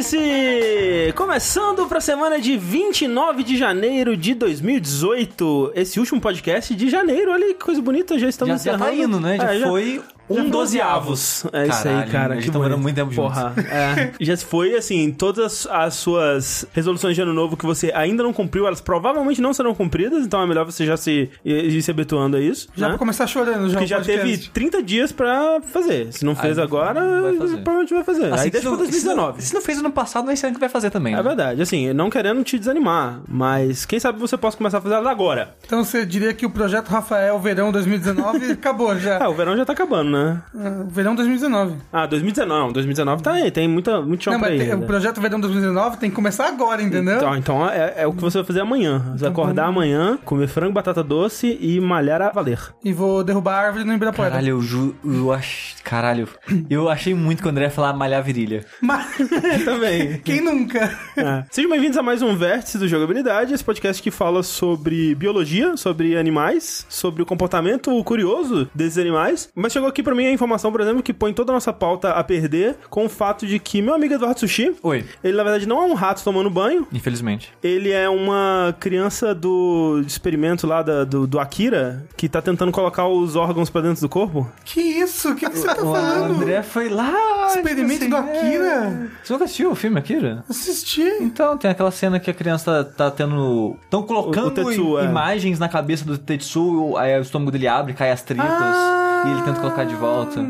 Vértice! Começando para a semana de 29 de janeiro de 2018. Esse último podcast de janeiro. Olha que coisa bonita, já estamos Já, já tá encerrando. indo, né? Já É, foi um dozeavos. É isso aí, Caralho, cara. a gente que tá muito tempo. Porra, é. Já foi, assim, todas as suas resoluções de ano novo que você ainda não cumpriu, elas provavelmente não serão cumpridas, então é melhor você já se, ir se habituando a isso. Já né? pra começar chorando já Porque já podcast. teve 30 dias pra fazer. Se não fez Aí agora, vai fazer. provavelmente vai fazer. Assim, aí deixa se pra não- se 2019. não- Se não fez ano passado, não é esse ano que vai fazer também. É né? verdade, assim, não querendo te desanimar, mas quem sabe você possa começar a fazer elas agora. Então você diria que o projeto Rafael Verão 2019 acabou já. Ah, o verão já tá acabando, né? Ah, Verão 2019. Ah, 2019, não, 2019 tá aí, tem muita, muito chão Não, pra ir. tem- o projeto Verão 2019 tem que começar agora, entendeu? Então, então é, é o que você vai fazer amanhã. Você vai acordar amanhã, comer frango, batata doce e malhar a valer. E vou derrubar a árvore no Ibirapuera. Caralho, eu ju... Eu ach... Caralho. Eu achei muito que o André ia falar malhar a virilha. Mas Também. quem nunca? É. Sejam bem-vindos a mais um Vértice do Jogabilidade, esse podcast que fala sobre biologia, sobre animais, sobre o comportamento curioso desses animais. Mas chegou aqui pra mim a informação, por exemplo, que põe toda a nossa pauta a perder com o fato de que meu amigo Eduardo Sushi, Oi. ele na verdade não é um rato tomando banho, Infelizmente. ele é uma criança do experimento lá da- do, do Akira, que tá tentando colocar os órgãos pra dentro do corpo. Que isso? O que, que você tá O falando? André foi lá. Experimento tipo do assim, Akira? é. Você nunca assistiu o filme Akira? Assisti. Então, tem aquela cena que a criança tá, tá tendo. Estão colocando O- o Tetsuo, i- é. imagens na cabeça do Tetsu, aí o estômago dele abre, cai as tripas, Ah. e ele tenta colocar de volta.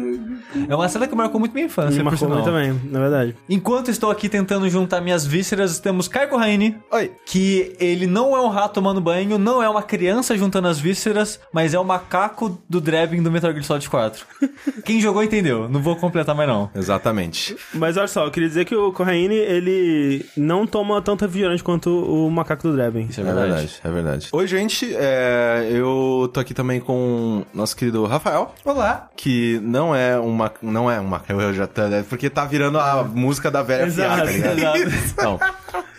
É uma cena que marcou muito minha infância, Me marcou muito também, na verdade. Enquanto estou aqui tentando juntar minhas vísceras, temos Caio Corraine. Oi. Que ele não é um rato tomando banho, não é uma criança juntando as vísceras, mas é o macaco do Drebin do Metal Gear Solid 4. Quem jogou entendeu, não vou completar mais não. Exatamente. Mas olha só, eu queria dizer que o Corraine, ele não toma tanto refrigerante quanto o macaco do Drebin. Isso É verdade, é verdade. Oi, gente. é, eu tô aqui também com o nosso querido Rafael, Olá. que não é uma. Não é uma. Eu já tá, é porque tá virando a música da velha Exato, fiada, tá ligado? exato. Não.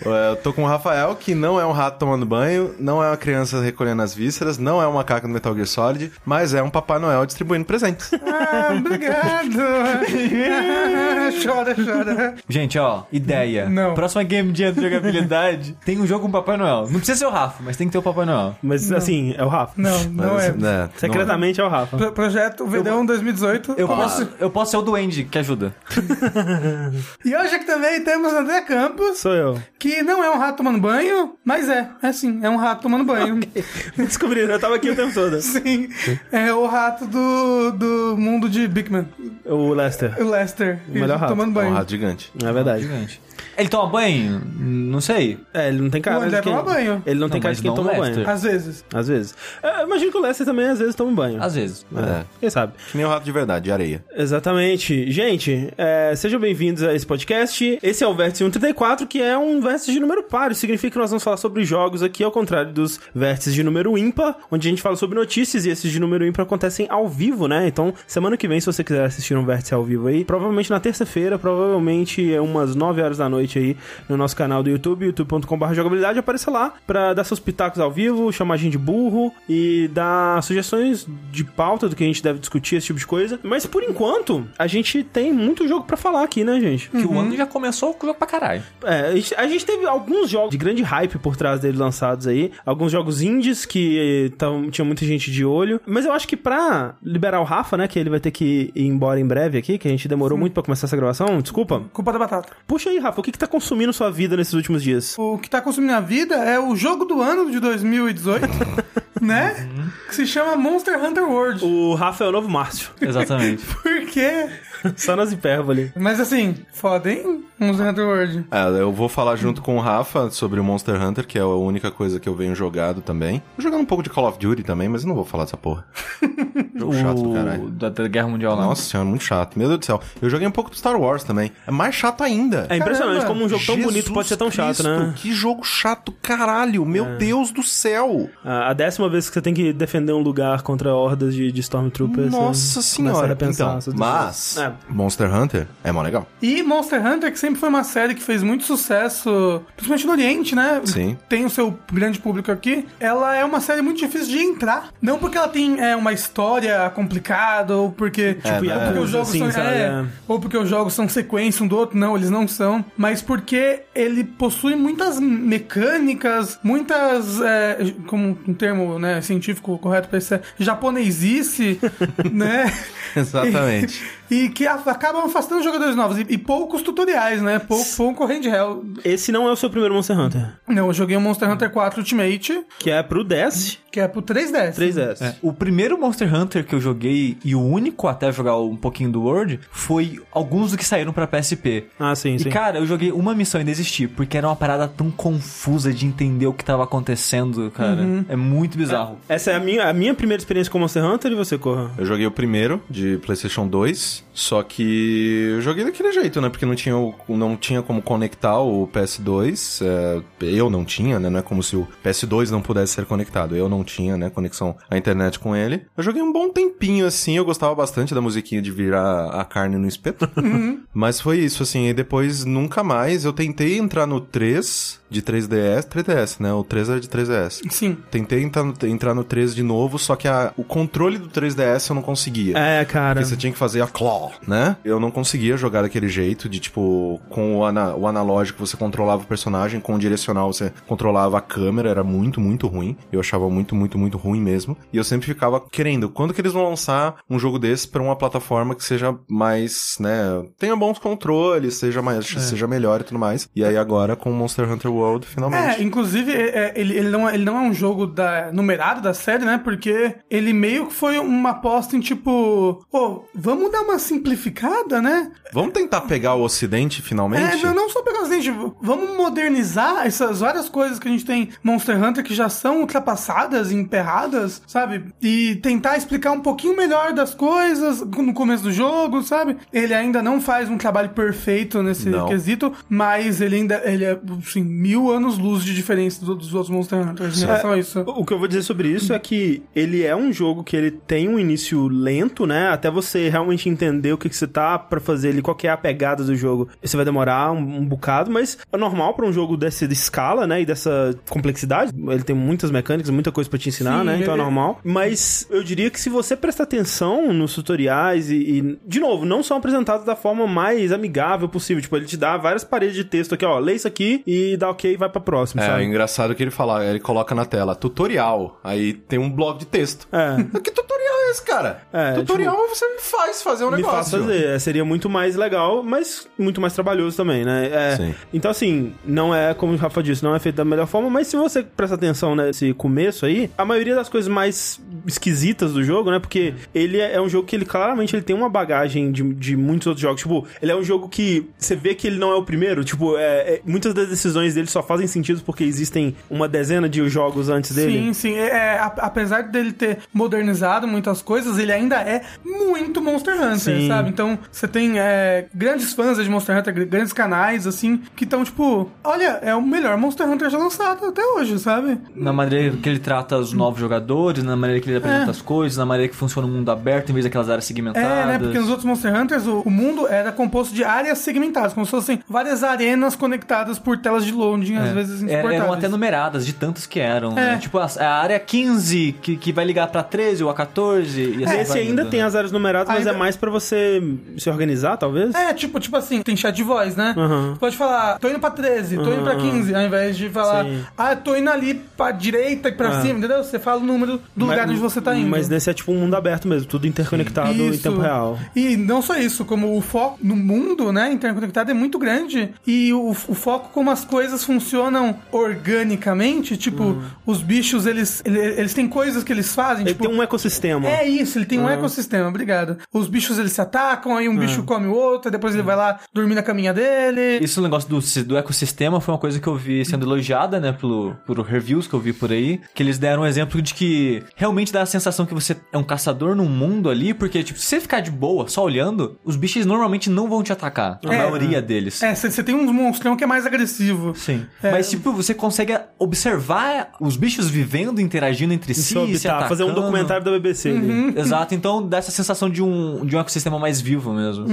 Eu tô com o Rafael, que não é um rato tomando banho, não é uma criança recolhendo as vísceras, não é um macaco no Metal Gear Solid, mas é um Papai Noel distribuindo presentes. Ah, obrigado. chora, chora. Gente, ó, ideia. Não. Próxima Game Jam de jogabilidade tem um jogo com Papai Noel. Não precisa ser o Rafa, mas tem que ter o Papai Noel. Mas assim, é o Rafa. Não, não Mas, é. né, Secretamente é o Rafa. Pro- Projeto Verão 2018. Eu posso, eu posso ser o Duende, que ajuda. E hoje aqui também temos André Campos, Sou eu. que não é um rato tomando banho, mas é, é sim, é um rato tomando banho. Descobri, eu tava aqui o tempo todo. Sim, é o rato do, do mundo de Big Man, O Lester. o Lester, O melhor rato. tomando É um banho. rato gigante. É verdade. Gigante. Ele toma banho? Não sei. É, ele não tem cara O André de quem... toma banho. Ele não, Não, tem cara de quem toma o banho. Às vezes. Às vezes. É, eu imagino que o Lester também às vezes toma banho. Às vezes. É. Quem sabe? Que nem o rato de verdade, de areia. Exatamente. Gente, é, sejam bem-vindos a esse podcast. Esse é o Vértice 134, que é um vértice de número par. Isso significa que nós vamos falar sobre jogos aqui, ao contrário dos vértices de número ímpar, onde a gente fala sobre notícias e esses de número ímpar acontecem ao vivo, né? Então, semana que vem, se você quiser assistir um vértice ao vivo aí, provavelmente na terça-feira, provavelmente é umas 9 horas da noite aí, no nosso canal do YouTube, youtube.com.br jogabilidade, apareça lá pra dar seus pitacos ao vivo, chamar a gente de burro e dar sugestões de pauta do que a gente deve discutir, esse tipo de coisa. Mas por enquanto, a gente tem muito jogo pra falar aqui, né, gente? Que o ano já começou com o jogo pra caralho. É, a gente, a gente teve alguns jogos de grande hype por trás deles lançados aí. Alguns jogos indies que eh, tavam- tinha muita gente de olho. Mas eu acho que pra liberar o Rafa, né, que ele vai ter que ir embora em breve aqui, que a gente demorou muito pra começar essa gravação, desculpa. Culpa da batata. Puxa aí, Rafa, o que que tá consumindo sua vida nesses últimos dias? O que tá consumindo a vida é o jogo do ano de 2018, né? Que se chama Monster Hunter World. O Rafa é o novo Márcio. Exatamente. Por quê? Só nas hipérbole. Mas assim, foda, hein? Monster Hunter World. É, eu vou falar junto com o Rafa sobre o Monster Hunter, que é a única coisa que eu venho jogado também. Tô jogando um pouco de Call of Duty também, mas eu não vou falar dessa porra. Jogo chato do caralho. da, da Guerra Mundial lá. Nossa senhora, muito chato. Meu Deus do céu. Eu joguei um pouco do Star Wars também. É mais chato ainda. É impressionante Caramba. como um jogo tão Jesus bonito pode ser tão chato, Cristo, né? Que jogo chato, caralho. Meu Deus do céu. A a décima vez que você tem que defender um lugar contra hordas de, de Stormtroopers. Nossa você senhora. a pensar então, mas. É. Monster Hunter é mó legal. E Monster Hunter, que sempre sempre foi uma série que fez muito sucesso, principalmente no Oriente, né? Sim. Tem o seu grande público aqui. Ela é uma série muito difícil de entrar. Não porque ela tem é, uma história complicada, ou porque, tipo, né? ou porque os jogos assim, são. sabe? é, É. ou porque os jogos são sequência um do outro. Não, eles não são. Mas porque ele possui muitas mecânicas, muitas. é, como um termo né, científico correto pra isso é japonesice, né? Exatamente. E que a- acabam afastando jogadores novos. E, e poucos tutoriais, né? Pouco, pouco handheld. Esse não é o seu primeiro Monster Hunter, Não, eu joguei o Monster Hunter 4 Ultimate, que é pro DS, que é pro 3DS. 3DS. É, O primeiro Monster Hunter que eu joguei, e o único até jogar um pouquinho do World, foi alguns do que saíram pra PSP. Ah, sim, sim. E cara, eu joguei uma missão e desisti, porque era uma parada tão confusa de entender o que tava acontecendo, cara. É muito bizarro. Essa é a minha, a minha primeira experiência com Monster Hunter e você, Corra? Eu joguei o primeiro de PlayStation 2, só que eu joguei daquele jeito, né? Porque não tinha, não tinha como conectar o PS2. é, eu não tinha, né? Não é como se o PS2 não pudesse ser conectado. Eu não tinha, né? Conexão à internet com ele. Eu joguei um bom tempinho assim. Eu gostava bastante da musiquinha de virar a carne no espeto. Mas foi isso, assim. E depois nunca mais. Eu tentei entrar no 3 de 3DS. 3DS, né? O 3 era de 3DS. Sim. Tentei entrar no, entrar no 3 de novo, só que a- o controle do 3DS eu não conseguia. É, cara. Porque você tinha que fazer a claw, né? Eu não conseguia jogar daquele jeito, de tipo, com o, ana- o analógico você controlava o personagem, com o direcional você controlava a câmera, era muito, muito ruim. Eu achava muito, muito, muito ruim mesmo. E eu sempre ficava querendo, quando que eles vão lançar um jogo desse pra uma plataforma que seja mais, né, tenha bons controles, seja mais, seja melhor e tudo mais. E aí agora com Monster Hunter World, finalmente. É, inclusive, é, é, ele, ele, não, é- ele não é um jogo da, numerado da série, né? Porque ele meio que foi uma aposta em tipo, pô, vamos dar uma simplificada, né? Vamos tentar pegar o ocidente finalmente? É, não, não só pegar os dentes, vamos modernizar essas várias coisas que a gente tem em Monster Hunter que já são ultrapassadas, emperradas, sabe? E tentar explicar um pouquinho melhor das coisas no começo do jogo, sabe? Ele ainda não faz um trabalho perfeito nesse Não. quesito, mas ele ainda ele é, assim, mil anos luz de diferença do- dos outros Monster Hunters em relação a isso. O que eu vou dizer sobre isso é que ele é um jogo que ele tem um início lento, né? Até você realmente entender o que, que você tá pra fazer ali, qual que é a pegada do jogo. Você vai demorar um, um bocado, mas é normal pra um jogo dessa escala, né? E dessa complexidade. Ele tem muitas mecânicas, muita coisa pra te ensinar, Sim, né? Então é normal. Mas eu diria que se você prestar atenção nos tutoriais e, e, de novo, não são apresentados da forma mais amigável possível. Tipo, ele te dá várias paredes de texto aqui, ó, lê isso aqui e dá ok e vai pra próxima, É, sabe? é engraçado que ele fala, ele coloca na tela tutorial, aí tem um bloco de texto. É. Que tutorial é esse, cara? É, tutorial você me faz fazer um me negócio. faz fazer. É, Seria muito mais legal, mas muito mais trabalhoso também, né? É, Sim. Então, assim, não é, como o Rafa disse, não é feito da melhor forma, mas se você prestar atenção nesse começo aí, a maioria das coisas mais esquisitas do jogo, né? Porque ele é é um jogo que ele claramente ele tem uma bagagem de, de muitos outros jogos. Tipo, ele é um jogo que você vê que ele não é o primeiro. Tipo, é, é- muitas das decisões dele só fazem sentido porque existem uma dezena de jogos antes dele. Sim, sim. É, é, a- apesar dele ter modernizado muitas coisas, ele ainda é muito Monster Hunter, Sim. sabe? Então, você tem é, grandes fãs de Monster Hunter, gr- grandes canais, assim, que estão, tipo, olha, é o melhor Monster Hunter já lançado até hoje, sabe? Na maneira que ele trata os novos jogadores, na maneira que ele apresenta É. as coisas, na maneira que funciona o mundo aberto em vez daquelas áreas segmentadas. É, né? Porque nos outros Monster Hunters o, o mundo era composto de áreas segmentadas, como se fossem várias arenas conectadas por telas de loading, às vezes É, insuportáveis. eram até numeradas, de tantas que eram. É. Né? Tipo, a, a área 15, que, que vai ligar pra 13 ou a 14. E assim Esse ainda indo, tem né? as áreas numeradas, mas Ainda- é mais pra você se organizar, talvez? É, tipo, tipo assim, tem chat de voz, né? Uhum. Pode falar, tô indo pra 13, tô indo pra Uhum. 15, ao invés de falar, Sim. ah, tô indo ali pra direita e pra Ah. cima, entendeu? Você fala o número do lugar onde você tá indo. Mas nesse é tipo um mundo aberto mesmo, tudo interconectado em tempo real. E não só isso, como o foco no mundo, né, interconectado é muito grande. E o, o foco como as coisas funcionam organicamente, tipo, os bichos, eles, ele- eles têm coisas que eles fazem, Ele tipo... tem um ecossistema. É isso, ele tem um Ah. Ecossistema, obrigado. Os bichos eles se atacam, aí um bicho come o outro, depois ele vai lá dormir na caminha dele. Isso, o negócio do, do ecossistema foi uma coisa que eu vi sendo elogiada, né, pelo, por reviews que eu vi por aí, que eles deram um exemplo de que realmente dá a sensação que você é um caçador num mundo ali, porque, tipo, se você ficar de boa, só olhando, os bichos normalmente não vão te atacar. A É. maioria deles. É, você tem um monstrão que é mais agressivo. Sim. É. Mas, tipo, você consegue observar os bichos vivendo, interagindo entre si, seu se habitat, fazer um atacando. documentário da BBC. Uhum. Exato, então dá essa sensação de um, de um ecossistema mais vivo mesmo.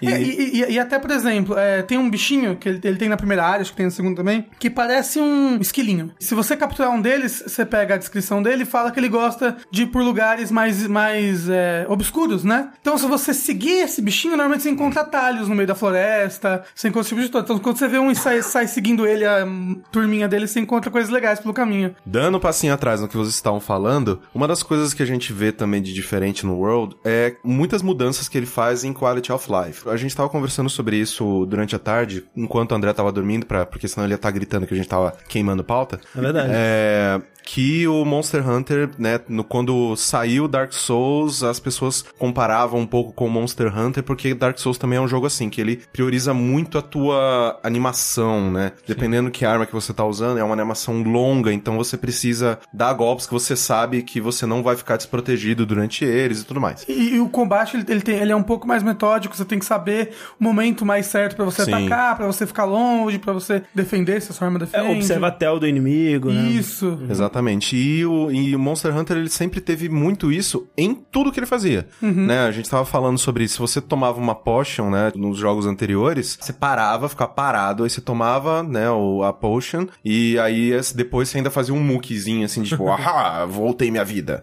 E, e- e- e até, por exemplo, é, tem um bichinho que ele, ele tem na primeira área, acho que tem na segunda também, que parece um esquilinho. Se você capturar um deles, você pega a descrição dele e fala que ele gosta de ir por lugares mais, mais é, obscuros, né? Então, se você seguir esse bichinho, normalmente você encontra atalhos no meio da floresta, você encontra esse tipo de coisa. Então, quando você vê um e sai, sai seguindo ele, a turminha dele, você encontra coisas legais pelo caminho. Dando um passinho atrás no que vocês estavam falando, uma das coisas que a gente vê também de diferente no World é muitas mudanças que ele faz em quality of life. A gente tava conversando sobre isso durante a tarde, enquanto o André tava dormindo, pra, porque senão ele ia estar gritando que a gente tava queimando pauta. É verdade. É, que o Monster Hunter, né, no, quando saiu Dark Souls, as pessoas comparavam um pouco com o Monster Hunter, porque Dark Souls também é um jogo assim, que ele prioriza muito a tua animação, né? Dependendo que arma que você tá usando, é uma animação longa, então você precisa dar golpes que você sabe que você não vai ficar desprotegido durante eles e tudo mais. E, e o combate, ele, ele, tem, ele é um pouco mais metódico, você tem que saber o momento mais certo pra você Sim. atacar, pra você ficar longe, pra você defender se a sua arma É, defende. observa a tel do inimigo, né? Isso. Exatamente. E o, e o Monster Hunter, ele sempre teve muito isso em tudo que ele fazia. Né? A gente tava falando sobre isso. Se você tomava uma potion, né, nos jogos anteriores, você parava, ficava parado, aí você tomava, né, o, a potion, e aí depois você ainda fazia um muquezinho, assim, de tipo, ah, voltei minha vida.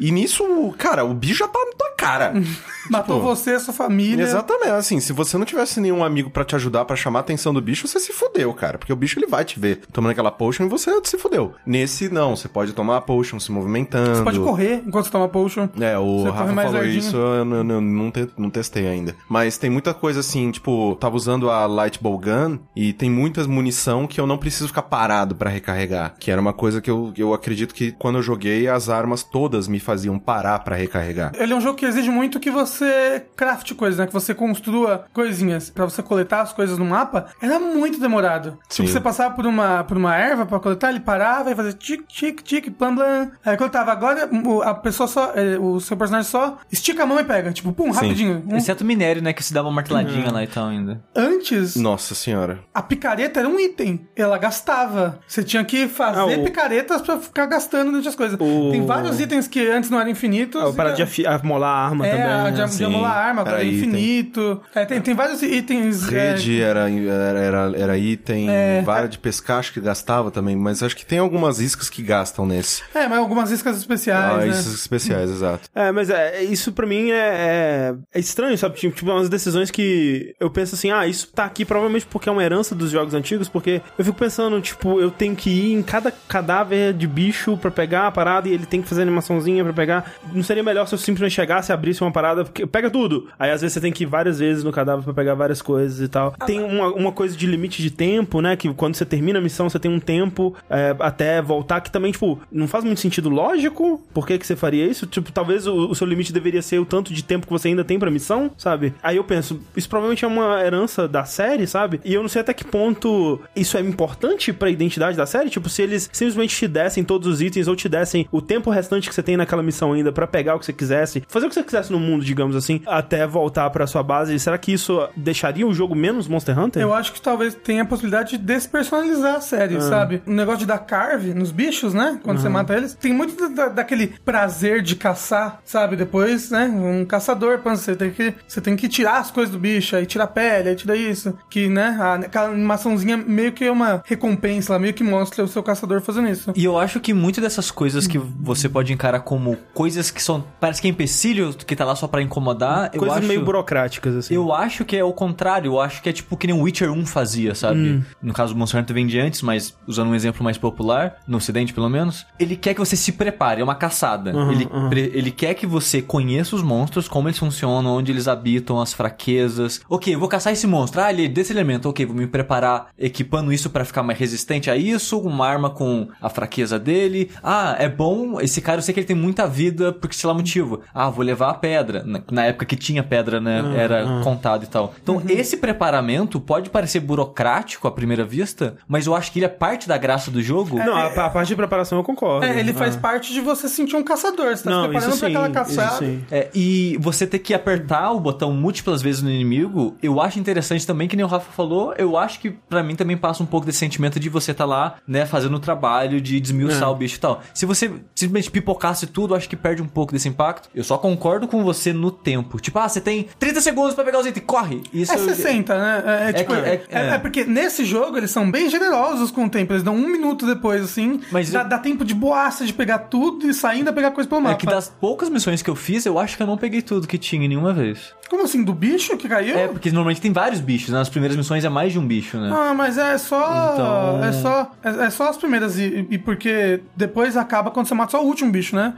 E nisso, cara, o bicho já tá tua cara. Matou Tipo, você, sua família. Exatamente, assim, se você não tivesse nenhum amigo pra te ajudar, pra chamar a atenção do bicho, você se fudeu, cara. Porque o bicho ele vai te ver tomando aquela potion e você se fudeu. Nesse, não, você pode tomar a potion se movimentando. Você pode correr enquanto você toma potion. É, o Você Rafa falou isso, eu não, não, não, te- não testei ainda. Mas tem muita coisa assim, tipo, tava usando a Light Bow Gun e tem muitas munição que eu não preciso ficar parado pra recarregar. Que era uma coisa que eu, eu acredito que quando eu joguei, as armas todas me faziam parar pra recarregar. Ele é um jogo que exige muito que você craft coisas, né? Que você construa coisinhas pra você coletar as coisas no mapa. Era muito demorado. Sim. Tipo, você passava por uma, por uma erva pra coletar, ele parava e fazia tic, tic, tic, plam, blam. Aí coletava. Agora, o- a pessoa só, é, o seu personagem só estica a mão e pega. Tipo, pum, rapidinho. Um- Exceto o minério, né? Que se dava uma marteladinha lá e tal ainda. Antes, Nossa senhora. a picareta era um item. Ela gastava. Você tinha que fazer Ah, o- picaretas pra ficar gastando durante as coisas. O- Tem vários itens que antes não eram infinitos. Ah, para e- de amolar arma É, também. a né? de, de Sim, amolar a arma, era é infinito. É, tem, tem vários itens. é, Rede era, era, era, era item, vara de pescar acho que gastava também, mas acho que tem algumas iscas que gastam nesse. É, mas algumas iscas especiais, Ah, né? iscas especiais, exato. É, mas é, isso pra mim é, é, é estranho, sabe? Tipo, tipo, umas decisões que eu penso assim, ah, isso tá aqui provavelmente porque é uma herança dos jogos antigos, porque eu fico pensando, tipo, eu tenho que ir em cada cadáver de bicho pra pegar a parada e ele tem que fazer animaçãozinha pra pegar. Não seria melhor se eu simplesmente chegasse e abrisse uma parada, porque pega tudo. Aí às vezes você tem que ir várias vezes no cadáver pra pegar várias coisas e tal. Tem uma, uma coisa de limite de tempo, né? Que quando você termina a missão, você tem um tempo é, até voltar, que também, tipo, não faz muito sentido lógico. Por que, que você faria isso? Tipo, talvez o, o seu limite deveria ser o tanto de tempo que você ainda tem pra missão, sabe? Aí eu penso, isso provavelmente é uma herança da série, sabe? E eu não sei até que ponto isso é importante pra identidade da série. Tipo, se eles simplesmente te dessem todos os itens ou te dessem o tempo restante que você tem naquela missão ainda pra pegar o que você quisesse, fazer o que você quisesse no mundo, digamos assim, até voltar pra sua base, será que isso deixaria o jogo menos Monster Hunter? Eu acho que talvez tenha a possibilidade de despersonalizar a série, sabe? O negócio de dar carve nos bichos, né? Quando você mata eles. Tem muito da- da- daquele prazer de caçar, sabe? Depois, né? Um caçador, pô, você tem que, você tem que tirar as coisas do bicho, aí tira a pele, aí tira isso. Que, né? A, aquela animaçãozinha meio que é uma recompensa lá, meio que mostra o seu caçador fazendo isso. E eu acho que muito dessas coisas que você pode encarar como coisas que são. Parece que é empecilho, que tá lá só pra incomodar. eu Coisas acho, meio burocráticas, assim. Eu acho que é o contrário. Eu acho que é tipo que nem o Witcher 1 fazia, sabe? Hum. No caso, o Monster Hunter vem de antes, mas usando um exemplo mais popular, no ocidente pelo menos. Ele quer que você se prepare, é uma caçada. Uhum, ele, pre- ele quer que você conheça os monstros, como eles funcionam, onde eles habitam, as fraquezas. Ok, eu vou caçar esse monstro. Ah, ele é desse elemento. Ok, vou me preparar equipando isso pra ficar mais resistente a isso. Uma arma com a fraqueza dele. Ah, é bom. Esse cara eu sei que ele tem muita vida, porque sei lá motivo. Ah, vou levar a pedra. Na, na época que tinha pedra, né? era contado e tal. Então, esse preparamento pode parecer burocrático à primeira vista, mas eu acho que ele é parte da graça do jogo. Não, a, a parte de preparação eu concordo. É, ele faz Ah. parte de você sentir um caçador. Você tá Não, se preparando isso pra sim, aquela caçada. É, e você ter que apertar o botão múltiplas vezes no inimigo, eu acho interessante também, que nem o Rafa falou, eu acho que pra mim também passa um pouco desse sentimento de você tá lá, né, fazendo o trabalho de desmiuçar É. o bicho e tal. Se você simplesmente pipocasse tudo, eu acho que perde um pouco desse impacto. Eu só concordo com você no tempo. Tipo, ah, você tem 30 segundos pra pegar os itens, corre! Isso É 60, né? É, é, tipo, é, é- é- é. é porque nesse jogo eles são bem generosos com o tempo. Eles dão um minuto depois, assim. Mas dá, eu- dá tempo de boaça de pegar tudo e saindo a pegar coisa pelo É mapa. que das poucas missões que eu fiz, eu acho que eu não peguei tudo que tinha nenhuma vez. Como assim? Do bicho que caiu? É, porque normalmente tem vários bichos, né? Nas primeiras missões é mais de um bicho, né? Ah, mas é só. Então- É só. É, é só as primeiras. E, e porque depois acaba quando você mata só o último bicho, né?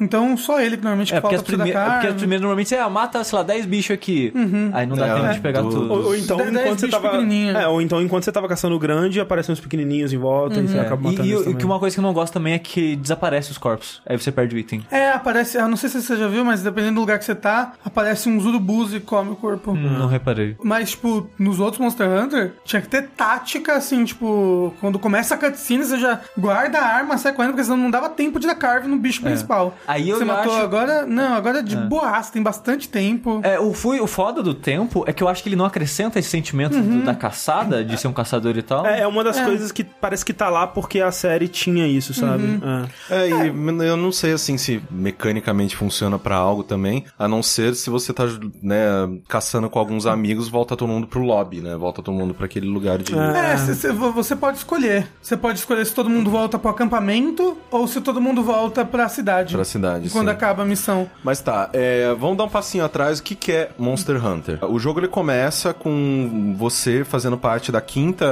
Então só ele que normalmente É falta prime... é porque as primeiras normalmente você ah, mata, sei lá, 10 bichos aqui. Aí não dá É, tempo é. de pegar Do- tudo. Ou, ou então, enquanto você tava. É, ou então, enquanto você tava caçando o grande, aparecem uns pequenininhos em volta e você acaba É, matando e, e, também. que uma coisa que eu não gosto também é que desaparece os corpos. Aí você perde o item. É, aparece. Eu não sei se você já viu, mas dependendo do lugar que você tá, aparece uns urubus e come o corpo. Hum, Não reparei. Mas, tipo, nos outros Monster Hunter, tinha que ter tática, assim, tipo, quando começa a cutscene, você já guarda a arma, sai correndo, porque senão não dava tempo de dar carve no bicho principal. É. Aí eu Você matou acho- agora? Não, agora é de boaça, tem bastante tempo. É, o, fui, o foda do tempo é que eu acho que ele não acrescenta esse sentimento do- da caçada, de ser um caçador e tal. É, é uma das coisas que parece que tá lá porque a série tinha isso, sabe? É. É, e eu não sei assim se mecanicamente funciona pra algo também, a não ser se você tá, né, caçando com alguns amigos, volta todo mundo pro lobby, né? Volta todo mundo pra aquele lugar de É, cê- cê- você pode escolher. Você pode escolher se todo mundo volta pro acampamento ou se todo mundo volta pra cidade. pra cidade, Quando sim. acaba a missão. Mas tá, é, vamos dar um passinho atrás. O que, que é Monster Hunter? O jogo ele começa com você fazendo parte da quinta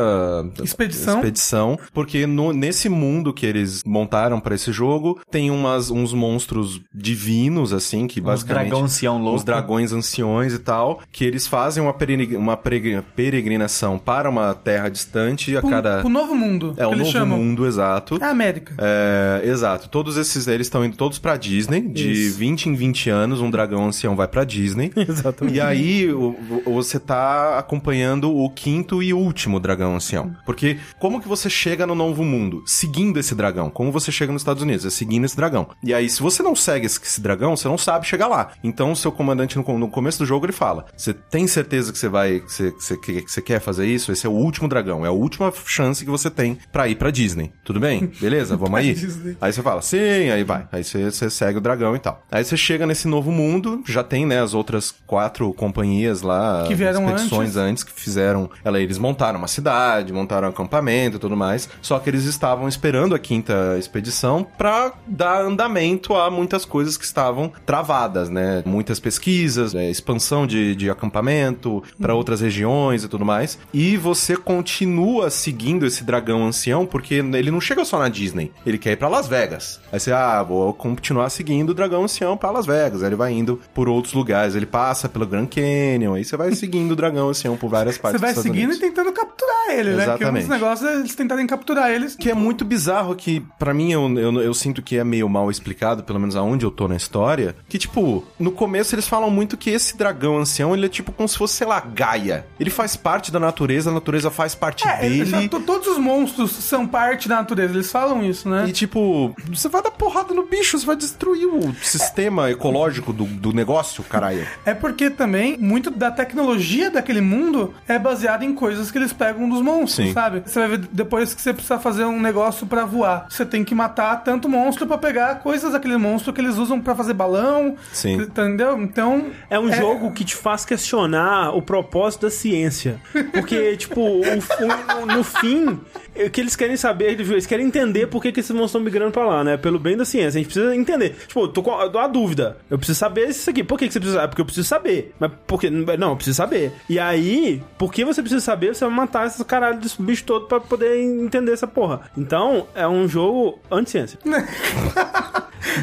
Expedição. expedição, porque no- nesse mundo que eles montaram pra esse jogo tem umas, uns monstros divinos assim que basicamente dragão ancião louco. os dragões anciões e tal, que eles fazem uma, uma peregri- peregrinação para uma terra distante a Pro, cada pro novo mundo. é o novo chamam. mundo exato. É a América. É, exato. Todos esses eles estão indo todos pra Disney. De Isso. 20 em 20 anos, um dragão ancião vai pra Disney. Exatamente. E aí o- o- você tá acompanhando o quinto e último dragão ancião. Porque como que você chega no novo mundo? Seguindo esse dragão. Como você chega nos Estados Unidos? É seguindo esse dragão. E aí, se você não segue esse, esse dragão, você não sabe chegar lá. Então, o seu comandante, no, no começo do jogo, ele fala: Você tem certeza que você vai. Que você, que você- que você quer fazer isso? Esse é o último dragão. É a última chance que você tem pra ir pra Disney. Tudo bem? Beleza? Vamos aí? Disney. Aí você fala, sim, aí vai. Aí você, você segue o dragão e tal. Aí você chega nesse novo mundo, já tem, né, as outras quatro companhias lá, Que vieram expedições antes. que fizeram. Ela, eles montaram uma cidade, montaram um acampamento e tudo mais. Só que eles estavam esperando a quinta expedição pra dar andamento a muitas coisas que estavam travadas, né? Muitas pesquisas, é, expansão de, de acampamento pra outras regiões e tudo mais. E você continua seguindo esse dragão ancião, porque ele não chega só na Disney, ele quer ir pra Las Vegas. Aí você, ah, vou continuar seguindo o dragão ancião pra Las Vegas. Aí ele vai indo por outros lugares, ele passa pelo Grand Canyon, aí você vai seguindo o dragão ancião por várias Você partes vai dos Estados seguindo Unidos. e tentando capturar ele, né? Porque um dos Exatamente. negócios é eles tentarem capturar eles. Que é muito bizarro que, pra mim, eu, eu, eu sinto que é meio mal explicado, pelo menos aonde eu tô na história. Que, tipo, no começo eles falam muito que esse dragão ancião, ele é tipo como se fosse, sei lá, Gaia. Ele faz parte da natureza, a natureza faz parte É, dele. já to- todos os monstros são parte da natureza, eles falam isso, né? E tipo, você vai dar porrada no bicho, você vai destruir o sistema ecológico do, do negócio, caralho. É porque também muito da tecnologia daquele mundo é baseada em coisas que eles pegam dos monstros, Sim. sabe? Você vai ver depois que você precisa fazer um negócio pra voar, você tem que matar tanto monstro pra pegar coisas daquele monstro que eles usam pra fazer balão, Sim. entendeu? Então É um jogo que te faz questionar o propósito da ciência. Porque, tipo, o- o- no fim, o que eles querem saber, eles querem entender por que, que esses monstros estão migrando pra lá, né? Pelo bem da ciência. A gente precisa entender. Tipo, eu tô com uma dúvida. Eu preciso saber isso aqui. Por que, que você precisa saber? Porque eu preciso saber. Mas por que? Não, eu preciso saber. E aí, por que você precisa saber? Você vai matar esses caralho desse bicho todo pra poder entender essa porra. Então, é um jogo anti-ciência.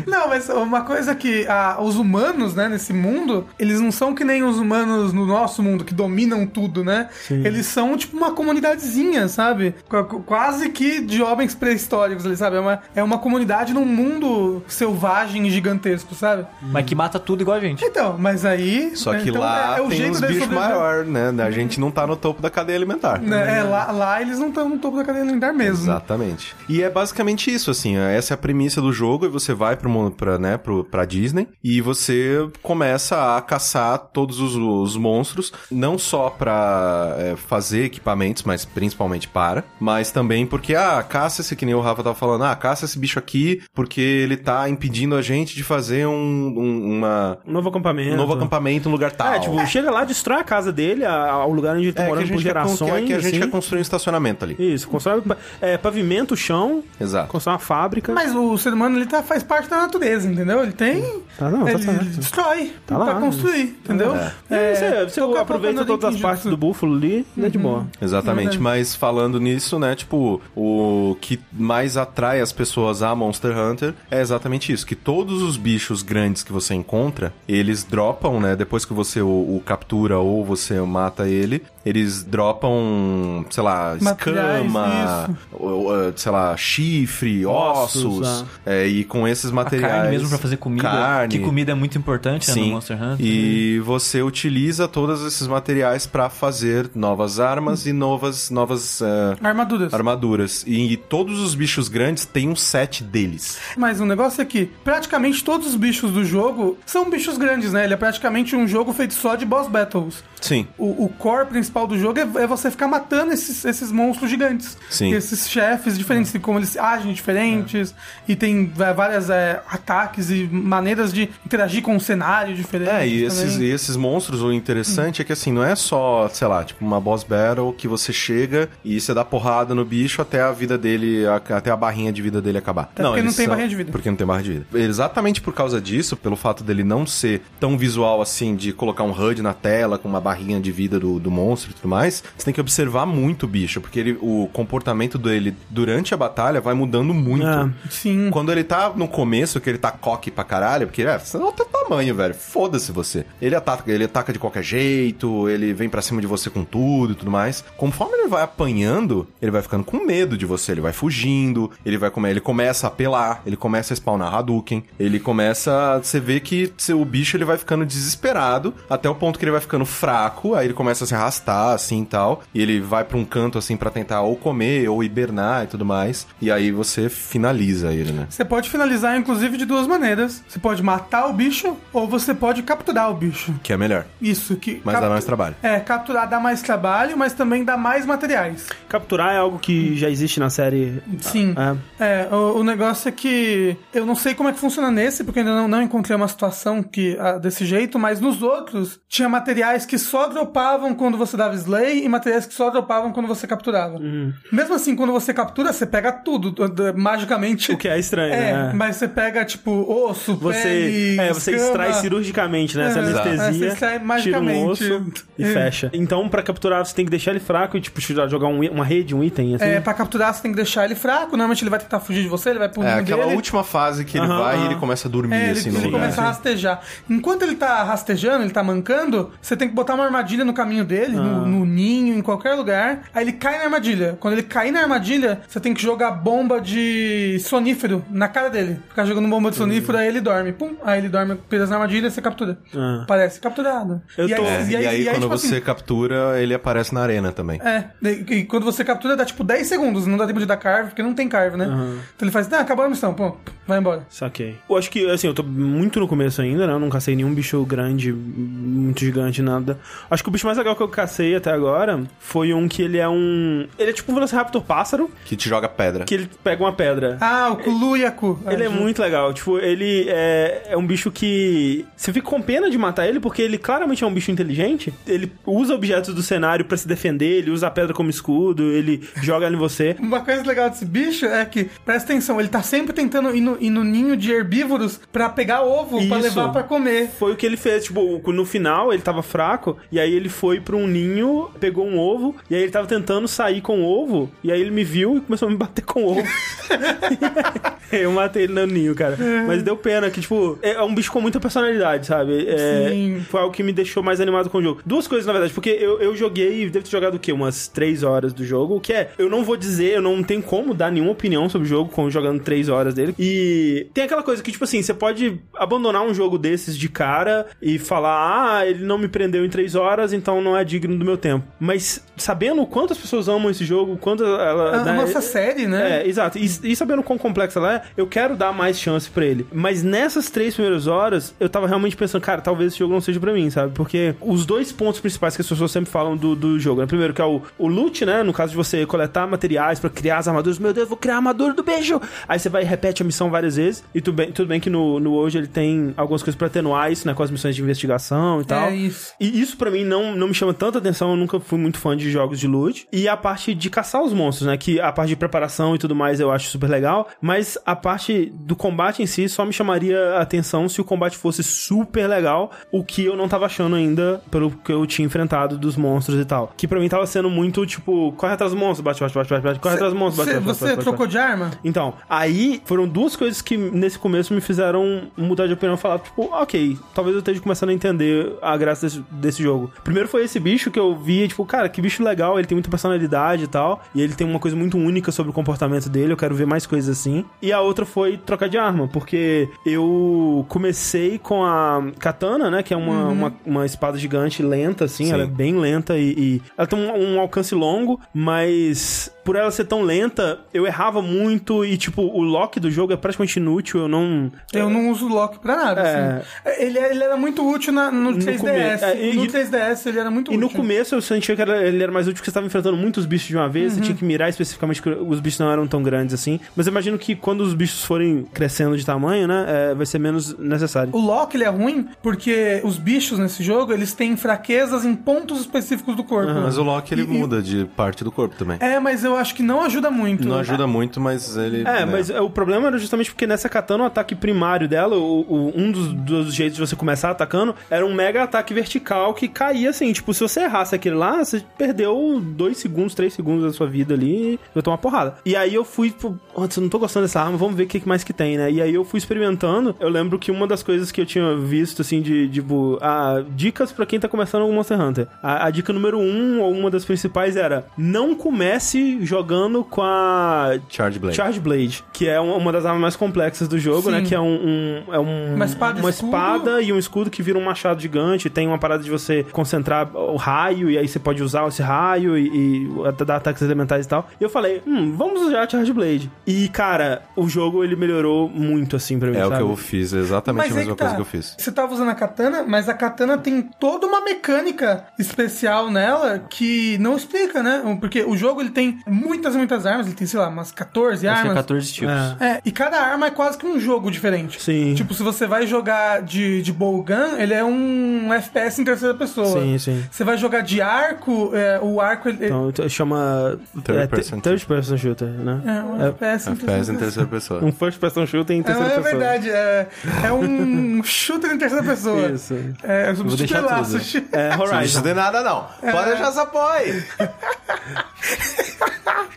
Não, mas uma coisa que ah, os humanos, né, nesse mundo, eles não são que nem os humanos no nosso mundo, que dominam tudo, né? Eles são tipo uma comunidadezinha, sabe? Qu- Quase que de homens pré-históricos, ali, sabe? É uma, é uma comunidade num mundo selvagem e gigantesco, sabe? Mas que mata tudo igual a gente. Então, mas aí. Só que então, lá é, é o tem jeito uns bichos maior, né? A gente não tá no topo da cadeia alimentar. Né, É, lá, lá eles não estão no topo da cadeia alimentar mesmo. Exatamente. E é basicamente isso, assim, essa é a premissa do jogo, e você vai pro, mundo- pra, né, pro, pra Disney, e você começa a caçar todos os, os monstros, não só pra é, fazer equipamentos, mas principalmente para, mas também porque, ah, caça esse, que nem o Rafa tava falando, ah, caça esse bicho aqui, porque ele tá impedindo a gente de fazer um, um- uma, Um novo acampamento. um novo acampamento no lugar tal. É, tipo, chega lá, destrói a casa dele, a- ao lugar onde ele tá É, morando por gente, quer, con- gerações. que, que a gente assim. quer construir um estacionamento ali. Isso, constrói é, pavimento, chão, Exato. constrói uma fábrica. Mas o ser humano ele tá, faz parte da natureza, entendeu? Ele tem. Tá, não, tá ele certo. destrói Tá pra lá. construir, entendeu? É. É, você, você a pouco aproveita todas as partes do búfalo ali, é de boa. Exatamente, mas falando nisso, né, tipo, o que mais atrai as pessoas a Monster Hunter é exatamente isso, que todos os bichos grandes que você encontra, eles dropam, né, depois que você o, o captura ou você mata ele, eles dropam, sei lá, Materiais, escama, ou, ou, sei lá, chifre, ossos, Ossos, é, e com esses A materiais... carne mesmo pra fazer comida. Carne. Que comida é muito importante né, no Sim. Monster Hunter. E você utiliza todos esses materiais pra fazer novas armas e novas novas eh, Armaduras. armaduras. E, todos os bichos grandes têm um set deles. Mas o negócio é que praticamente todos os bichos do jogo são bichos grandes, né? Ele é praticamente um jogo feito só de boss battles. Sim. O, o core principal do jogo é, é você ficar matando esses, esses monstros gigantes. Sim. Esses chefes diferentes, como eles agem diferentes. E tem é, várias é, ataques e maneiras de interagir com o cenário diferente. É, e esses, e esses monstros, o interessante é que assim, não é só, sei lá, tipo uma boss battle que você chega e você dá porrada no bicho até a vida dele, a- até a barrinha de vida dele acabar. Até porque eles não tem barrinha de vida. Porque não tem barra de vida. Exatamente por causa disso, pelo fato dele não ser tão visual assim, de colocar um HUD na tela com uma barrinha de vida do, do monstro e tudo mais, você tem que observar muito o bicho, porque ele, o comportamento dele durante a batalha vai mudando muito. Ah, Sim. Quando ele tá no começo, que ele tá coque pra caralho, porque é, você não é o teu tamanho, velho. Foda-se você. Ele ataca, ele ataca de qualquer jeito, ele vem pra cima de você com tudo e tudo mais. Conforme ele vai apanhando, ele vai ficando com medo de você, ele vai fugindo, ele vai comer, ele começa a apelar, ele começa a spawnar Hadouken, ele começa, você vê que seu- o bicho ele vai ficando desesperado até o ponto que ele vai ficando fraco, aí ele começa a se arrastar assim e tal, e ele vai pra um canto assim pra tentar ou comer ou hibernar e tudo mais, e aí você finaliza ele, né? Você pode finalizar, inclusive, de duas maneiras. Você pode matar o bicho ou você pode capturar o bicho. Que é melhor. Isso, que. Mas dá mais trabalho. É, capturar dá mais trabalho, mas também dá mais materiais. capturar é algo que já existe na série. Sim. É. É, o, o negócio é que eu não sei como é que funciona nesse, porque eu ainda não, não encontrei uma situação que ah, desse jeito, mas nos outros tinha materiais que só dropavam quando você dava slay e materiais que só dropavam quando você capturava. Uhum. Mesmo assim, quando você captura, você pega tudo, magicamente. O que é estranho, É, né? mas você pega, tipo, osso, Você, pele, é, você escama. extrai cirurgicamente, né? Essa É, anestesia, é, você extrai tira um magicamente. osso e É. fecha. Então, pra capturar, você tem que deixar ele fraco e, tipo, jogar um- uma rede, um item, assim. É, pra capturar, você tem que deixar ele fraco. Normalmente ele vai tentar fugir de você, ele vai pro É aquela dele. última fase que ele Aham, vai e ele começa a dormir, É, ele, assim, ele no lugar. começa a rastejar. Enquanto ele tá rastejando, ele tá mancando, você tem que botar uma armadilha no caminho dele, Ah. No, no ninho, em qualquer lugar. Aí ele cai na armadilha. Quando ele cair na armadilha, você tem que jogar bomba de sonífero na cara dele. Ficar jogando bomba de sonífero, aí ele dorme. Pum, aí ele dorme preso na armadilha e você captura. Ah. Parece capturado. Eu tô- É, e aí, quando tipo você assim, captura, ele aparece na arena também. é, e, e quando você captura dá tipo 10 segundos, não dá tempo de dar carve, porque não tem carve, né? Então ele faz, ah, acabou a missão, pô, vai embora. Saquei. Eu acho que, assim, eu tô muito no começo ainda, né? Eu não cacei nenhum bicho grande, muito gigante, nada. Acho que o bicho mais legal que eu cacei até agora foi um que ele é um... Ele é tipo um Velociraptor pássaro, Que te joga pedra. que ele pega uma pedra. Ah, o Kuluyaku. Ele é muito legal. Tipo, ele é, é um bicho que. Você fica com pena de matar ele, porque ele claramente é um bicho inteligente. Ele usa objetos do cenário pra se defender, ele usa a pedra como escudo, ele joga ela em você. Uma coisa legal desse bicho é que, presta atenção, ele tá sempre tentando ir no, ir no ninho de herbívoros pra pegar ovo pra Isso. levar pra comer. Foi o que ele fez. Tipo, no final ele tava fraco, e aí ele foi pra um ninho, pegou um ovo, e aí ele tava tentando sair com o ovo, e aí ele me viu e começou a me bater com o ovo. eu matei ele no ninho, cara. Mas deu pena que, tipo, é é um bicho com muita personalidade, sabe? É, Sim. Foi algo que me deixou mais animado com o jogo. Duas coisas, na verdade, porque eu, eu joguei, devo ter jogado o quê? Umas três horas do jogo, o que é, eu não vou dizer, eu não tenho como dar nenhuma opinião sobre o jogo com jogando três horas dele. E tem aquela coisa que, tipo assim, você pode abandonar um jogo desses de cara e falar, ah, ele não me prendeu em três horas, então não é digno do meu tempo. Mas sabendo quantas pessoas amam esse jogo, quanto ela. A né, nossa série, né? é, exato. E, e sabendo quão complexa ela é, eu quero dar mais chance pra ele. Mas nessas três primeiras horas, eu tava realmente pensando, cara, talvez esse jogo não seja pra mim, sabe? Porque os dois pontos principais que as pessoas sempre falam do, do jogo, né? Primeiro, que é o, o loot, né? No caso de você coletar materiais pra criar as armaduras. Meu Deus, vou criar a armadura do beijo! Aí você vai e repete a missão várias vezes. E tudo bem, tudo bem que no, no hoje ele tem algumas coisas pra atenuar isso, né? Com as missões de investigação e tal. É isso. E isso pra mim não, não me chama tanta atenção, eu nunca fui muito fã de jogos de loot. E a parte de caçar os monstros, né? Que a parte de preparação e tudo mais eu acho super legal. Mas a parte do combate em si só me chamaria a atenção se o combate fosse super legal. O que eu não tava achando ainda pelo que eu tinha enfrentado dos monstros e tal. Que pra mim tava sendo muito tipo, corre atrás dos monstros, bate, bate, bate, bate, bate corre atrás dos monstros, bate, Você, bate, bate, você bate, bate, trocou bate. de arma? Então, aí foram duas coisas que nesse começo me fizeram mudar de opinião e falar, tipo, ok, talvez eu esteja começando a entender a graça desse, desse jogo. Primeiro foi esse bicho que eu vi, tipo, cara, que bicho legal, ele tem muita personalidade e tal, e ele tem uma coisa muito única sobre o comportamento dele, eu quero ver mais coisas assim. E a outra foi trocar de arma, porque eu comecei com a katana, né, que é uma, uma, uma espada gigante lenta, assim, Sim. ela é bem lenta e, e ela tem um, um alcance longo, mas por ela ser tão lenta, eu errava muito e, tipo, o lock do jogo é praticamente inútil, eu não... Eu não uso o lock pra nada, É. assim. Ele, ele era muito útil na- no, 3DS. começo. É, e- no 3DS ele era muito E no útil. começo eu sentia que era- ele era mais útil porque você estava enfrentando muitos bichos de uma vez, Uhum. você tinha que mirar especificamente que os bichos não eram tão grandes assim. Mas eu imagino que quando os bichos forem crescendo de tamanho, né, é, vai ser menos necessário. O lock ele é ruim porque os bichos nesse jogo, eles têm fraquezas em pontos específicos do corpo. Mas o Loki ele E- e- muda de parte do corpo também. É, mas eu acho que não ajuda muito. Não ajuda muito, mas ele. É, né? mas é, o problema era justamente porque nessa katana o ataque primário dela, o, o- um dos, dos jeitos de você começar atacando, era um mega ataque vertical que caía assim. Tipo, se você errasse aquele lá, você perdeu dois segundos, três segundos da sua vida ali e vai tomar porrada. E aí eu fui, tipo, "Putz, eu não tô gostando dessa arma, vamos ver o que mais que tem, né? E aí eu fui experimentando. Eu lembro que uma das coisas que eu tinha visto, assim, de, tipo, ah, dicas pra quem tá começando o Monster Hunter. A, a dica número um, ou uma das principais, era não comece jogando com a Charge Blade. Charge Blade, que é uma, das armas mais complexas do jogo, Sim. né? Que é um, um- é um- Uma espada e uma espada e um escudo que vira um machado gigante. Tem uma parada de você concentrar o raio e aí você pode usar esse raio e, e dar ataques elementais e tal. E eu falei, hum, vamos usar a Charge Blade. E cara, o jogo ele melhorou muito assim pra mim. É o sabe? que eu fiz, exatamente Mas a aí mesma que tá. coisa que eu fiz. Você tava usando a katana, mas a katana tem toda uma mecânica especial nela que não explica, né? Porque o jogo ele tem muitas, muitas armas, ele tem, sei lá, umas 14 Acho que é armas. 14 tipos. É. É, e cada arma é quase que um jogo diferente. Sim. Tipo, se você vai jogar de, de bowgun, ele é um FPS em terceira pessoa. Sim, sim. Você vai jogar de arco, é, o arco ele, Então então, chama Third é, person third person shooter, né? é um FPS em FPS em terceira pessoa. Um first person shooter em É, terceira é pessoa. verdade, é, é um shooter em terceira pessoa. Isso. É, Vou deixar laço. É Não Horizon. precisa de nada, não. Pode deixar essa apoio.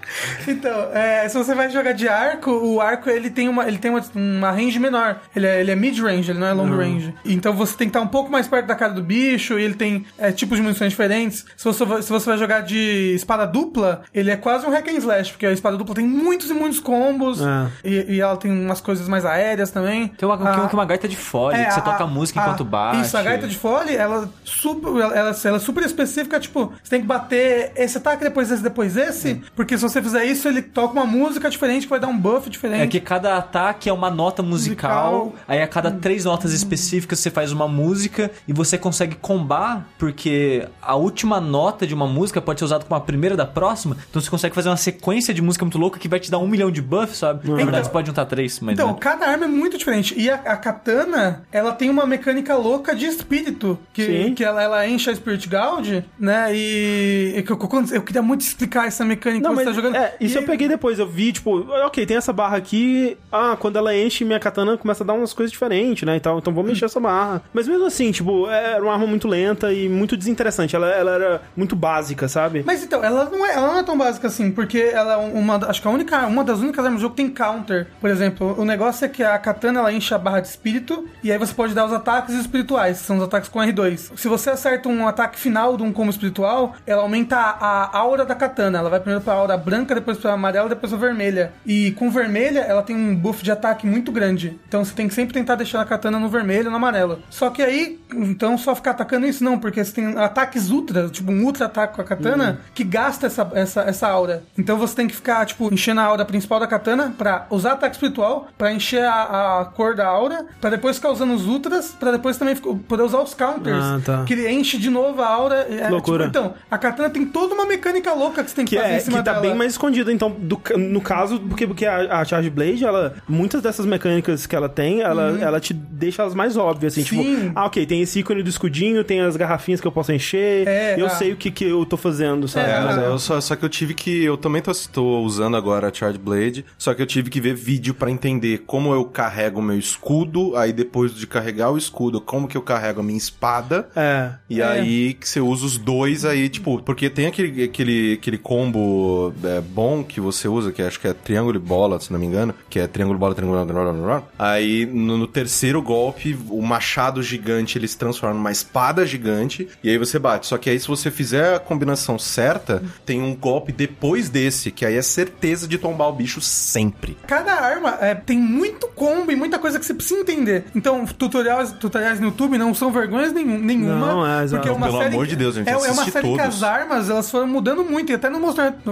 Então, é, se você vai jogar de arco, o arco ele tem uma, ele tem uma, uma range menor. Ele é, ele é mid-range, ele não é long range. Então você tem que estar um pouco mais perto da cara do bicho, e ele tem é, tipos de munições diferentes. Se você, vai- se você vai jogar de espada dupla, ele é quase um hack and slash, porque a espada dupla tem muitos e muitos combos, Ah. e, e ela tem umas coisas mais aéreas também. Tem uma, Ah, que uma gaita de fole, é, que você a- toca música a- enquanto bate. Isso, a gaita de fole, ela, super, ela, ela, ela é super específica, tipo, você tem que bater esse ataque, depois esse, depois esse, porque se você fizer isso, ele toca uma música diferente que vai dar um buff diferente. É que cada ataque é uma nota musical, Musical. aí a cada três notas específicas você faz uma música e você consegue combar, porque a última nota de uma música pode ser usada como a primeira da próxima, então você consegue fazer uma sequência de música muito louca que vai te dar um milhão de buffs, sabe? Na verdade, você pode juntar três, mas... Então, né? cada arma é muito diferente. E a, a katana, ela tem uma mecânica louca de espírito. Que, Sim. que ela, ela enche a Spirit Gauge, né? E, que eu, eu, eu queria muito explicar essa mecânica Não, que você mas tá jogando. é, Isso E- eu peguei depois, eu vi, tipo, ok, tem essa barra aqui. Ah, quando ela enche, minha katana começa a dar umas coisas diferentes, né? E tal, então vou mexer essa barra. Mas mesmo assim, tipo, era uma arma muito lenta e muito desinteressante. Ela, ela era muito básica, sabe? Mas então, ela não, é, ela não é tão básica assim, porque ela é uma. Acho que a única, uma das únicas armas do jogo que tem counter. Por exemplo, o negócio é que a katana ela enche a barra de espírito, e aí você pode dar os ataques espirituais, que são os ataques com R2. Se você acerta um ataque final de um combo espiritual, ela aumenta a aura da katana. Ela vai primeiro pra aura branca, depois pra amarela, depois pra vermelha. E com vermelha, ela tem um buff de ataque muito grande. Então você tem que sempre tentar deixar a katana no vermelho e no amarelo. Só que aí, então só ficar atacando isso não, porque você tem ataques ultra, tipo um ultra ataque com a katana, que gasta essa, essa, essa aura. Então você tem que ficar, tipo, enchendo a aura principal da katana pra usar ataque espiritual, pra encher a, a cor da aura, pra depois ficar usando os ultras, pra depois também poder usar os counters. Ah, tá. Que ele enche de novo a aura. É, Loucura. tipo, então, a katana tem toda uma mecânica louca que você tem que, Que, fazer é, em cima que tá dela. bem mais escondida, então, do no caso, porque, porque a, a Charge Blade, ela, muitas dessas mecânicas que ela tem, ela, ela te deixa elas mais óbvias, assim, Uhum. Sim. tipo, ah, ok, tem esse ícone do escudinho, tem as garrafinhas que eu posso encher, É, eu ah. sei o que, que eu tô fazendo, sabe? É, Mas é, eu só, só que eu tive que. Eu também tô, tô usando agora a Charge Blade. Só que eu tive que ver vídeo pra entender como eu carrego o meu escudo. Aí depois de carregar o escudo, como que eu carrego a minha espada. É. E É. aí que você usa os dois aí, tipo, porque tem aquele, aquele, aquele combo é, bom que você usa, que acho que é triângulo e bola, se não me engano, que é triângulo, bola, triângulo, blá, blá, blá, blá. Aí no, no terceiro golpe, o machado gigante ele se transforma numa espada gigante e aí você bate. Só que aí se você fizer a combinação certa, tem um golpe depois desse, que aí é certeza de tombar o bicho sempre. Cada arma é, tem muito combo e muita coisa que você precisa entender. Então, tutoriais, tutoriais no YouTube não são vergonhas nenhum, nenhuma. Não, é, exato. porque é uma Pelo série amor que- de Deus, gente, É, é uma série que todos. as armas elas foram mudando muito e até não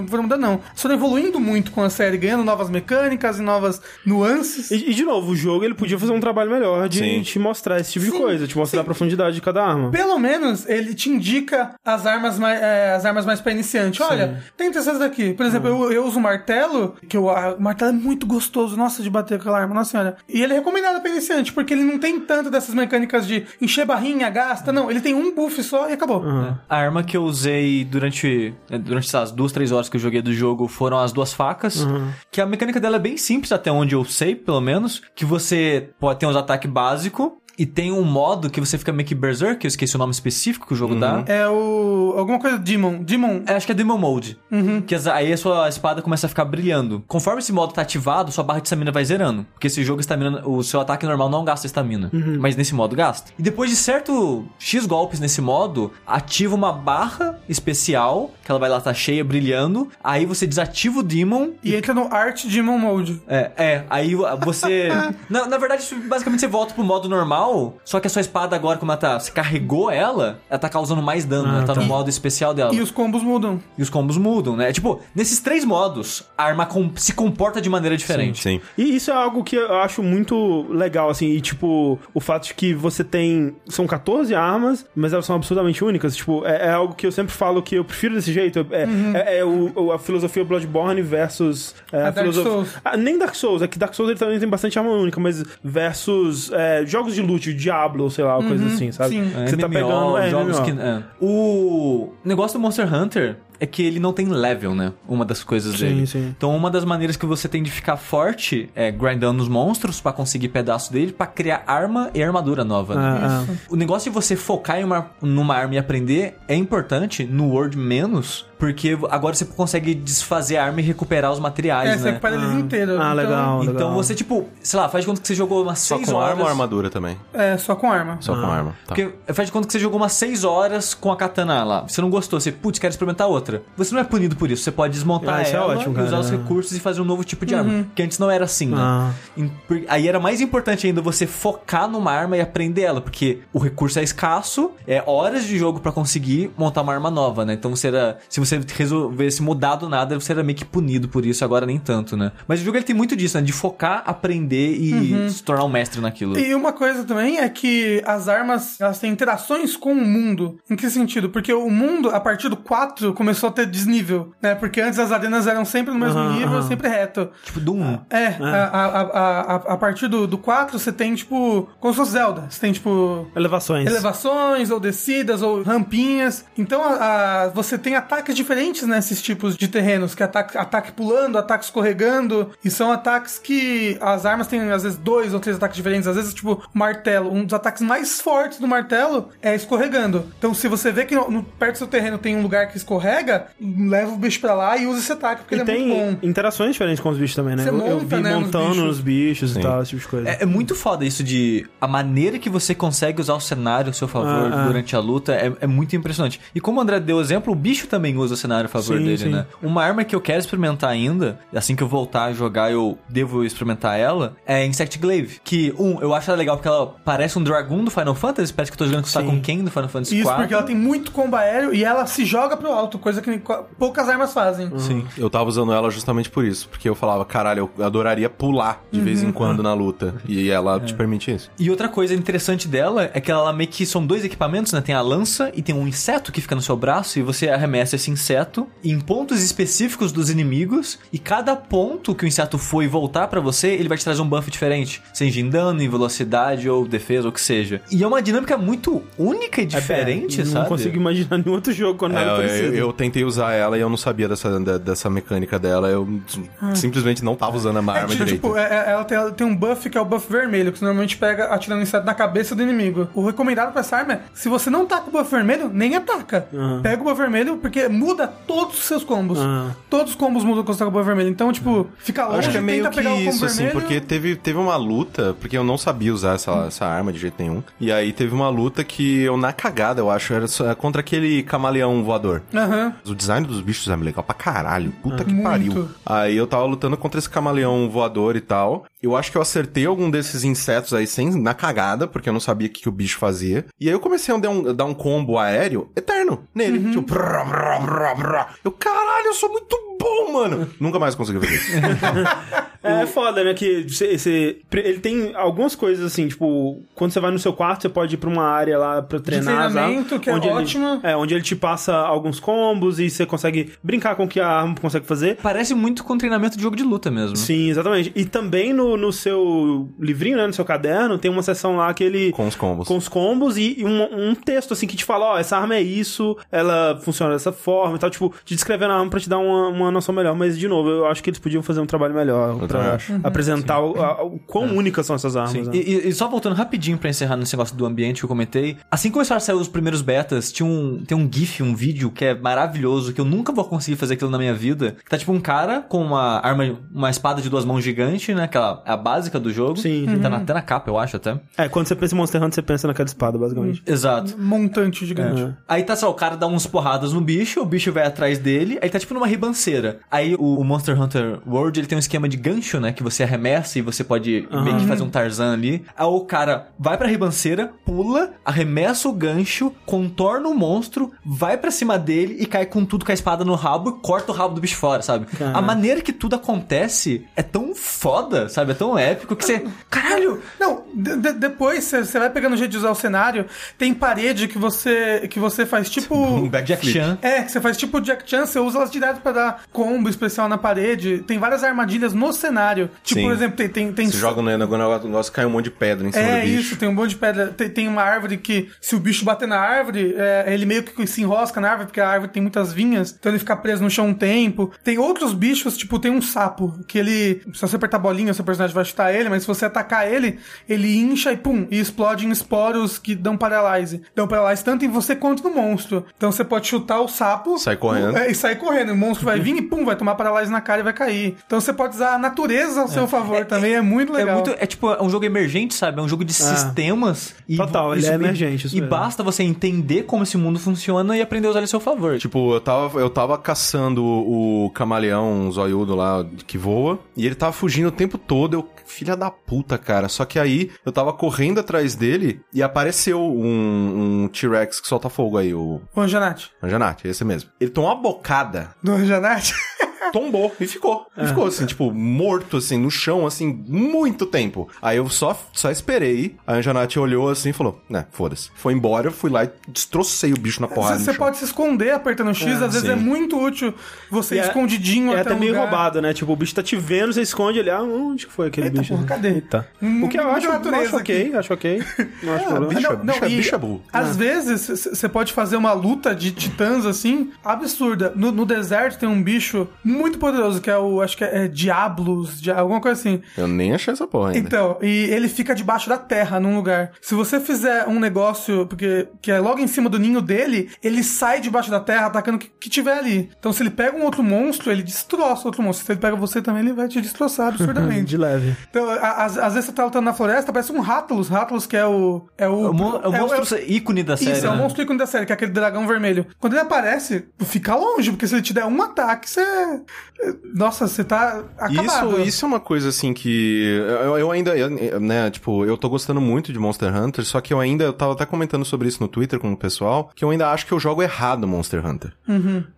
foram mudando, não. Foram evoluindo muito com a série, ganhando novas mecânicas e novas nuances. E, e, de novo, o jogo ele podia fazer um trabalho melhor de Sim. te mostrar esse tipo de Sim, coisa, te mostrar sim. a profundidade de cada arma. Pelo menos ele te indica as armas mais, é, as armas mais pra iniciante. Olha, tenta essas daqui. Por exemplo, eu, eu uso o martelo, que eu, a- o martelo é muito gostoso, nossa, de bater aquela arma, nossa senhora. E ele é recomendado pra iniciante, porque ele não tem tanto dessas mecânicas de encher barrinha, gasta, não. Ele tem um buff só e acabou. A arma que eu usei durante, eh, durante essas duas, três horas que eu joguei do jogo foram as duas facas. Que a mecânica dela é bem simples, até onde eu sei, pelo menos. Que você pode ter uns ataques básicos. E tem um modo que você fica meio que berserk, que eu esqueci o nome específico que o jogo dá. É o. alguma coisa Demon. Demon. É, acho que é Demon Mode. Que as- aí a sua espada começa a ficar brilhando. Conforme esse modo tá ativado, sua barra de estamina vai zerando. Porque esse jogo, estamina, o seu ataque normal não gasta estamina. Mas nesse modo gasta. E depois de certo X golpes nesse modo, ativa uma barra especial, que ela vai lá tá cheia, brilhando. Aí você desativa o Demon. E entra no Art Demon Mode. É, é, aí você. na, na verdade, basicamente você volta pro modo normal. Só que a sua espada agora, como ela tá. Você carregou ela, ela tá causando mais dano. Ah, ela tá, tá. no modo especial dela. E os combos mudam. E os combos mudam, né? Tipo, nesses três modos, a arma com- se comporta de maneira diferente. Sim. E isso é algo que eu acho muito legal, assim, e tipo, o fato de que você tem. São 14 armas, mas elas são absurdamente únicas. Tipo, é, é algo que eu sempre falo que eu prefiro desse jeito. É, é, é o, o- a filosofia Bloodborne versus. é, A Dark filosof- Souls. Ah, nem Dark Souls, é que Dark Souls ele também tem bastante arma única, mas versus é, jogos de loot, Diablo, sei lá, coisa assim, sabe? sim. É, Você tá MMO, pegando. É, jogos MMO. que. é. O negócio do Monster Hunter é que ele não tem level, né? Uma das coisas Sim, dele. sim. Então, uma das maneiras que você tem de ficar forte é grindando os monstros pra conseguir pedaço dele, pra criar arma e armadura nova. né? Ah, ah. O negócio de você focar em uma, numa arma e aprender é importante, no Word menos, porque agora você consegue desfazer a arma e recuperar os materiais, É, você né? recupera eles inteiros. Ah, Então, legal. Então você, tipo, sei lá, faz de conta que você jogou umas Só 6 com horas. arma ou armadura também? É, só com arma. Só com arma. Tá. Porque faz de conta que você jogou umas 6 horas com a katana lá. Você não gostou, você, putz, quero experimentar outra. Você não é punido por isso. Você pode desmontar Ah, isso é ela ótimo, e cara. usar os recursos e fazer um novo tipo de arma. Que antes não era assim, né? Ah. Aí era mais importante ainda você focar numa arma e aprender ela, porque o recurso é escasso, é horas de jogo pra conseguir montar uma arma nova, né? Então você era, se você resolvesse mudar do nada, você era meio que punido por isso, agora nem tanto, né? Mas o jogo ele tem muito disso, né? De focar, aprender e se tornar um mestre naquilo. E uma coisa também é que as armas, elas têm interações com o mundo. Em que sentido? Porque o mundo, a partir do 4, começou a ter desnível, né? Porque antes as arenas eram sempre no mesmo Aham, nível, aham. sempre reto. Tipo, do 1. É, A, a, a, a, a partir do, do 4 você tem, tipo, como se fosse Zelda. Você tem, tipo, Elevações. elevações, ou descidas, ou rampinhas. Então a- a- você tem ataques diferentes nesses tipos de terrenos, que é ataque, ataque pulando, ataque escorregando, e são ataques que as armas têm às vezes dois ou três ataques diferentes, às vezes tipo martelo, um dos ataques mais fortes do martelo é escorregando. Então se você vê que no, no- perto do seu terreno tem um lugar que escorrega, leva o bicho pra lá e usa esse ataque, porque E ele é tem muito bom. interações diferentes com os bichos também, né? Você eu, eu monta, vi né, nos montando bichos. nos bichos e tal, esse tipo de coisa. É, é muito foda isso de a maneira que você consegue usar o cenário a seu favor Ah, ah. durante a luta é, é muito impressionante. E como o André deu exemplo, o bicho também usa o cenário a favor Sim, dele, sim. né? Uma arma que eu quero experimentar ainda, assim que eu voltar a jogar, eu devo experimentar ela, é Insect Glaive. Que, um, eu acho ela legal porque ela parece um Dragoon do Final Fantasy, parece que eu tô jogando com o Sim. Ken do Final Fantasy Isso, IV. porque ela tem muito combo aéreo e ela se joga pro alto, coisa que poucas armas fazem. Sim. Eu tava usando ela justamente por isso, porque eu falava, caralho, eu adoraria pular de vez em quando na luta. E ela te permite isso. E outra coisa interessante dela é que ela meio que são dois equipamentos, né? Tem a lança e tem um inseto que fica no seu braço e você arremessa esse inseto em pontos específicos dos inimigos e cada ponto que o inseto for e voltar pra você, ele vai te trazer um buff diferente, seja em dano, em velocidade ou defesa, ou o que seja. E é uma dinâmica muito única e diferente, É, não sabe? consigo imaginar nenhum outro jogo com nada É, eu, parecido. eu- eu tentei usar ela e eu não sabia dessa, dessa mecânica dela. Eu simplesmente não tava usando a É, arma tipo, direito. tipo, é- é- ela, tem, tem um buff que é o buff vermelho, que você normalmente pega atirando inseto na cabeça do inimigo. O recomendado pra essa arma é: se você não tá com o buff vermelho, nem ataca. Pega o buff vermelho, porque muda todos os seus combos. Ah. Todos os combos mudam quando você tá com o vermelho. Então, tipo, fica Eu longe, Acho que é meio que isso, assim, porque teve, teve uma luta, porque eu não sabia usar essa, essa arma de jeito nenhum. E aí teve uma luta que eu, na cagada, eu acho, era só- contra aquele camaleão voador. Aham. O design dos bichos é legal pra caralho. Puta que Muito. pariu. Aí eu tava lutando contra esse camaleão voador e tal. Eu acho que eu acertei algum desses insetos aí sem, na cagada, porque eu não sabia o que, que o bicho fazia. E aí eu comecei a dar um, dar um combo aéreo eterno nele. Uhum. Tipo, brá, brá, brá, brá. Eu, caralho, eu sou muito bom, mano. Nunca mais consegui fazer isso. É foda, né? Que você, você- ele tem algumas coisas assim, tipo, quando você vai no seu quarto, você pode ir pra uma área lá pra treinar. as treinamento, armas, que é onde ele- ótimo. é, onde ele te passa alguns combos e você consegue brincar com o que a arma consegue fazer. Parece muito com treinamento de jogo de luta mesmo. Sim, exatamente. E também no, no seu livrinho, né, no seu caderno, tem uma seção lá que ele... Com os combos. Com os combos e e um, um texto, assim, que te fala, ó, essa arma é isso, ela funciona dessa forma e tal, tipo, te descrevendo a arma pra te dar uma, uma noção melhor. Mas, de novo, eu acho que eles podiam fazer um trabalho melhor Eu pra também acho. apresentar o, a- o quão únicas são essas armas. Né? E, e- só voltando rapidinho pra encerrar nesse negócio do ambiente que eu comentei. Assim que começaram a sair os primeiros betas, tinha um, tem um GIF, um vídeo que é maravilhoso, que eu nunca vou conseguir fazer aquilo na minha vida. Que tá tipo um cara com uma arma, uma espada de duas mãos gigante, né? Aquela é a básica do jogo. Sim, Tá na, até na capa, eu acho até. É, quando você pensa em Monster Hunter, você pensa naquela espada, basicamente. Exato. Montante gigante. É. Aí tá só, o cara dá uns porradas no bicho, o bicho vai atrás dele, aí tá tipo numa ribanceira. Aí o, o Monster Hunter World, ele tem um esquema de gancho, né? Que você arremessa e você pode meio que fazer um Tarzan ali. Aí o cara vai pra ribanceira, pula, arremessa o gancho, contorna o monstro, vai pra cima dele e cai com tudo com a espada no rabo e corta o rabo do bicho fora, sabe? Caraca. A maneira que tudo acontece é tão foda, sabe? É tão épico que você... Caralho! Não, de- de- depois você vai pegando o jeito de usar o cenário, tem parede que você que você faz tipo. Um Jack. Chan. É, que você faz tipo Jack Chan, você usa elas direto pra dar combo especial na parede. Tem várias armadilhas no cenário. Tipo, Sim. por exemplo, tem. tem, tem Você joga no negócio, cai um monte de pedra em cima É do bicho. isso, tem um monte de pedra. Tem, tem uma árvore que, se o bicho bater na árvore, é, ele meio que se enrosca na árvore, porque a árvore tem muitas vinhas, então ele fica preso no chão um tempo. Tem outros bichos, tipo, tem um sapo, que ele, se você apertar a bolinha, seu personagem vai chutar ele, mas se você atacar ele, ele incha e pum, e explode em esporos que dão paralyse. Dão paralyse tanto em você quanto no monstro. Então você pode chutar o sapo. Sai correndo. É, e sai correndo. O monstro vai vir e pum, vai tomar paralyse na cara e vai cair. Então você pode usar a natureza ao seu favor também, é muito legal. É muito. É tipo, é um jogo emergente, sabe? É um jogo de sistemas. E Total, ele é e- emergente, isso E mesmo. basta você entender como esse mundo funciona e aprender a usar ele a seu favor. Tipo, eu tava, eu tava caçando o camaleão zoiudo lá que voa, e ele tava fugindo o tempo todo. Eu, filha da puta, cara. Só que aí eu tava correndo atrás dele e apareceu um, um T-Rex que solta fogo aí, o Ô, Janate. Anjanate, esse mesmo. Ele tomou uma bocada. Do Janate? tombou e ficou. E ficou assim, tipo, morto, assim, no chão, assim, muito tempo. Aí eu só, só esperei, a Anjanati olhou assim e falou, né, foda-se. Foi embora, eu fui lá e destrocei o bicho na porrada. Você pode se esconder apertando X, às vezes sim. é muito útil você E é- escondidinho É até até um meio lugar. roubado, né? Tipo, o bicho tá te vendo, você esconde ele. Ah, onde que foi aquele Eita, bicho? porra, cadê? Eita. Hum, O que eu acho, acho ok, acho ok. Não acho problema. bicho- Ah, não, não, é- e bicho é burro. Às vezes você pode fazer uma luta de titãs assim, absurda. No, no deserto tem um bicho muito poderoso que é o, acho que é, é Diablos, dia- alguma coisa assim. Eu nem achei essa porra ainda. Então, e ele fica debaixo da terra num lugar. Se você fizer um negócio, porque que é logo em cima do ninho dele, ele sai debaixo da terra atacando o que, que tiver ali. Então, se ele pega um outro monstro, ele destroça o outro monstro. Se ele pega você também, ele vai te destroçar absurdamente. De leve. Então, às, vezes você tá lutando na floresta, parece um Rátulos. Rátulos que é o. É o, É o, mon- é o é monstro ícone da série. Isso, é o né? monstro ícone da série, que é aquele dragão vermelho. Quando ele aparece, fica longe, porque se ele te der um ataque, você. Nossa, você tá acabado. Isso, isso é uma coisa assim que eu, eu ainda, eu, né, tipo, eu tô gostando muito de Monster Hunter, só que eu ainda, eu tava até comentando sobre isso no Twitter com o pessoal, que eu ainda acho que eu jogo errado Monster Hunter.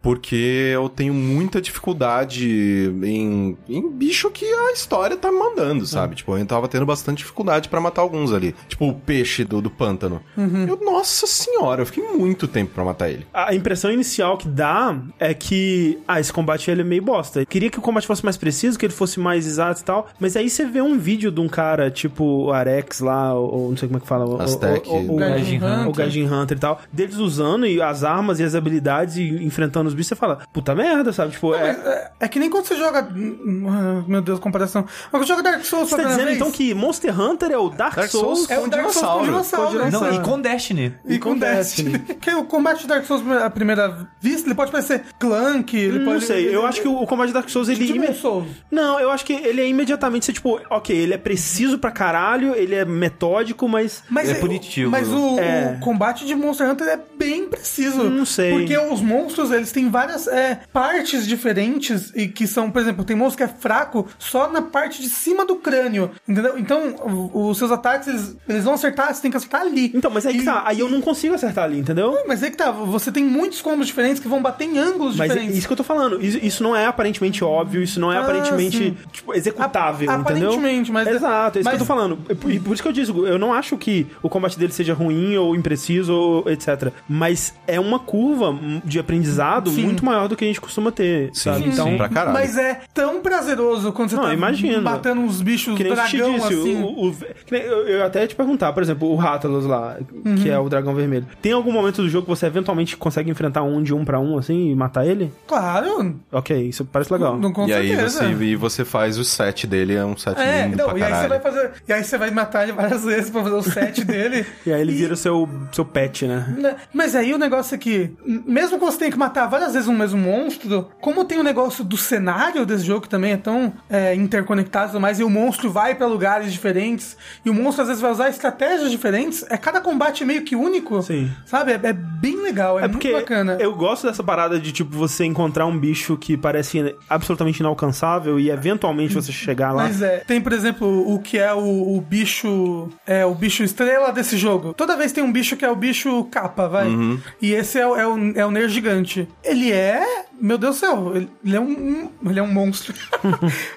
Porque eu tenho muita dificuldade em, em bicho que a história tá me mandando, sabe? Tipo, eu tava tendo bastante dificuldade pra matar alguns ali. Tipo, o peixe do, do pântano. Eu, nossa senhora, eu fiquei muito tempo pra matar ele. A impressão inicial que dá é que, ah, esse combate ele é meio bosta. Eu Queria que o combate fosse mais preciso, que ele fosse mais exato e tal, mas aí você vê um vídeo de um cara, tipo o Arex lá, ou, ou não sei como é que fala, o- Aztec. o, o, o, Gaijin Hunter. o Gaijin Hunter e tal, deles usando e as armas e as habilidades e enfrentando os bichos, você fala, puta merda, sabe? Tipo, é, É, é que nem quando você joga. Ah, Meu Deus, comparação. Mas quando você joga Dark Souls você tá dizendo então vez, que Monster Hunter é o Dark, Dark Souls? Souls É o Dark Souls com dinossauro. Com dinossauro. Não, e com Destiny. E com Destiny. Porque o combate de Dark Souls à primeira vista, ele pode parecer clunk, ele Não pode. sei, eu acho que o, o combate de Dark Souls, ele... Tipo ime- Souls. Não, eu acho que ele é imediatamente, você, tipo, ok, ele é preciso pra caralho, ele é metódico, mas... Mas É punitivo. Mas o, É. o combate de Monster Hunter é bem preciso. Não sei. Porque os monstros, eles têm várias é, partes diferentes e que são, por exemplo, tem monstro que é fraco só na parte de cima do crânio, entendeu? Então, os seus ataques, eles, eles vão acertar, você tem que acertar ali. Então, mas aí que E- tá, aí eu não consigo acertar ali, entendeu? Mas aí que tá, você tem muitos combos diferentes que vão bater em ângulos Mas é diferentes. isso que eu tô falando. Isso, isso não é aparentemente óbvio, isso não é Ah, aparentemente tipo, executável, Ap- entendeu? aparentemente, mas- Exato, é isso mas- que eu tô falando. E por, isso que eu digo, eu não acho que o combate dele seja ruim ou impreciso ou etc. Mas é uma curva de aprendizado Sim. muito maior do que a gente costuma ter, sabe? Sim, Então, sim. Pra caralho. Mas é tão prazeroso quando você Não, tá imagino. batendo uns bichos Que nem dragão disse, assim. o, o- que nem- eu, eu até ia te perguntar, por exemplo, o Rathalos lá, Uhum. que é o dragão vermelho. Tem algum momento do jogo que você eventualmente consegue enfrentar um de um pra um, assim, e matar ele? Claro, Ok, isso parece legal. não com e aí você, e você faz o set dele, é um set É, lindo não, pra e aí você caralho. vai fazer. E aí você vai matar ele várias vezes pra fazer o set dele. E aí ele vira o seu, seu pet, né? Né? Mas aí o negócio é que, mesmo que você tenha que matar várias vezes um mesmo monstro, como tem o negócio do cenário desse jogo que também é tão é, interconectado e tudo mais, e o monstro vai pra lugares diferentes, e o monstro às vezes vai usar estratégias diferentes, é cada combate meio que único. Sim. Sabe? É, é bem legal, é, É muito bacana. eu gosto dessa parada de, tipo, você encontrar um bicho que parece absolutamente inalcançável e eventualmente você chegar lá. Mas é, tem, por exemplo, o que é o, o bicho. É o bicho estrela desse jogo. Toda vez tem um bicho que é o bicho capa, vai. E esse é, o- é, o, é o Ner gigante. Ele é. Meu Deus do céu, ele, é um. Ele é um monstro.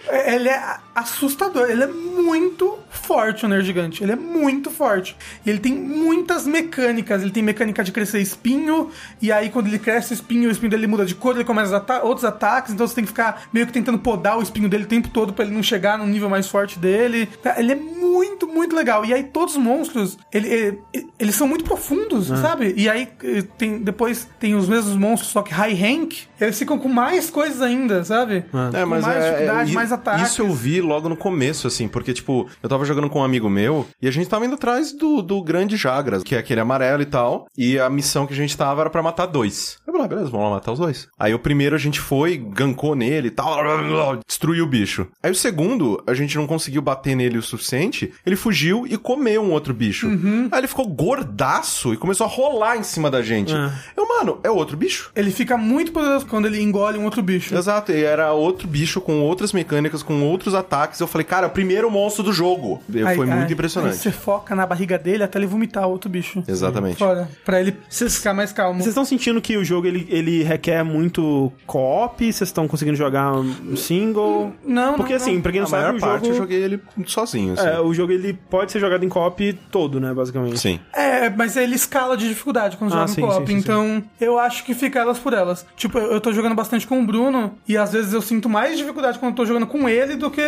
É, ele é assustador. Ele é muito forte, o Ner gigante. Ele é muito forte. E ele tem muitas mecânicas. Ele tem mecânica de crescer espinho. E aí, quando ele cresce espinho, o espinho dele muda de cor, ele começa a ata outros ataques. Então você tem que ficar meio que tentando podar o espinho dele o tempo todo pra ele não chegar no nível mais forte dele. Ele é muito, muito legal. E aí, todos os monstros, ele- ele- eles são muito profundos, sabe? E aí, eh, tem, depois tem os mesmos monstros, só que high rank. Eles ficam com mais coisas ainda, sabe? É, com mas mais é, dificuldade, é, mais ataques. Isso eu vi logo no começo, assim, porque, tipo, eu tava jogando com um amigo meu e a gente tava indo atrás do, do grande Jagras, que é aquele amarelo e tal, e a missão que a gente tava era pra matar dois. Eu falei, ah, beleza, vamos lá matar os dois. Aí o primeiro a gente foi, gancou nele e tal, destruiu o bicho. Aí o segundo, a gente não conseguiu bater nele o suficiente, ele fugiu e comeu um outro bicho. Uhum. Aí ele ficou gordaço e começou a rolar em cima da gente. Ah. Eu, mano, é outro bicho? Ele fica muito poderoso quando ele engole um outro bicho. Exato, e era outro bicho com outras mecânicas, com outros ataques. Eu falei, cara, é o primeiro monstro do jogo. Aí- foi muito aí- impressionante. Aí você foca na barriga dele até ele vomitar outro bicho. Exatamente. Fora. Pra ele ficar mais calmo. Vocês estão sentindo que o jogo ele, ele requer muito co-op? Vocês estão conseguindo jogar um single? Não, Porque não, assim, não. pra quem A não sabe, maior o parte jogo... eu joguei ele sozinho, assim. É, o jogo ele pode ser jogado em co-op todo, né, basicamente. Sim. É, mas ele escala de dificuldade quando Ah, joga sim, no co-op. sim, sim, então, eu acho que fica elas por elas. Tipo, eu eu tô jogando bastante com o Bruno e às vezes eu sinto mais dificuldade quando eu tô jogando com ele do que,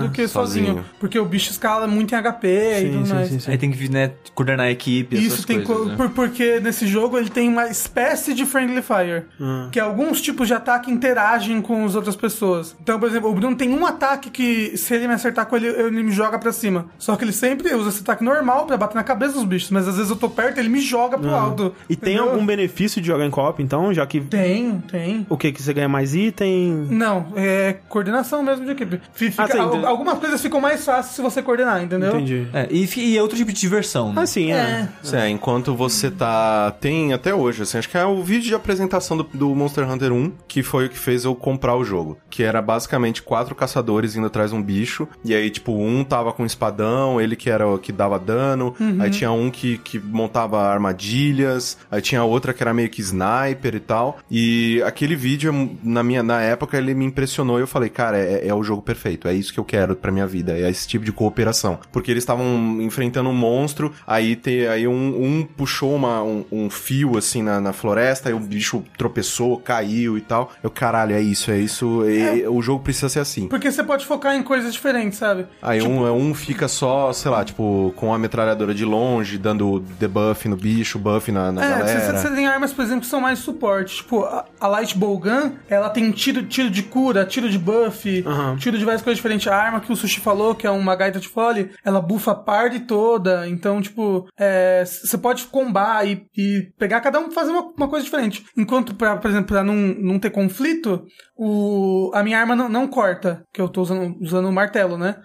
do que sozinho. sozinho. Porque o bicho escala muito em HP e Sim, tudo sim, mais. sim, sim. Aí tem que né, coordenar a equipe, Isso essas tem coisas, co- né? por- porque nesse jogo ele tem uma espécie de friendly fire, Ah. que alguns tipos de ataque interagem com as outras pessoas. Então, por exemplo, o Bruno tem um ataque que se ele me acertar com ele, ele me joga pra cima. Só que ele sempre usa esse ataque normal pra bater na cabeça dos bichos, mas às vezes eu tô perto, ele me joga pro alto. E tem entendeu? algum benefício de jogar em co-op, então? Já que... Tem, tem. O que? Que você ganha mais item? Não, é coordenação mesmo de equipe. Fi- fica- Ah, sim, al- algumas coisas ficam mais fáceis se você coordenar, entendeu? Entendi. É, e, e é outro tipo de diversão, né? Ah, sim, é. É. É, enquanto você tá. Tem até hoje, assim, acho que é o vídeo de apresentação do, do Monster Hunter 1 que foi o que fez eu comprar o jogo. Que era basicamente quatro caçadores indo atrás de um bicho. E aí, tipo, um tava com um espadão, ele que era o que dava dano. Aí tinha um que, que montava armadilhas. Aí tinha outra que era meio que sniper e tal. E aquele vídeo, na minha na época, ele me impressionou e eu falei, cara, é, é o jogo perfeito. É isso que eu quero pra minha vida. É esse tipo de cooperação. Porque eles estavam enfrentando um monstro, aí, te, aí um, um puxou uma, um, um fio assim na, na floresta, aí o bicho tropeçou, caiu e tal. Eu, caralho, é isso, é isso. e- o jogo precisa ser assim. Porque você pode focar em coisas diferentes, sabe? Aí um, um fica só, sei lá, tipo, com a metralhadora de longe, dando debuff no bicho, buff na, na É, galera. você, você tem armas, por exemplo, que são mais suporte. Tipo, a, a Light Bow Gun, ela tem tiro, tiro de cura, tiro de buff, Aham. tiro de várias coisas diferentes. A arma que o Sushi falou, que é uma gaita de fole, ela bufa a party toda. Então, tipo, é, você pode combar e, e pegar cada um fazer uma, uma coisa diferente. Enquanto, pra, por exemplo, pra não, não ter conflito, o, a minha arma não, não corta, que eu tô usando, usando o martelo, né?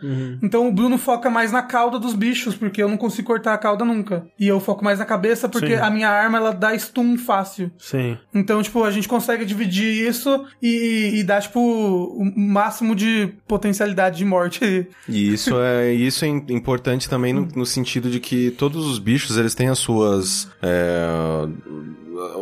Então o Bruno foca mais na cauda dos bichos, porque eu não consigo cortar a cauda nunca. E eu foco mais na cabeça, porque Sim. a minha arma ela dá stun fácil. Sim. Então, tipo, a gente consegue dividir isso e, e dar, tipo, o máximo de potencialidade de morte. E isso é, isso é im- importante também no, no sentido de que todos os bichos, eles têm as suas... é,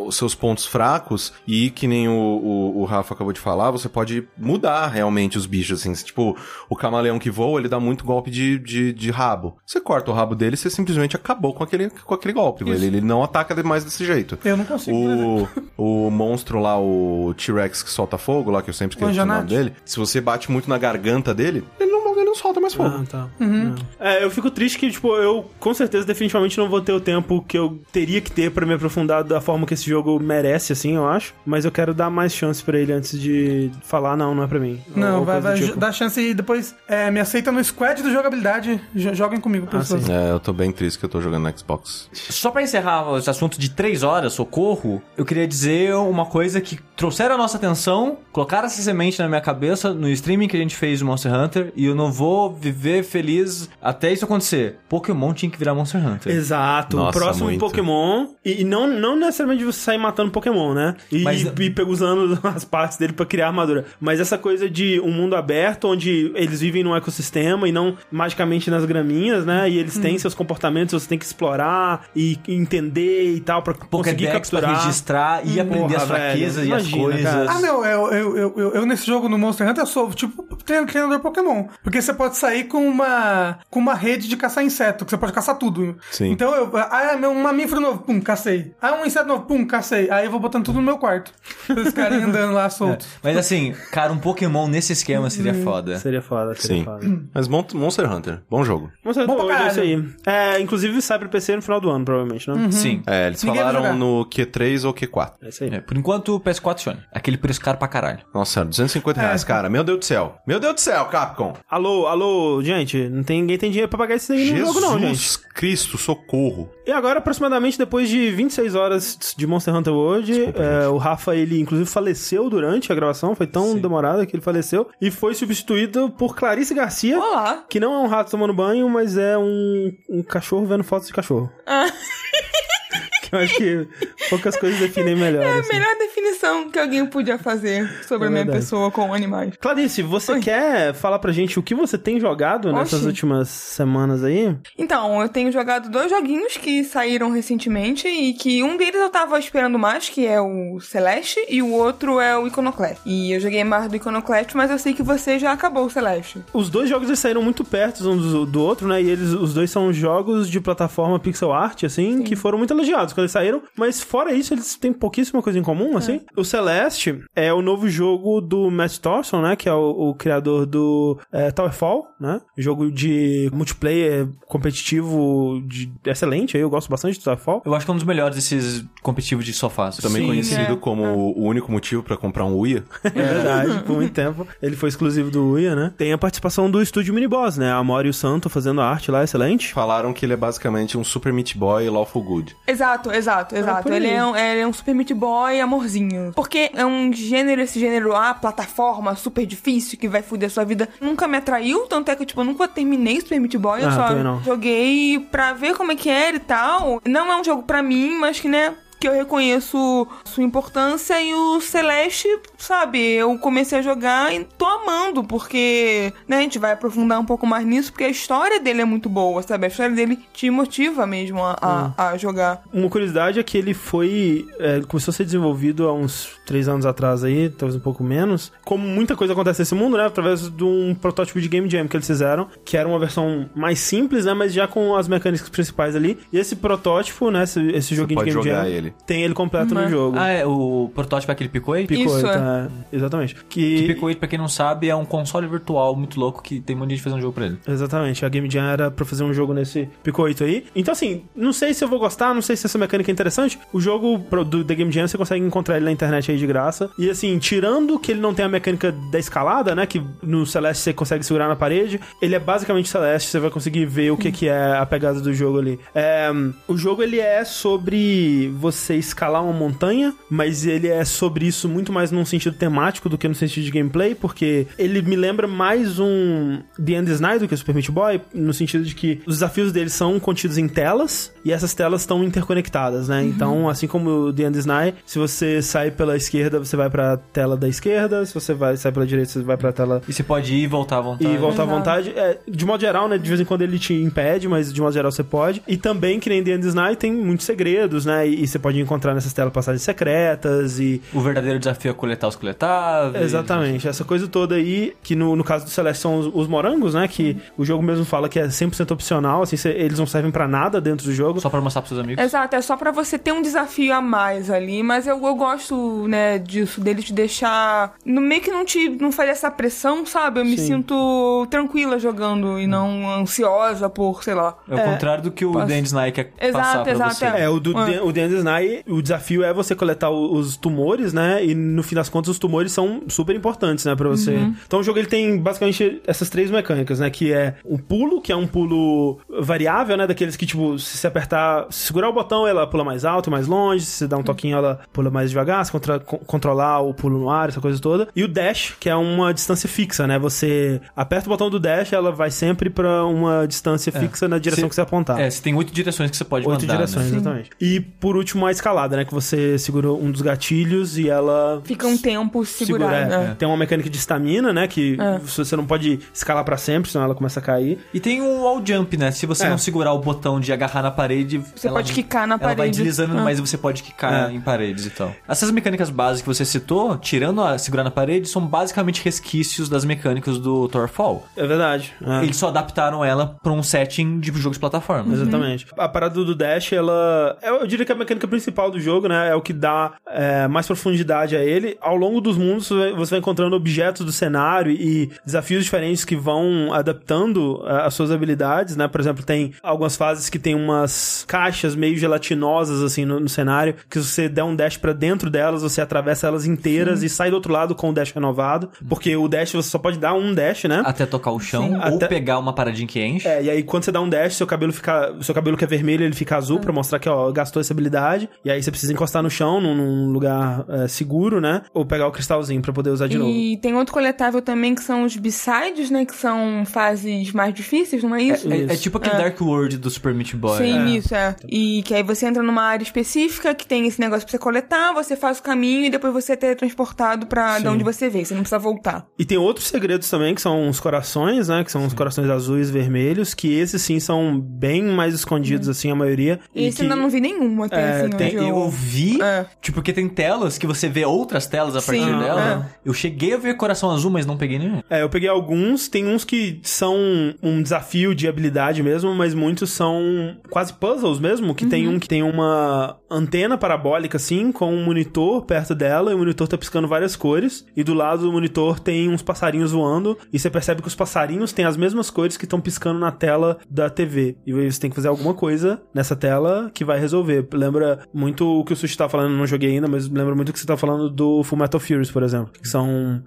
os seus pontos fracos e que nem o, o, o Rafa acabou de falar, você pode mudar realmente os bichos, assim. Tipo, o camaleão que voa, ele dá muito golpe de, de, de rabo. Você corta o rabo dele, você simplesmente acabou com aquele, com aquele golpe. Ele, ele não ataca mais desse jeito. Eu não consigo. O, o monstro lá, o T-Rex que solta fogo lá, que eu sempre esqueço o nome dele, se você bate muito na garganta dele, ele não, não solta mais fogo. Ah, tá. Uhum. É, eu fico triste que, tipo, eu com certeza definitivamente não vou ter o tempo que eu teria que ter pra me aprofundar da forma que esse jogo merece, assim, eu acho. Mas eu quero dar mais chance pra ele antes de falar, não, não é pra mim. Não, vai, vai tipo. dar chance e depois é, me aceita no squad do jogabilidade. Jo- Joguem comigo, pessoas. sim. É, eu tô bem triste que eu tô jogando no Xbox. Só pra encerrar esse assunto de três horas, socorro, eu queria dizer uma coisa que trouxeram a nossa atenção, colocaram essa semente na minha cabeça no streaming que a gente fez do Monster Hunter, e eu não vou viver feliz até isso acontecer. Pokémon tinha que virar Monster Hunter. Exato, Nossa, o próximo muito. Pokémon. E, não, não necessariamente você sair matando Pokémon, né? E, Mas- e usando as partes dele pra criar armadura. Mas essa coisa de um mundo aberto, onde eles vivem num ecossistema e não magicamente nas graminhas, né? E eles têm seus comportamentos, você tem que explorar e entender e tal, pra conseguir Pokédex pra capturar. registrar e aprender Porra, as fraquezas velho, e as imagina, coisas. cara. Ah, não, eu, eu, eu, eu, eu nesse jogo no Monster Hunter eu sou tipo trein- treinador Pokémon. Porque você pode sair com uma com uma rede de caçar inseto, que você pode caçar tudo. Sim. Então eu. Ah, é meu- um mamífero novo, pum, cacei. Ah, um inseto novo, pum, cacei. Aí eu vou botando tudo no meu quarto. Eles ficarem andando lá soltos. Mas assim, cara, um Pokémon nesse esquema seria foda. Seria foda, seria Sim. foda. Mas Mon- Monster Hunter, bom jogo. Mas é, Bom é isso aí. É, inclusive sai pro PC no final do ano, provavelmente, né? Sim. É, eles Ninguém falaram no Q3 ou Q4. É isso aí. É, por enquanto, o PS4 Sony. Aquele preço caro pra caralho. Nossa senhora, 250 reais, É. cara. Meu Deus do céu. Meu Deus do céu, Capcom. Alô, alô, gente, não tem, ninguém tem dinheiro pra pagar isso aí no jogo, não, gente. Jesus Cristo, socorro. E agora, aproximadamente depois de 26 horas de Monster Hunter World, é, o Rafa, ele inclusive faleceu durante a gravação, foi tão demorada que ele faleceu, e foi substituído por Clarice Garcia, Olá. que não é um rato tomando banho, mas é um, um cachorro vendo fotos de cachorro. Ah. que eu acho que poucas coisas definem melhor. É a assim. melhor definição definição que alguém podia fazer sobre É a minha verdade. pessoa com animais. Clarice, você Oi. quer falar pra gente o que você tem jogado nessas Oxi. últimas semanas aí? Então, eu tenho jogado dois joguinhos que saíram recentemente e que um deles eu tava esperando mais, que é o Celeste, e o outro é o Iconoclast. E eu joguei mais do Iconoclast, mas eu sei que você já acabou o Celeste. Os dois jogos eles saíram muito perto um do, do outro, né? E eles, os dois são jogos de plataforma pixel art, assim, que foram muito elogiados quando eles saíram. Mas fora isso, eles têm pouquíssima coisa em comum, assim. O Celeste é o novo jogo do Matt Thorson, né? Que é o, o criador do é, Towerfall, né? Jogo de multiplayer competitivo de, excelente. Eu gosto bastante do Towerfall. Eu acho que é um dos melhores desses competitivos de sofás. Também Sim, conhecido é. como o único motivo pra comprar um Uia. É verdade, por muito tempo. Ele foi exclusivo do Uia, né? Tem a participação do estúdio Miniboss, né? A Mori e o Santo fazendo a arte lá, excelente. Falaram que ele é basicamente um Super Meat Boy Lawful Good. Exato, exato, exato. aí. ele, é um, ele é um Super Meat Boy amorzinho. Porque é um gênero, esse gênero, ah, plataforma, super difícil, que vai foder a sua vida. Nunca me atraiu, tanto é que, tipo, eu nunca terminei Super Meat Boy. Eu Ah, só joguei pra ver como é que era e tal. Não é um jogo pra mim, mas que, né... Que eu reconheço sua importância e o Celeste, sabe? Eu comecei a jogar e tô amando, porque, né, a gente vai aprofundar um pouco mais nisso, porque a história dele é muito boa, sabe? A história dele te motiva mesmo a, a, a jogar. Uma curiosidade é que ele foi. é, ele começou a ser desenvolvido há uns três anos atrás aí, talvez um pouco menos. Como muita coisa acontece nesse mundo, né? Através de um protótipo de Game Jam que eles fizeram, que era uma versão mais simples, né? Mas já com as mecânicas principais ali. E esse protótipo, né? Esse, esse joguinho pode de Game jogar Jam. ele. Tem ele completo no Uhum. jogo. Ah, é, o protótipo é aquele Picoei? Pico Isso, oito, é. É, Exatamente. Que Que. Picoei, pra quem não sabe, é um console virtual muito louco que tem muita gente fazendo um jogo pra ele. Exatamente, a Game Jam era pra fazer um jogo nesse Pico 8 aí. Então, assim, não sei se eu vou gostar, não sei se essa mecânica é interessante. O jogo do The Game Jam você consegue encontrar ele na internet aí de graça. E, assim, tirando que ele não tem a mecânica da escalada, né? Que no Celeste você consegue segurar na parede, ele é basicamente Celeste, você vai conseguir ver o que, que é a pegada do jogo ali. É, o jogo ele é sobre você escalar uma montanha, mas ele é sobre isso muito mais num sentido temático do que no sentido de gameplay, porque ele me lembra mais um The End Night do que o Super Meat Boy, no sentido de que os desafios deles são contidos em telas, e essas telas estão interconectadas, né? Então, assim como o The End Night, se você sai pela esquerda, você vai pra tela da esquerda, se você vai sai pela direita, você vai pra tela E você pode ir e voltar à vontade. e voltar à vontade. É, de modo geral, né? De vez em quando ele te impede, mas de modo geral você pode. E também, que nem The End Night, tem muitos segredos, né? E, e você pode encontrar nessas telas passagens secretas e... O verdadeiro desafio é coletar os coletáveis. Exatamente, essa coisa toda aí, que no, no caso do Celeste são os, os morangos, né? Que o jogo mesmo fala que é 100% opcional, assim, cê- eles não servem pra nada dentro do jogo. Só pra mostrar pros seus amigos. Exato, é só pra você ter um desafio a mais ali, mas eu, eu gosto, né, disso, dele te deixar. No meio que não te não faz essa pressão, sabe? Eu me Sim. sinto tranquila jogando e não ansiosa por, sei lá. É o contrário do que o Passa- Dan Snake quer Exato, passar pra exato, você. é. É, o do. Dan- o Dan Snai, o desafio é você coletar os tumores, né? E no fim das contas, os tumores são super importantes, né? Pra você. Uhum. Então o jogo ele tem basicamente essas três mecânicas, né? Que é um pulo, que é um pulo variável, né? Daqueles que, tipo, se você apertar, se segurar o botão, ela pula mais alto e mais longe. Se você dá um toquinho, ela pula mais devagar. Se contra- con- controlar o pulo no ar, essa coisa toda. E o dash, que é uma distância fixa, né? Você aperta o botão do dash, ela vai sempre pra uma distância fixa na direção Se- que você apontar. É, você tem oito direções que você pode Oito mandar, direções, né? exatamente. E por último, a escalada, né? Que você segura um dos gatilhos e ela. Fica um tempo segurado, segura, é. né? Tem uma mecânica de estamina, né? Que É. você não pode escalar pra sempre, senão ela começa a cair. E tem o wall jump, né? Se você É. não segurar o botão de agarrar na parede... Você pode quicar na Ela vai parede. deslizando, Ah. mas você pode quicar É. em paredes e tal. Essas mecânicas básicas que você citou, tirando a segurar na parede, são basicamente resquícios das mecânicas do Thorfall. É verdade. é. Eles só adaptaram ela pra um setting de jogo de plataforma. Exatamente. A parada do Dash, ela. Eu, eu diria que a mecânica principal do jogo, né? É o que dá é, mais profundidade a ele. Ao longo dos mundos, você vai, encontrando objetos do cenário e desafios diferentes que vão adaptando é, as suas habilidades, né? Por exemplo, tem algumas fases que tem umas caixas meio gelatinosas, assim, no, no cenário, que se você der um dash pra dentro delas, você atravessa elas inteiras e sai do outro lado com o dash renovado. Porque o dash você só pode dar um dash, né? Até tocar o chão, Sim. ou Até- pegar uma paradinha que enche. É, e aí quando você dá um dash, seu cabelo fica. Seu cabelo que é vermelho, ele fica azul pra mostrar que, ó, gastou essa habilidade. e aí você precisa encostar no chão, num, num lugar é, seguro, né? Ou pegar o cristalzinho pra poder usar de novo. E tem outro coletável também que são os B-Sides, né? Que são fases mais difíceis, não é isso? É, é Isso. tipo aquele Dark World do Super Meat Boy. Sim, isso, é. E que aí você entra numa área específica que tem esse negócio pra você coletar, você faz o caminho e depois você é teletransportado pra de onde você veio. Você não precisa voltar. E tem outros segredos também, que são os corações, né? Que são os corações azuis e vermelhos, que esses sim são bem mais escondidos, assim, a maioria. E esse que... ainda não vi nenhum até, É, assim, tem- jogo. Eu vi, É. tipo, porque tem telas que você vê outras telas a partir Sim, dela. Eu cheguei a ver Coração Azul, mas não peguei nenhum. É, eu peguei alguns, tem uns que são um desafio de habilidade mesmo, mas muitos são quase puzzles mesmo, que tem um que tem uma antena parabólica assim, com um monitor perto dela, e o monitor tá piscando várias cores, e do lado do monitor tem uns passarinhos voando, e você percebe que os passarinhos têm as mesmas cores que estão piscando na tela da TV. E você tem que fazer alguma coisa nessa tela que vai resolver. Lembra muito o que o Sushi tá falando, não joguei ainda, mas lembra muito o que você tá falando do Full Metal Furious, por exemplo. Que são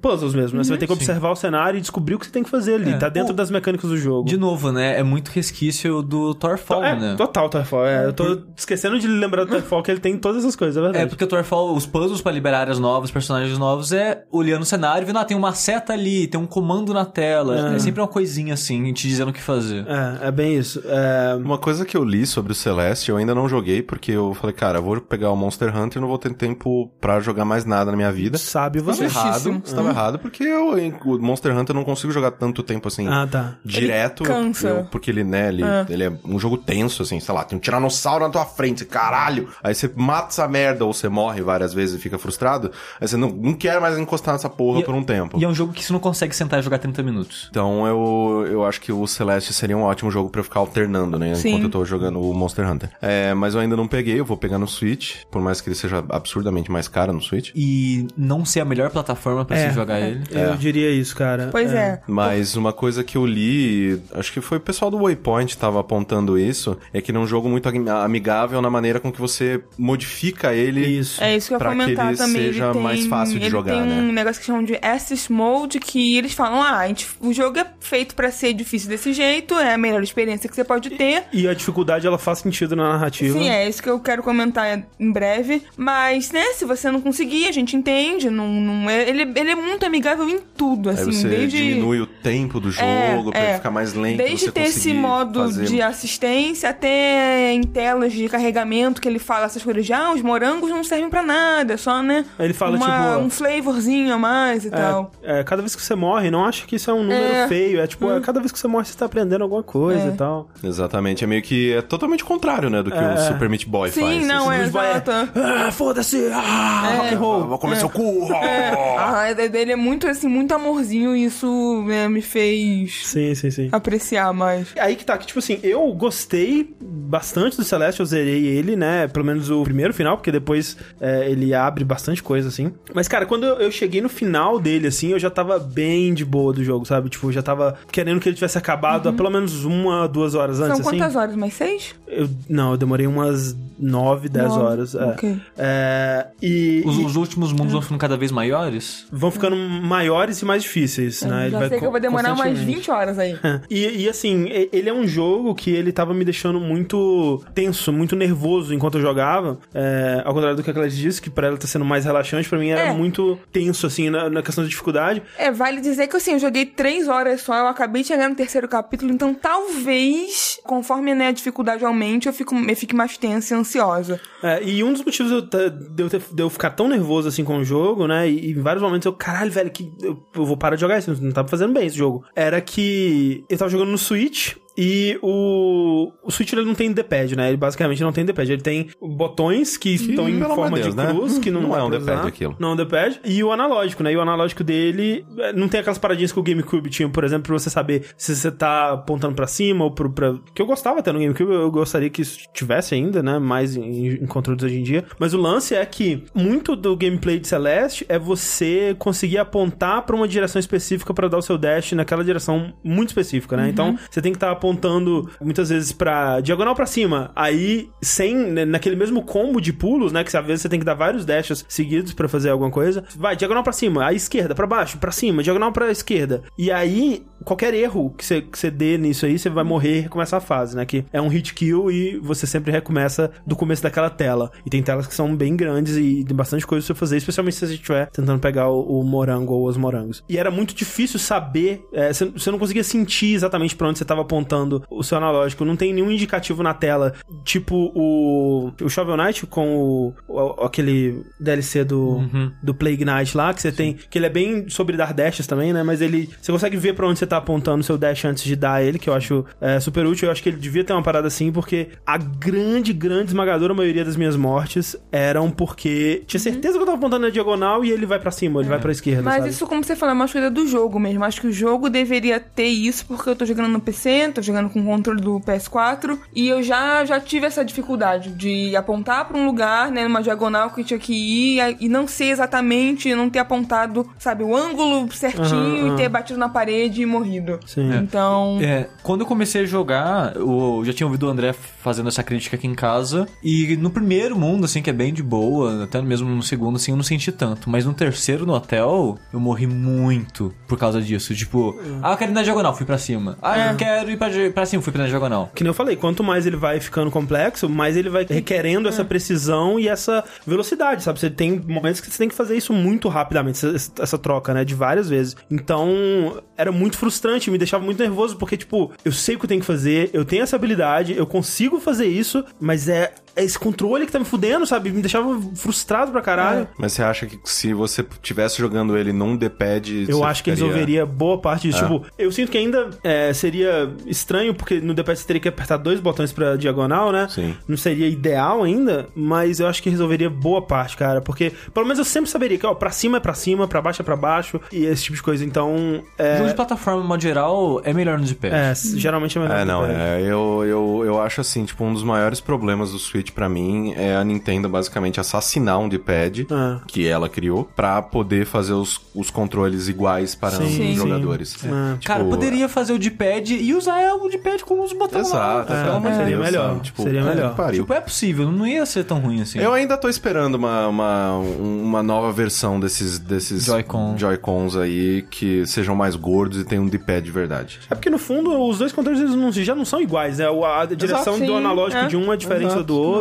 puzzles mesmo, né? Você vai ter que observar o cenário e descobrir o que você tem que fazer ali. É. Tá dentro das mecânicas do jogo. De novo, né? É muito resquício do Thorfall, é, né? total Towerfall. É, eu tô esquecendo de lembrar do Towerfall que ele tem todas essas coisas, é verdade. É, porque o Thorfall, os puzzles pra liberar áreas novas, personagens novos, é olhando o cenário e vendo, ah, tem uma seta ali, tem um comando na tela. É, sempre uma coisinha assim, te dizendo o que fazer. É, é bem isso. É, Uma coisa que eu li sobre o Celeste, eu ainda não joguei, porque eu falei, cara, eu vou pegar o Monster Hunter e não vou ter tempo pra jogar mais nada na minha vida. sabe Estava você. errado, Justíssimo. estava errado, porque eu, em- o Monster Hunter eu não consigo jogar tanto tempo assim, Ah, tá. direto. Ele cansa. eu- porque ele, né, ele é. ele é um jogo tenso, assim, sei lá, tem um tiranossauro na tua frente, você, caralho. Aí você mata essa merda ou você morre várias vezes e fica frustrado, aí você não, não quer mais encostar nessa porra E- por um tempo. E é um jogo que você não consegue sentar e jogar 30 minutos. Então eu, eu acho que o Celeste seria um ótimo jogo pra eu ficar alternando, né? Sim. Enquanto eu tô jogando o Monster Hunter. É, mas eu ainda não peguei, eu vou pegar no Switch, por mais que ele seja absurdamente mais caro no Switch. E não ser a melhor plataforma pra É. se jogar ele. Eu diria isso, cara. Pois é. Mas uma coisa que eu li, acho que foi o pessoal do Waypoint tava apontando isso, é que ele é um jogo muito ami- amigável na maneira com que você modifica ele. Isso. É isso que eu ia Pra que comentar ele também. seja ele tem, mais fácil de ele jogar, tem né? um negócio que chamam de Assist Mode, que eles falam, ah, a gente- o jogo é feito pra ser difícil desse jeito, é a melhor experiência que você pode ter. E a dificuldade, ela faz sentido na narrativa. Sim, é isso que eu quero comentar em breve. Mas, né, se você não conseguir, a gente entende. Não, não é, ele, ele é muito amigável em tudo, Aí assim, você desde. diminui o tempo do jogo É, pra é. ele ficar mais lento. Desde você ter esse modo fazer- de assistência até em telas de carregamento que ele fala essas coisas de ah, os morangos não servem pra nada, é só, né? Ele fala, uma- tipo, um flavorzinho a mais e tal. É, é, cada vez que você morre, não acha que isso é um número É. feio. É tipo, é, cada vez que você morre, você tá aprendendo alguma coisa É. e tal. Exatamente, é meio que é totalmente contrário, né, do que É. o Super Meat Boy Sim, faz. não, assim. é exato. Ah, foda-se! Ah, É. rock and roll. Vou comer seu cu! Ah, a dele é muito assim, muito amorzinho e isso né, me fez Sim, sim, sim. apreciar mais. Aí que tá, que tipo assim, eu gostei bastante do Celeste, eu zerei ele, né? Pelo menos o primeiro final, porque depois é, ele abre bastante coisa, assim. Mas, cara, quando eu, cheguei no final dele, assim, eu já tava bem de boa do jogo, sabe? Tipo, eu já tava querendo que ele tivesse acabado há pelo menos uma, duas horas antes, São assim. quantas horas? Mais seis? Eu, não, eu demorei umas nove, dez Nove, horas. É. ok. É, e, Os, e os últimos mundos vão ficando cada vez maiores. vão ficando maiores e mais difíceis, né? Já sei que eu vou demorar umas constantemente. 20 horas aí. E, e, assim, ele é um jogo que ele tava me deixando muito tenso, muito nervoso enquanto eu jogava. É, ao contrário do que a Clarice disse, que pra ela tá sendo mais relaxante, pra mim era É. muito tenso, assim, na, na questão de dificuldade. É, vale dizer que assim, eu joguei três horas só, eu acabei de chegar no terceiro capítulo, então talvez, conforme né, a dificuldade aumente, eu, fico, eu fique mais tensa e ansiosa. É, e um dos motivos eu de eu, ter- de eu ficar tão nervoso assim com o jogo, né? E, e em vários momentos eu, caralho, velho, que eu, eu vou parar de jogar isso, não tá fazendo bem esse jogo. Era que eu tava jogando no Switch. E o, o Switch ele não tem D-pad, né? Ele basicamente não tem D-pad. Ele tem botões que estão em forma de de Deus, né? cruz, que não, Não é um D-pad aquilo. Não é um D-pad. E o analógico, né? E o analógico dele é, não tem aquelas paradinhas que o GameCube tinha, por exemplo, pra você saber se você tá apontando pra cima ou pro, pra... Que eu gostava até no GameCube, eu gostaria que isso tivesse ainda, né? Mais em, em controles hoje em dia. Mas o lance é que muito do gameplay de Celeste é você conseguir apontar pra uma direção específica pra dar o seu dash naquela direção muito específica, né? Então, você tem que estar apontando muitas vezes pra diagonal pra cima. Aí, sem, né, naquele mesmo combo de pulos, né? Que às vezes você tem que dar vários dashes seguidos pra fazer alguma coisa. Vai, diagonal pra cima, à esquerda, pra baixo, pra cima, diagonal pra esquerda. E aí, qualquer erro que você, que você dê nisso aí, você vai morrer e recomeçar a fase, né? Que é um hit kill e você sempre recomeça do começo daquela tela. E tem telas que são bem grandes e tem bastante coisa pra você fazer, especialmente se você estiver tentando pegar o, o morango ou os morangos. E era muito difícil saber, é, você, você não conseguia sentir exatamente pra onde você tava apontando o seu analógico. Não tem nenhum indicativo na tela, tipo o, o Shovel Knight com o, o- aquele DLC do, do Plague Knight lá, que você tem, que ele é bem sobre dar dashes também, né? Mas ele, você consegue ver pra onde você tá apontando o seu dash antes de dar ele, que eu acho é, super útil. Eu acho que ele devia ter uma parada assim, porque a grande, grande esmagadora maioria das minhas mortes eram porque tinha certeza que eu tava apontando na diagonal e ele vai pra cima, ele vai pra esquerda, Mas sabe? isso, como você falou, é uma coisa do jogo mesmo. Acho que o jogo deveria ter isso, porque eu tô jogando no PC, tô jogando com o controle do PS4, e eu já, já tive essa dificuldade de apontar pra um lugar, né, numa diagonal que eu tinha que ir, e não ser exatamente, não ter apontado, sabe, o ângulo certinho aham. e ter batido na parede e morrido. Sim. Então. É, quando eu comecei a jogar, eu já tinha ouvido o André fazendo essa crítica aqui em casa. E no primeiro mundo, assim, que é bem de boa, até mesmo no segundo, assim, eu não senti tanto. Mas no terceiro, no hotel, eu morri muito por causa disso. Tipo, ah, eu quero ir na diagonal, fui pra cima. Ah, eu quero ir pra, di- pra cima, fui pra diagonal. Que nem eu falei, quanto mais ele vai ficando complexo, mais ele vai requerendo essa precisão e essa velocidade, sabe? Você tem momentos que você tem que fazer isso muito rapidamente, essa, essa troca, né? De várias vezes. Então, era muito frustrante, me deixava muito nervoso, porque, tipo, eu sei o que eu tenho que fazer, eu tenho essa habilidade, eu consigo fazer isso, mas é, é esse controle que tá me fudendo, sabe? Me deixava frustrado pra caralho. Mas você acha que se você tivesse jogando ele num D-pad... Eu acho que ficaria- resolveria boa parte disso. É. Tipo, eu sinto que ainda é, seria estranho, porque no D-pad você teria que apertar dois botões pra diagonal, né? Sim. Não seria ideal ainda, mas eu acho que resolveria boa parte, cara. Porque, pelo menos eu sempre saberia que, ó, pra cima é pra cima, pra baixo é pra baixo, e esse tipo de coisa. Então, é... Jogo de plataforma, modo geral, é melhor no D-pad. É, geralmente é melhor. É, no não, é, eu, eu, eu acho assim, tipo, um dos maiores problemas do Switch pra mim é a Nintendo basicamente assassinar um D-pad Ah. que ela criou pra poder fazer os, os controles iguais para Sim, os sim. jogadores. É. Cara, Tipo, poderia fazer o D-pad e usar o D-pad com os botões lá. Exato, É, pelo amor de seria melhor? Tipo, seria melhor. Pariu. Tipo, é possível, não ia ser tão ruim assim. Eu ainda tô esperando uma, uma, uma nova versão desses, desses Joy-Con. Joy-Cons aí que sejam mais gordos e tenham um D-pad de verdade. É porque no fundo os dois controles eles não- já não são iguais, né? A direção Sim, do analógico é. de um é diferente Exato. do outro.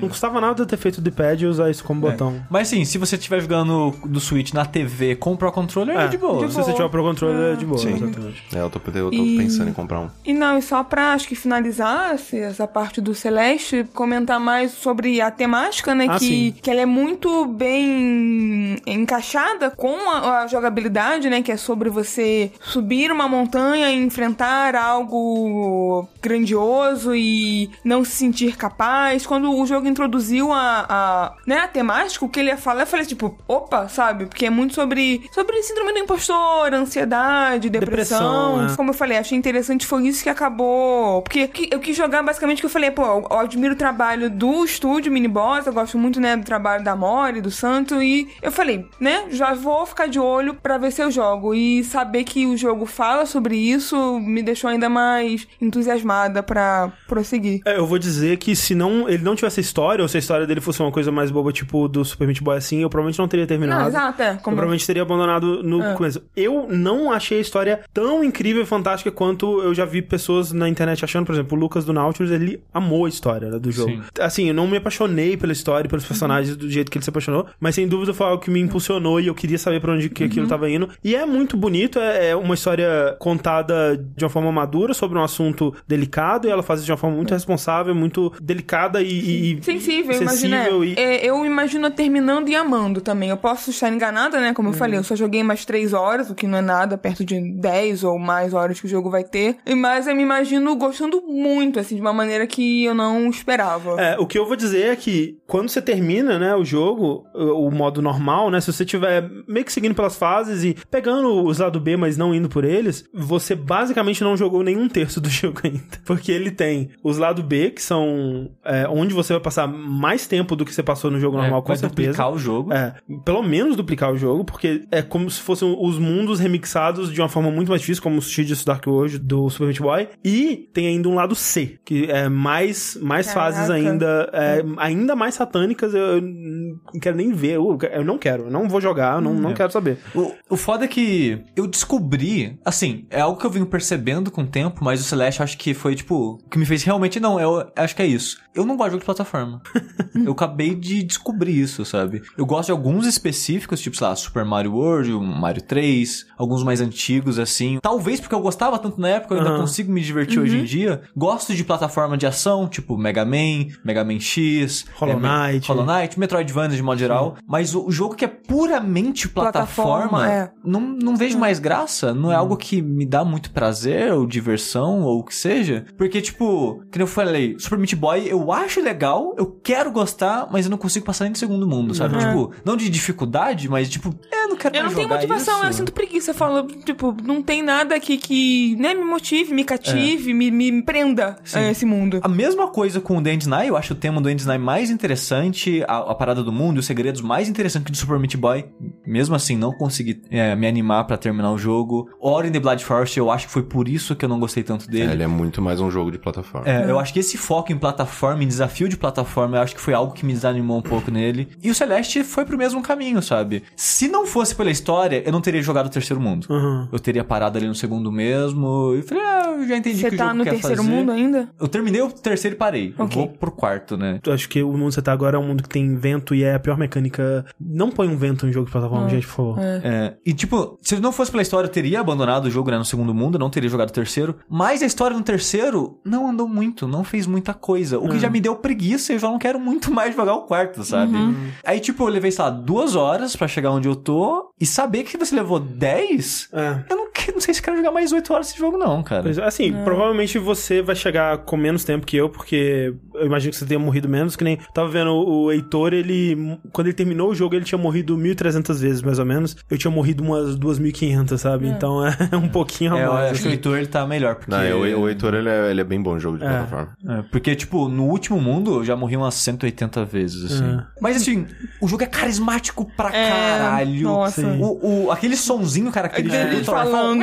Não custava nada ter feito o D-pad e usar isso como botão. Mas sim, se você estiver jogando do Switch na TV com o Pro Controller, é, de boa. Se você tiver o Pro Controller, é de boa, Sim. exatamente. É, eu tô, eu tô E- pensando em comprar um. E não, e só pra acho que finalizar esse- essa parte do Celeste, comentar mais sobre a temática, né? Ah, que, sim. que ela é muito bem encaixada com a, a jogabilidade, né? Que é sobre você subir uma montanha e enfrentar algo grandioso e não se sentir capaz. Quando o jogo introduziu a, a, né, a temática, o que ele ia falar, eu falei tipo, opa, sabe? Porque é muito sobre, sobre síndrome do impostor, ansiedade, depressão. Depressão, é. Como eu falei, achei interessante, foi isso que acabou. Porque que- eu quis jogar basicamente que eu falei, pô, eu eu admiro o trabalho do estúdio Mini Boss, eu gosto muito, né, do trabalho da Mori, do Santo, e eu falei, né, já vou ficar de olho pra ver se eu jogo. E saber que o jogo fala sobre isso me deixou ainda mais entusiasmada pra prosseguir. É, eu vou dizer que se não, ele não tivesse a história, ou se a história dele fosse uma coisa mais boba, tipo do Super Meat Boy assim, eu provavelmente não teria terminado. Não, exato, é. Eu Como... provavelmente teria abandonado no É. começo. Eu não achei a história tão incrível e fantástica quanto eu já vi pessoas na internet achando. Por exemplo, o Lucas do Nautilus, ele amou a história né, do jogo. Sim. Assim, eu não me apaixonei pela história e pelos personagens do jeito que ele se apaixonou, mas sem dúvida foi algo que me impulsionou e eu queria saber pra onde que aquilo tava indo. E é muito bonito, é, é uma história contada de uma forma madura sobre um assunto delicado e ela faz isso de uma forma muito responsável, muito delicada e, e Sensível, sensível imagina. e É, eu imagino terminando e amando também. Eu posso estar enganada, né? Como eu falei, eu só joguei mais 3 horas, o que não é nada, perto de 10 ou mais horas que o jogo vai ter. E- Mas eu me imagino gostando muito, assim, de uma maneira que eu não esperava. É, o que eu vou dizer é que quando você termina, né, o jogo, o o modo normal, né? Se você tiver meio que seguindo pelas fases e pegando os lado B, mas não indo por eles, você basicamente não jogou nenhum terço do jogo ainda. Porque ele tem os lado B, que são é, onde você vai passar mais tempo do que você passou no jogo normal, É, com vai certeza. duplicar o jogo. É, pelo menos duplicar o jogo, porque é como se fossem os mundos remixados de uma forma muito mais difícil, como o Sushi Dark World do Super Meat Boy. E tem ainda um lado C, que é mais, mais Caraca. fases ainda, é, ainda mais satânicas. Eu, eu não quero nem ver, eu, eu não quero, eu não vou jogar, eu não, não quero saber. O, o foda é que eu descobri, assim, é algo que eu venho percebendo com o tempo, mas o Celeste acho que foi, tipo, o que me fez realmente, não, eu acho que é isso. Eu não gosto de jogo de plataforma. eu acabei de descobrir isso, sabe? Eu gosto de alguns específicos, tipo, sei lá, Super Mario World, Mario 3, alguns mais antigos, assim. Talvez porque eu gostava tanto na época, eu ainda Aham. consigo me divertir hoje em dia. Gosto de plataforma de ação, tipo Mega Man, Mega Man X, Hollow é, Knight. Hollow Knight, Metroidvania de modo geral. Mas o, o jogo que é puramente plataforma, Plataforma, é. não, não vejo mais graça. Não é algo que me dá muito prazer ou diversão ou o que seja. Porque, tipo, que eu falei, Super Meat Boy eu acho legal, eu quero gostar, mas eu não consigo passar nem do segundo mundo, sabe? Tipo, não de dificuldade, mas tipo, é, não quero Eu não tenho motivação, isso. eu sinto preguiça. Eu falo, tipo, não tem nada aqui que né, me motive, me cative, me, me prenda Sim. a esse mundo. A mesma coisa com o The End Night, eu acho o tema do End Night mais interessante, a, a parada do mundo, os segredos mais interessantes que o do Super Meat Boy. Mesmo assim, não consegui é, me animar pra terminar o jogo. Ori in the Blood Forest, eu acho que foi por isso que eu não gostei tanto É, dele. ele é muito mais um jogo de plataforma. É, eu acho que esse foco em plataforma, em desafio de plataforma, eu acho que foi algo que me desanimou um pouco nele. E o Celeste foi pro mesmo caminho, sabe? Se não fosse pela história, eu não teria jogado o terceiro mundo. Uhum. Eu teria parado ali no segundo mesmo. E falei, ah, eu já entendi Você que o tá jogo no quer terceiro fazer. mundo ainda? Eu terminei o terceiro e parei. Eu Ok. vou pro quarto, né? Eu acho que o mundo que você tá agora é um mundo que tem vento e é a pior mecânica. Não põe um vento em jogo de plataforma, gente, por favor. É, e tipo, se não fosse pela história, eu teria abandonado o jogo né, no segundo mundo, não teria jogado o terceiro. Mas a história no terceiro não andou muito, não fez muita coisa. O que já me deu preguiça e eu já não quero muito mais jogar o quarto, sabe? Aí, tipo, eu levei, sei lá, duas horas pra chegar onde eu tô e saber que você levou 10, É. eu não, não sei se quero jogar mais 8 horas esse jogo, não, cara. Pois é, Assim, provavelmente você vai chegar com menos tempo que eu, porque eu imagino que você tenha morrido menos, que nem tava vendo o Heitor, ele quando ele terminou o jogo, ele tinha morrido 1300 vezes, mais ou menos. Eu tinha morrido umas 2500, sabe? Então é um pouquinho a É, eu mais. acho que o assim. Heitor ele tá melhor, porque... Não, o, o Heitor, ele é, ele é bem bom jogo de plataforma. É, porque, tipo, no último mundo eu já morri umas 180 vezes, assim. É. Mas, assim, o jogo é carismático pra É, caralho. nossa. O, o, aquele sonzinho característico Aquele do Thor, falando.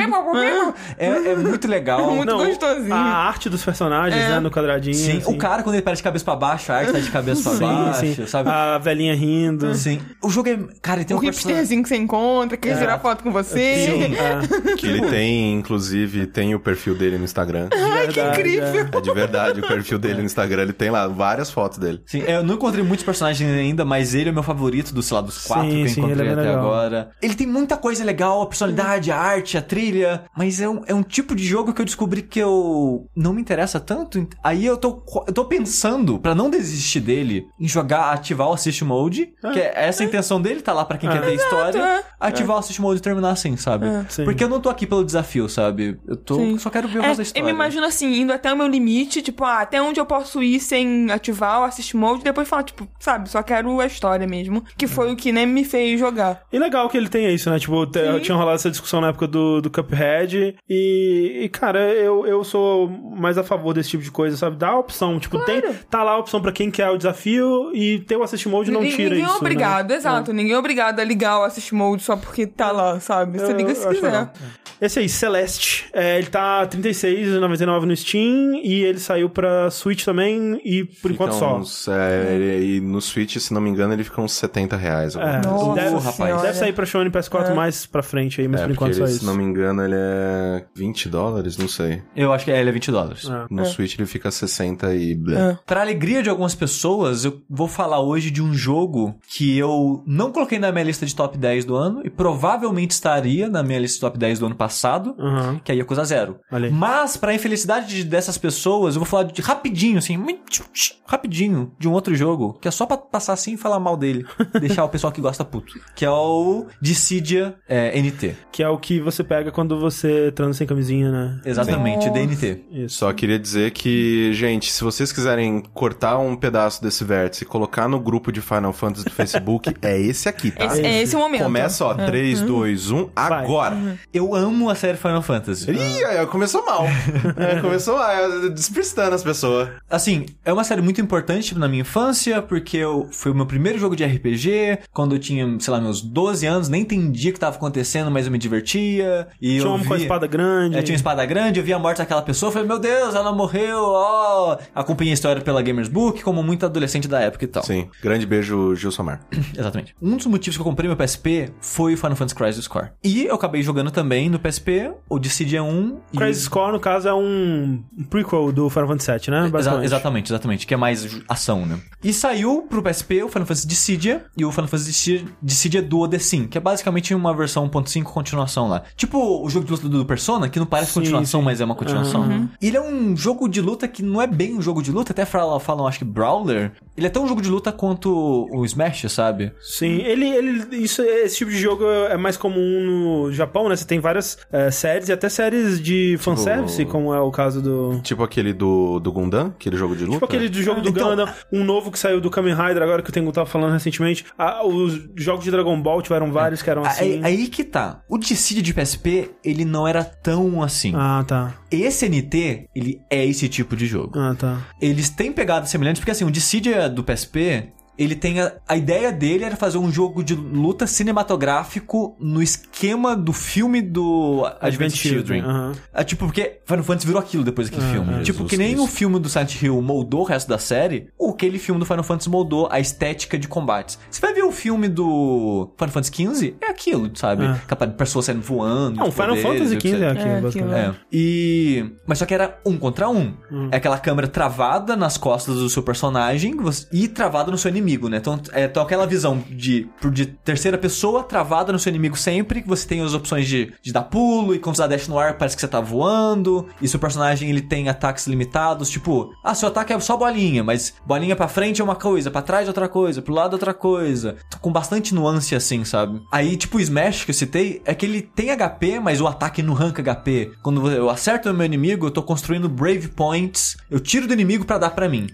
É, é muito legal. Muito gostosinho. A arte dos personagens, né, no quadradinho. Sim, assim. o cara quando ele parece de cabeça pra baixo, a arte tá de cabeça pra Sim, baixo, sim. sabe? A velhinha rindo. Sim. O jogo é. Cara, ele tem O um personagem. hipsterzinho que você encontra, quer tirar foto com você. Sim, é. Que ele tem, inclusive, tem o perfil dele no Instagram. Ai, que incrível. É de verdade, o perfil dele no Instagram, ele tem lá várias fotos dele. Sim, eu não encontrei muitos personagens ainda, mas ele é o meu favorito dos, sei lá, dos quatro Sim, que eu sim, encontrei ele é até legal. agora. Ele tem muita coisa legal, a personalidade, a arte, a trilha, mas é um, é um tipo de jogo que eu descobri que eu não me interessa tanto. Aí eu tô, eu tô pensando, pra não desistir dele, em jogar, ativar o Assist Mode, que é essa a intenção dele, tá lá pra quem quer ter história, é. ativar o Assist Mode e terminar assim, sabe? Sim. Porque eu não tô aqui pelo desafio, sabe? Eu tô, Sim. só quero ver o É, resto da eu história. me imagino assim, indo até o meu limite, tipo, ah, até onde eu posso ir sem ativar o assist mode, e depois falar, tipo, sabe, só quero a história mesmo, que foi o que nem me fez jogar. E legal que ele tenha isso, né? Tipo, te- tinha rolado essa discussão na época do, do Cuphead. E, e, cara, eu, eu sou mais a favor desse tipo de coisa, sabe? Dá a opção. Tipo, tem, tá lá a opção pra quem quer o desafio e ter o Assist Mode não Ninguém- tira ninguém isso. é obrigado, né? exato. Ninguém é obrigado a ligar o assist mode só porque tá lá, sabe? Você Eu- liga se quiser. legal. Esse aí, Celeste. É, ele tá R$36,99 no Steam e ele saiu pra Switch também e por Fica enquanto só. uns, é, ele- e no Switch, se não me engano, ele fica uns 70 reais. É, coisa. Nossa deve, rapaz. deve sair pra Sony PS4 mais pra frente aí, mas É, por enquanto só ele, isso. se não me engano, ele é 20 dólares, não sei. Eu acho que é, ele é 20 dólares. É. No Switch ele fica 60 e... blé. Para alegria de algumas pessoas, eu vou falar hoje de um jogo que eu não coloquei na minha lista de top 10 do ano e provavelmente estaria na minha lista de top 10 do ano passado, Aham. que é Yakuza Zero. Mas, pra infelicidade de- dessas pessoas, eu vou falar de rapidinho, assim, muito rapidinho, de um outro jogo, que é só pra passar assim e falar mal dele. deixar o pessoal que gosta puto. Que é o Dissidia é, NT. Que é o que você pega quando você transa sem camisinha, né? Exatamente, DNT. Isso. Só queria dizer que, gente, se vocês quiserem cortar um pedaço desse vértice e colocar no grupo de Final Fantasy do Facebook, é esse aqui, tá? Esse, é esse o momento. Começa, ó, 3, 2, 1, agora. Eu amo a série Final Fantasy. Ih, começou mal. É, começou mal, é, despistando as pessoas. Assim, é uma série muito importante na minha infância, porque eu, foi o meu primeiro jogo de RPG, quando eu tinha, sei lá, meus 12 anos, nem entendia o que tava acontecendo, mas eu me divertia. E Tinha eu um homem com a via- espada grande. É, tinha uma espada grande, eu vi a morte daquela pessoa, falei, meu Deus, ela morreu, ó. Acompanhei a história pela Gamers Book, como muito adolescente da época e tal. Sim, grande beijo, Gil Somar. Exatamente. Um dos motivos que eu comprei meu PSP foi o Final Fantasy Crisis Core. E eu acabei jogando também no PSP, o Dissidia 1 e... Crisis Core, no caso, é um prequel do Final Fantasy VII, né? Exa- Basicamente. exatamente, exatamente, que é mais ação, né? E saiu pro PSP o Final Fantasy Dissidia e o Final Fantasy Dissidia, Duo The Sim, que é basicamente uma versão 1.5 continuação lá. Tipo o jogo de luta do Persona, que não parece Sim, continuação, sim. mas é uma continuação. Uhum. Ele é um jogo de luta que não é bem um jogo de luta, até falam, falam acho que Brawler. Ele é tão um jogo de luta quanto o Smash, sabe? Sim, ele, ele isso, esse tipo de jogo é mais comum no Japão, né? Você tem várias eh, séries e até séries de fanservice, como é o caso do. Tipo aquele do, do Gundam, aquele jogo de luta. Tipo aquele do jogo do Então- Gundam, um novo que saiu do Kamen Rider, agora que o Tengu tava falando recentemente. Ah, os jogos de Dragon Ball tiveram vários que eram assim. Aí, aí que tá. O Dissidia de PSP, ele não era tão assim. Ah, tá. Esse NT, ele é esse tipo de jogo. Ah, tá. Eles têm pegadas semelhantes, porque assim, o Dissidia do PSP, ele tem a, a ideia dele era fazer um jogo de luta cinematográfico no esquema do filme do Advent Children. aham. É tipo, porque Final Fantasy virou aquilo depois daquele filme. Jesus tipo, que nem Cristo. o filme do Silent Hill moldou o resto da série, ou aquele filme do Final Fantasy moldou a estética de combates. Você vai ver o filme do Final Fantasy XV, é aquilo, sabe? É. Capaz de pessoas saindo voando. Não, Final poderes, Fantasy. XV é aquilo, É, basicamente. É. E. Mas só que era um contra um. É aquela câmera travada nas costas do seu personagem e travada no seu inimigo, né? Então, é então aquela visão de, de terceira pessoa travada no seu inimigo sempre, que você tem as opções de, de dar pulo e quando você dá dash no ar parece que você tá voando. E seu personagem ele tem ataques limitados, tipo, ah, seu ataque é só bolinha, mas bolinha pra frente é uma coisa, pra trás é outra coisa, pro lado é outra coisa. Com bastante nuance assim, sabe? Aí, tipo, o Smash que eu citei é que ele tem HP, mas o ataque não arranca HP. Quando eu acerto o meu inimigo, eu tô construindo Brave Points, eu tiro do inimigo pra dar pra mim.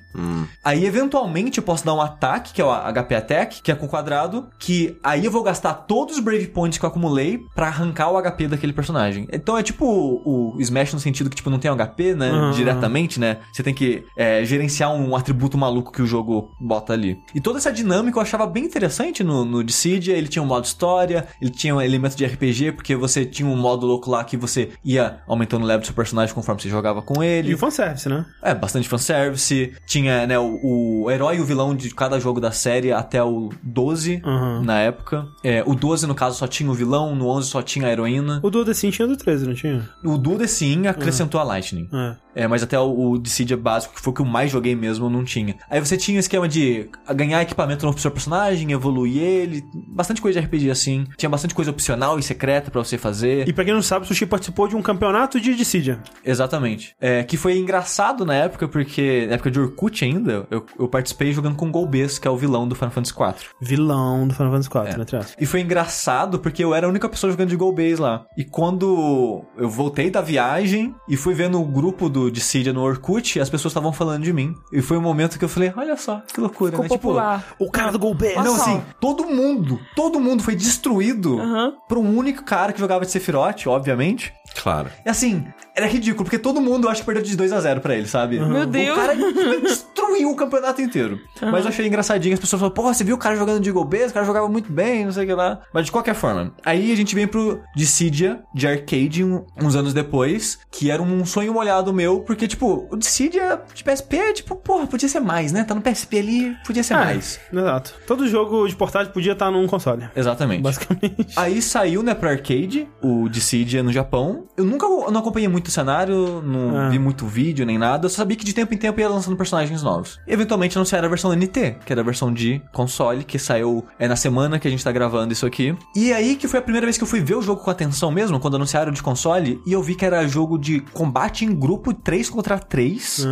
Aí, eventualmente, eu posso dar um ataque, que é o HP Attack, que é com quadrado, que aí eu vou gastar todos os Brave Points que eu acumulei pra arrancar o HP daquele personagem. Então é tipo o, o Smash no sentido que, tipo, não tem HP, né? Aham. Diretamente, né? Você tem que é, gerenciar um atributo maluco que o jogo bota ali. E toda essa dinâmica eu achava bem interessante no, no Dissidia. Ele tinha um modo história, ele tinha um elemento de RPG, porque você tinha um modo louco lá que você ia aumentando o level do seu personagem conforme você jogava com ele. E o fanservice, né? É, bastante fanservice. Tinha, né, o, o herói e o vilão de cada jogo da série até o 12 Aham. na época. É, o 12, no caso, só tinha o vilão, no 11 só tinha a heroína. O do The Sim tinha do 13, não tinha? O 12, sim, acrescentou a Lightning. É. É, mas até o, o Dissidia básico, que foi o que eu mais joguei mesmo, não tinha. Aí você tinha o esquema de ganhar equipamento novo pro seu personagem, evoluir ele, bastante coisa de RPG assim. Tinha bastante coisa opcional e secreta pra você fazer. E pra quem não sabe, o Sushi participou de um campeonato de Dissidia. Exatamente. É, que foi engraçado na época, porque na época de Orkut ainda, eu, eu participei jogando com o Golbez, que é o vilão do Final Fantasy IV. Vilão do Final Fantasy IV, É. né, Trias? E foi engraçado porque eu era a única pessoa jogando de Golbase lá. E quando eu voltei da viagem e fui vendo o grupo do Dissidia no Orkut, as pessoas estavam falando de mim. E foi um momento que eu falei, olha só, que loucura, Ficou né? popular. O cara do Golbez. Tipo, não, assim, todo mundo, todo mundo foi destruído Aham. por um único cara que jogava de Sephiroth, obviamente. Claro. E assim, era ridículo, porque todo mundo acho que perdeu de 2 a 0 pra ele, sabe? Meu Deus. O cara destruiu o campeonato inteiro. Mas eu achei engraçadinho, as pessoas falaram, pô, você viu o cara jogando de Base? O cara jogava muito bem, não sei o que lá. Mas de qualquer forma, aí a gente vem pro Dissidia de arcade um- uns anos depois, que era um sonho molhado meu, porque, tipo, o Dissidia de PSP, tipo, porra, podia ser mais, né? Tá no PSP ali, podia ser É, mais. Exato. Todo jogo de portátil podia estar num console. Exatamente. Basicamente. Aí saiu, né, pra arcade, o Dissidia no Japão. Eu nunca eu não acompanhei muito o cenário, não Ah. vi muito vídeo nem nada. Eu só sabia que de tempo em tempo ia lançando personagens novos. E, eventualmente anunciaram a versão NT, que era a versão de console, que saiu é, na semana que a gente tá gravando isso aqui. E aí que foi a primeira vez que eu fui ver o jogo com atenção mesmo, quando anunciaram de console, e eu vi que era jogo de combate em grupo 3 contra 3.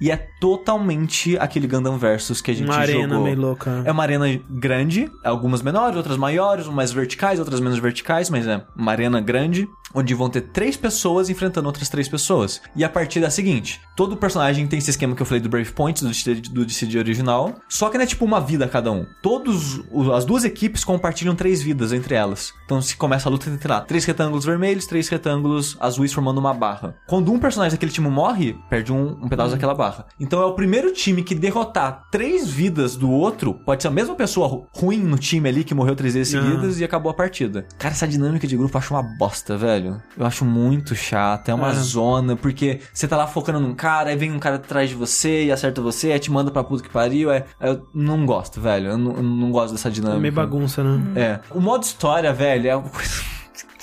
E é totalmente aquele Gundam Versus que a gente Uma arena jogou. meio louca. É uma arena grande, algumas menores, outras maiores, umas verticais, outras menos verticais, mas é uma arena grande, onde vão ter três pessoas enfrentando outras três pessoas. E a partida é a seguinte: todo personagem tem esse esquema que eu falei do Brave Point, do DCD, do DCD original, só que não é tipo uma vida cada um. Todos, os- as duas equipes compartilham três vidas entre elas. Então se começa a luta entre lá, três retângulos vermelhos, três retângulos azuis formando uma barra. Quando um personagem daquele time morre, perde um, um pedaço daquela barra. Então é o primeiro time que derrotar três vidas do outro, pode ser a mesma pessoa ru- ruim no time ali que morreu três vezes Ah. seguidas e acabou a partida. Cara, essa dinâmica de grupo eu acho uma bosta, velho. Eu acho muito chato, é uma É. zona, porque você tá lá focando num cara, aí vem um cara atrás de você e acerta você, aí te manda pra puta que pariu. É, eu não gosto, velho. Eu não, eu não gosto dessa É dinâmica. meio bagunça, né? É. O modo história, velho, é uma coisa.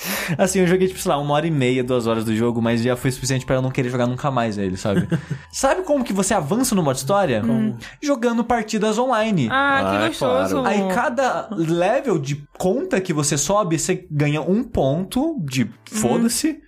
Assim, eu joguei, tipo, sei lá, uma hora e meia, duas horas do jogo, mas já foi suficiente pra eu não querer jogar nunca mais ele, sabe? sabe como que você avança no modo história? Jogando partidas online. Ah, que Ah, gostoso. claro. Aí cada level de conta que você sobe, você ganha um ponto de foda-se.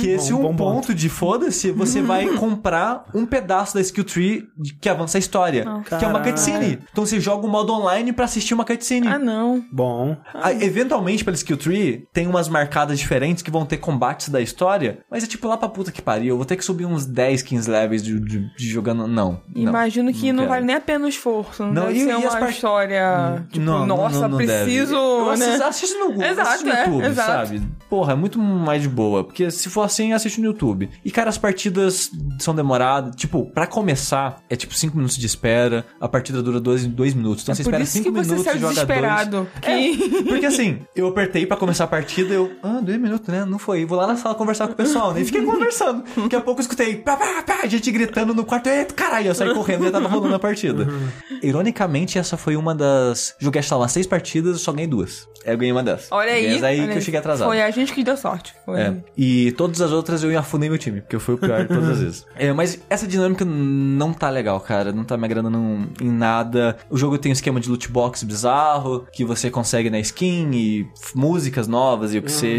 Que esse Bom, um bom ponto ponto. de foda-se, você vai comprar um pedaço da skill tree que avança a história. que é uma Caralho. cutscene. Então você joga o modo online pra assistir uma cutscene. Ah, não. Bom. Aí, eventualmente, pela skill tree, tem umas marcadas diferentes que vão ter combates da história, mas é tipo lá pra puta que pariu. Eu vou ter que subir uns 10, 15 levels de, de- de jogando. Não. não. Imagino que não, quero. vale nem a pena o esforço. Não, Não, deve e- ser e uma part- história, tipo, Não, não, nossa, não, não preciso, Eu né? assisto, assisto no Google, Exato, assisto no é, YouTube, exato. sabe? Porra, é muito mais de boa. Porque se for assim, assiste no YouTube. E, cara, as partidas são demoradas. Tipo, pra começar, é tipo 5 minutos de espera. A partida dura 2 minutos. Então É você espera isso que 5 você minutos e joga 2. desesperado. Que... Porque assim, eu apertei pra começar a partida, eu, ah, dois minutos, né? Não foi. Vou lá na sala conversar com o pessoal, né? E fiquei conversando. Daqui a pouco eu escutei, pá, pá, pá, gente gritando no quarto, eita, caralho, eu saí correndo e já tava rolando a partida. Ironicamente, essa foi uma das. Joguei, sei lá, umas seis partidas, eu só ganhei duas. Eu ganhei uma dessas. Olha aí. Mas aí olha que eu cheguei atrasado. Foi a gente que deu sorte. Foi. É. E todas as outras eu afundei meu time, porque eu fui o pior de todas as vezes. É, mas essa dinâmica não tá legal, cara. Não tá me agradando em nada. O jogo tem um esquema de loot box bizarro, que você consegue na skin e músicas novas e o que seja.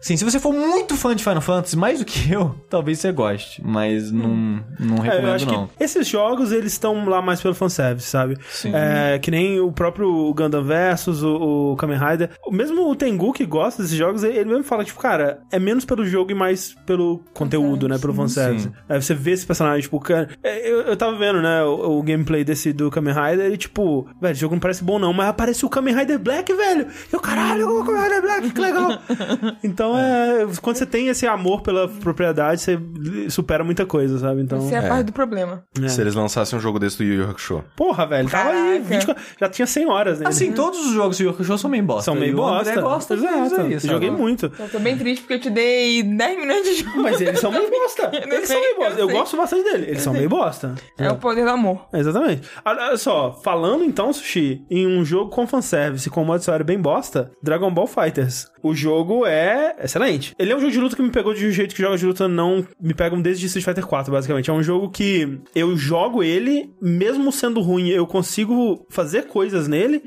Sim, se você for muito fã de Final Fantasy, mais do que eu, talvez você goste. Mas não, não É, eu recomendo, acho não. que esses jogos, eles estão lá mais pelo fanservice, sabe? Sim. É, que nem o próprio Gundam Versus, o, o Kamen Rider. Mesmo o Tengu, que gosta desses jogos, ele mesmo fala, tipo, cara, é menos pelo jogo e mais pelo conteúdo, né? Pelo fanservice. Sim. Aí você vê esse personagem, tipo, cara... é, Eu, eu tava vendo, né, o, o gameplay desse do Kamen Rider e, tipo, velho, o jogo não parece bom não, mas aparece o Kamen Rider Black, velho! E eu, caralho, o Kamen Rider Black, que legal! então, é... Quando você tem esse amor pela propriedade, você supera muita coisa, sabe? Então... Você é, É. parte do problema. É. Se eles lançassem um jogo desse do Yu Yu Hakusho. Porra, velho, tava aí, Caraca. 20, já tinha 100 horas, né? Assim, todos os jogos de Yu Yu Hakusho são meio bosta. São meio o André bosta. gosta Exato. aí, Eu sabe? joguei muito. Eu tô bem triste porque eu te dei 10 minutos de jogo. Mas eles são meio bosta. Eu Eles sei, são meio bosta. eu Eu gosto bastante dele. Eles são meio bosta. É o poder do amor. Exatamente. Olha só, falando então, Sushi, em um jogo com fanservice, com modo história bem bosta, Dragon Ball Fighters. O jogo é excelente. Ele é um jogo de luta que me pegou de um jeito que jogos de luta não me pegam desde Street Fighter 4, basicamente. É um jogo que eu jogo ele, mesmo sendo ruim, eu consigo fazer coisas nele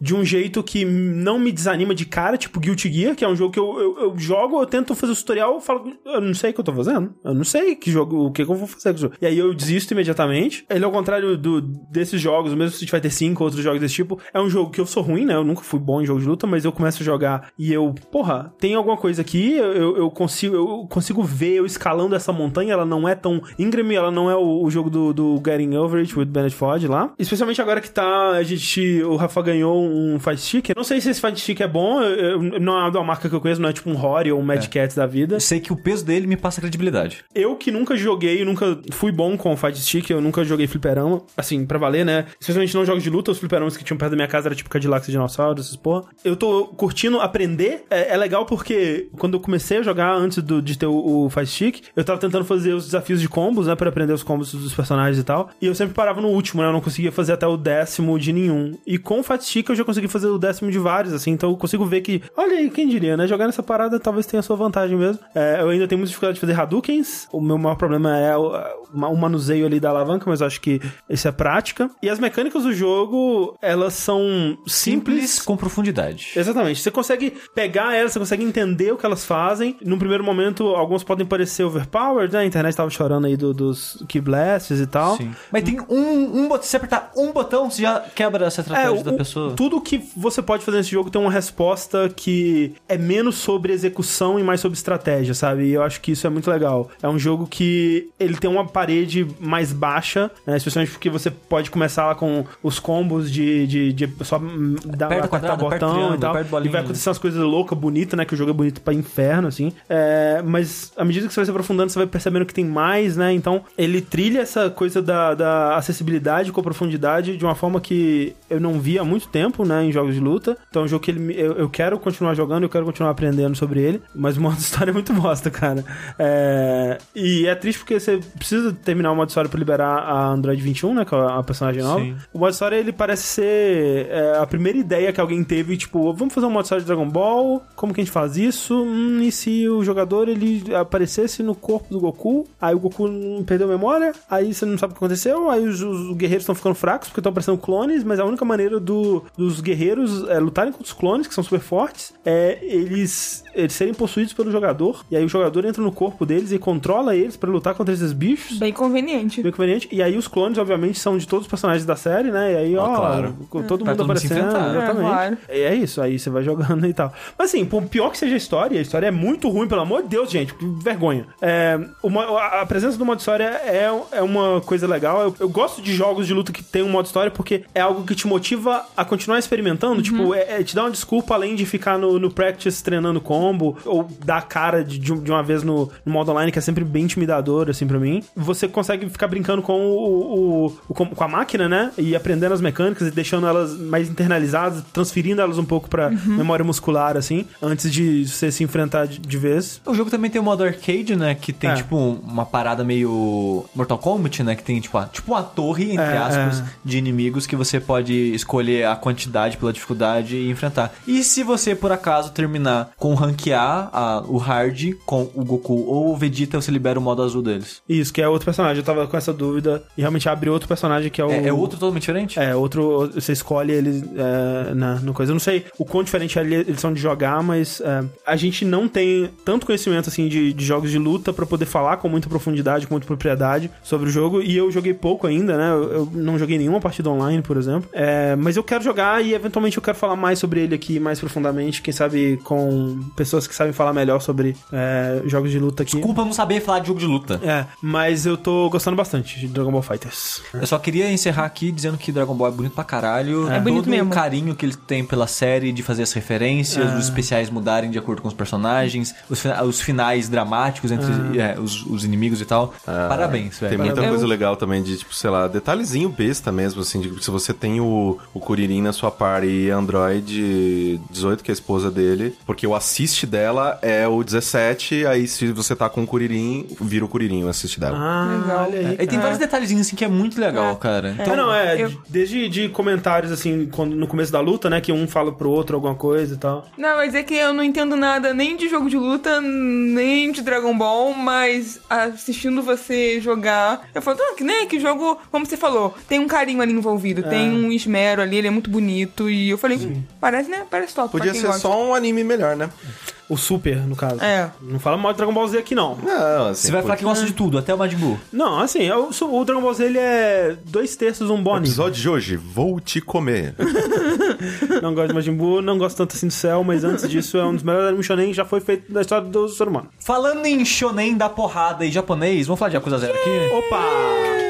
de um jeito que não me desanima de cara, tipo Guilty Gear, que é um jogo que eu, eu, eu jogo, eu tento fazer o tutorial, eu falo, eu não sei o que eu tô fazendo. Eu não sei que jogo, o que, que eu vou fazer com o jogo. E aí eu desisto imediatamente. Ele, ao contrário do, desses jogos, mesmo Street Fighter 5, outros jogos desse tipo, é um jogo que eu sou ruim, né? Eu nunca fui bom em jogo de luta, mas eu começo a jogar e eu, porra, tem alguma coisa aqui, eu, eu consigo eu consigo ver eu escalando essa montanha, ela não é tão íngreme, ela não é o, o jogo do, do Getting Over It with Bennett Ford lá. Especialmente agora que tá, a gente, o Rafa ganhou um Fight Stick. Não sei se esse Fight Stick é bom, eu- não é uma marca que eu conheço, não é tipo um Rory ou um Mad Cat da vida. Eu sei que o peso dele me passa credibilidade. Eu que nunca joguei, nunca fui bom com Fight Stick, eu nunca joguei fliperama, assim, pra valer, né? Especialmente não jogos de luta, os fliperamas que tinham perto da minha casa era tipo Cadillacs e dinossauros, essas porra. Eu tô curtindo aprender, é, é legal porque quando eu comecei a jogar, antes do- de ter o, o Fight Stick, eu tava tentando fazer os desafios de combos, né? Pra aprender os combos dos personagens e tal. E eu sempre parava no último, né? Eu não conseguia fazer até o décimo de nenhum. E com o Fight Stick eu já consegui fazer o décimo de vários, assim. Então eu consigo ver que, olha aí, quem diria, né? Jogar nessa parada talvez tenha a sua vantagem mesmo. É, eu ainda tenho muita dificuldade de fazer Hadoukens. O meu maior problema é o, o manuseio ali da alavanca, mas eu acho que isso é prática. E as mecânicas do jogo, elas são simples. Simples com profundidade. Exatamente. Você consegue pegar elas, você consegue entender o que elas fazem. Num primeiro momento, algumas podem parecer overpowered, né? A internet tava chorando aí do- dos Key Blasts e tal. Sim. Mas tem um, um botão. Se você apertar um botão, você já quebra essa estratégia É, da o- pessoa. tudo que você pode fazer nesse jogo tem uma resposta que é menos sobre execução e mais sobre estratégia, sabe? E eu acho que isso é muito legal. É um jogo que ele tem uma parede mais baixa, né? especialmente porque você pode começar lá com os combos de, de, de só dar, Aperta apertar quadrado, aperta botão e tal. E vai acontecer umas coisas loucas, bonitas, né? Que o jogo é bonito pra inferno, assim. É, mas à medida que você vai se aprofundando, você vai percebendo que tem mais, né? Então, ele trilha essa coisa da, da acessibilidade com a profundidade de uma forma que eu não vi há muito tempo, né? Em jogos de luta. Então, é um jogo que ele, eu, eu quero continuar jogando, eu quero continuar aprendendo sobre ele. Mas o modo história é muito bosta, cara. É, e é triste porque você precisa terminar o modo história pra liberar a Android 21, né? Que é a personagem nova. Sim. O modo história, ele parece ser é, a primeira ideia que alguém teve, tipo, vamos fazer um modo história de Dragon Ball, como que a gente faz isso? Hum, e se o jogador, ele aparecesse no corpo do Goku, aí o Goku perdeu a memória, aí você não sabe o que aconteceu, aí os, os guerreiros estão ficando fracos porque estão aparecendo clones, mas a única maneira do- dos guerreiros é, lutarem contra os clones, que são super fortes, é eles, eles serem possuídos pelo jogador, e aí o jogador entra no corpo deles e controla eles pra lutar contra esses bichos. Bem conveniente. Bem conveniente. E aí os clones, obviamente, são de todos os personagens da série, né? E aí, ó, claro. todo Pra mundo todo aparecendo. Exatamente. É, claro. E é isso, aí você vai jogando e tal. Mas assim, por pior que seja a história, a história é muito ruim, pelo amor de Deus, gente. Que vergonha. É, uma- a presença do modo história é, é uma coisa legal. Eu, eu gosto de jogos de luta que tem um modo história porque é algo que te motiva a continuar experimentando. Tipo, é, é te dá uma desculpa além de ficar no, no practice treinando combo ou dar a cara de, de uma vez no, no modo online, que é sempre bem intimidador, assim, pra mim. Você consegue ficar brincando com o, o- o- com com a máquina, né? E aprendendo as mecânicas e deixando elas mais internalizadas, transferindo elas um pouco pra memória muscular, assim, antes de você se enfrentar de, de vez. O jogo também tem o modo arcade, né? Que tem, É. tipo, uma parada meio Mortal Kombat, né? Que tem, tipo, a- tipo uma torre, entre É, aspas, é. de inimigos que você pode escolher a quantidade pela dificuldade e enfrentar. E se você, por acaso, terminar com ranquear a- o hard com o Goku ou o Vegeta, você libera o modo azul deles. Isso, que é outro personagem. Eu tava com essa dúvida e realmente abre outro personagem que é o. É, é outro totalmente diferente? É, outro. Você escolhe ele é, na, no coisa. Eu não sei o quão diferente eles são de jogar, mas é, a gente não tem tanto conhecimento assim de, de jogos de luta pra poder falar com muita profundidade, com muita propriedade sobre o jogo. E eu joguei pouco ainda, né? Eu, eu não joguei nenhuma partida online, por exemplo. É, mas eu quero jogar e eventualmente eu quero falar mais sobre ele aqui mais profundamente. Quem sabe com pessoas que sabem falar melhor sobre é, jogos de luta aqui. Desculpa não saber falar de jogo de luta. É, mas eu tô gostando bastante de Dragon Ball Fighters. Eu só queria encerrar aqui dizendo que Dragon Ball é bonito pra caralho. É bonito Todo mesmo. o carinho que ele tem pela série, de fazer as referências, É. os especiais mudarem de acordo com os personagens, os, os finais dramáticos entre é, os, os inimigos e tal. Parabéns, velho. Tem muita Eu- coisa legal também de, tipo, sei lá, detalhezinho besta mesmo, assim, de, se você tem o, o Kuririn na sua party e Android 18, que é a esposa dele, porque o assist dela é o 17, aí se você tá com o Kuririn, vira o Kuririn o assist dela. Ah, Legal. olha aí. E tem vários detalhezinhos assim que é muito legal, cara. Então, não, é, eu- de- desde de comentários, assim, quando, no começo da luta, né, que um fala pro outro alguma coisa e tal. Não, mas é que eu não entendo nada nem de jogo de luta, nem de Dragon Ball, mas assistindo você jogar, eu falo, ah, que né, que jogo, como você falou, tem um carinho ali envolvido, tem um esmero ali, ele é muito bonito, e eu falei, hum, parece, né, parece top Podia ser gosta. só um anime melhor, né? O Super, no caso. É. Não fala mal de Dragon Ball Z aqui, não. Não, assim. Você vai falar que gosta de tudo, até o Majin Buu. Não, assim, o, o Dragon Ball Z, ele é dois terços um bônus. episódio de hoje, vou te comer. Não gosto de Majin Buu, não gosto tanto assim do céu, mas antes disso é um dos melhores animes shonen que já foi feito da história do ser humano. Falando em shonen da porrada e japonês, vamos falar de Yakuza Zero aqui? Opa!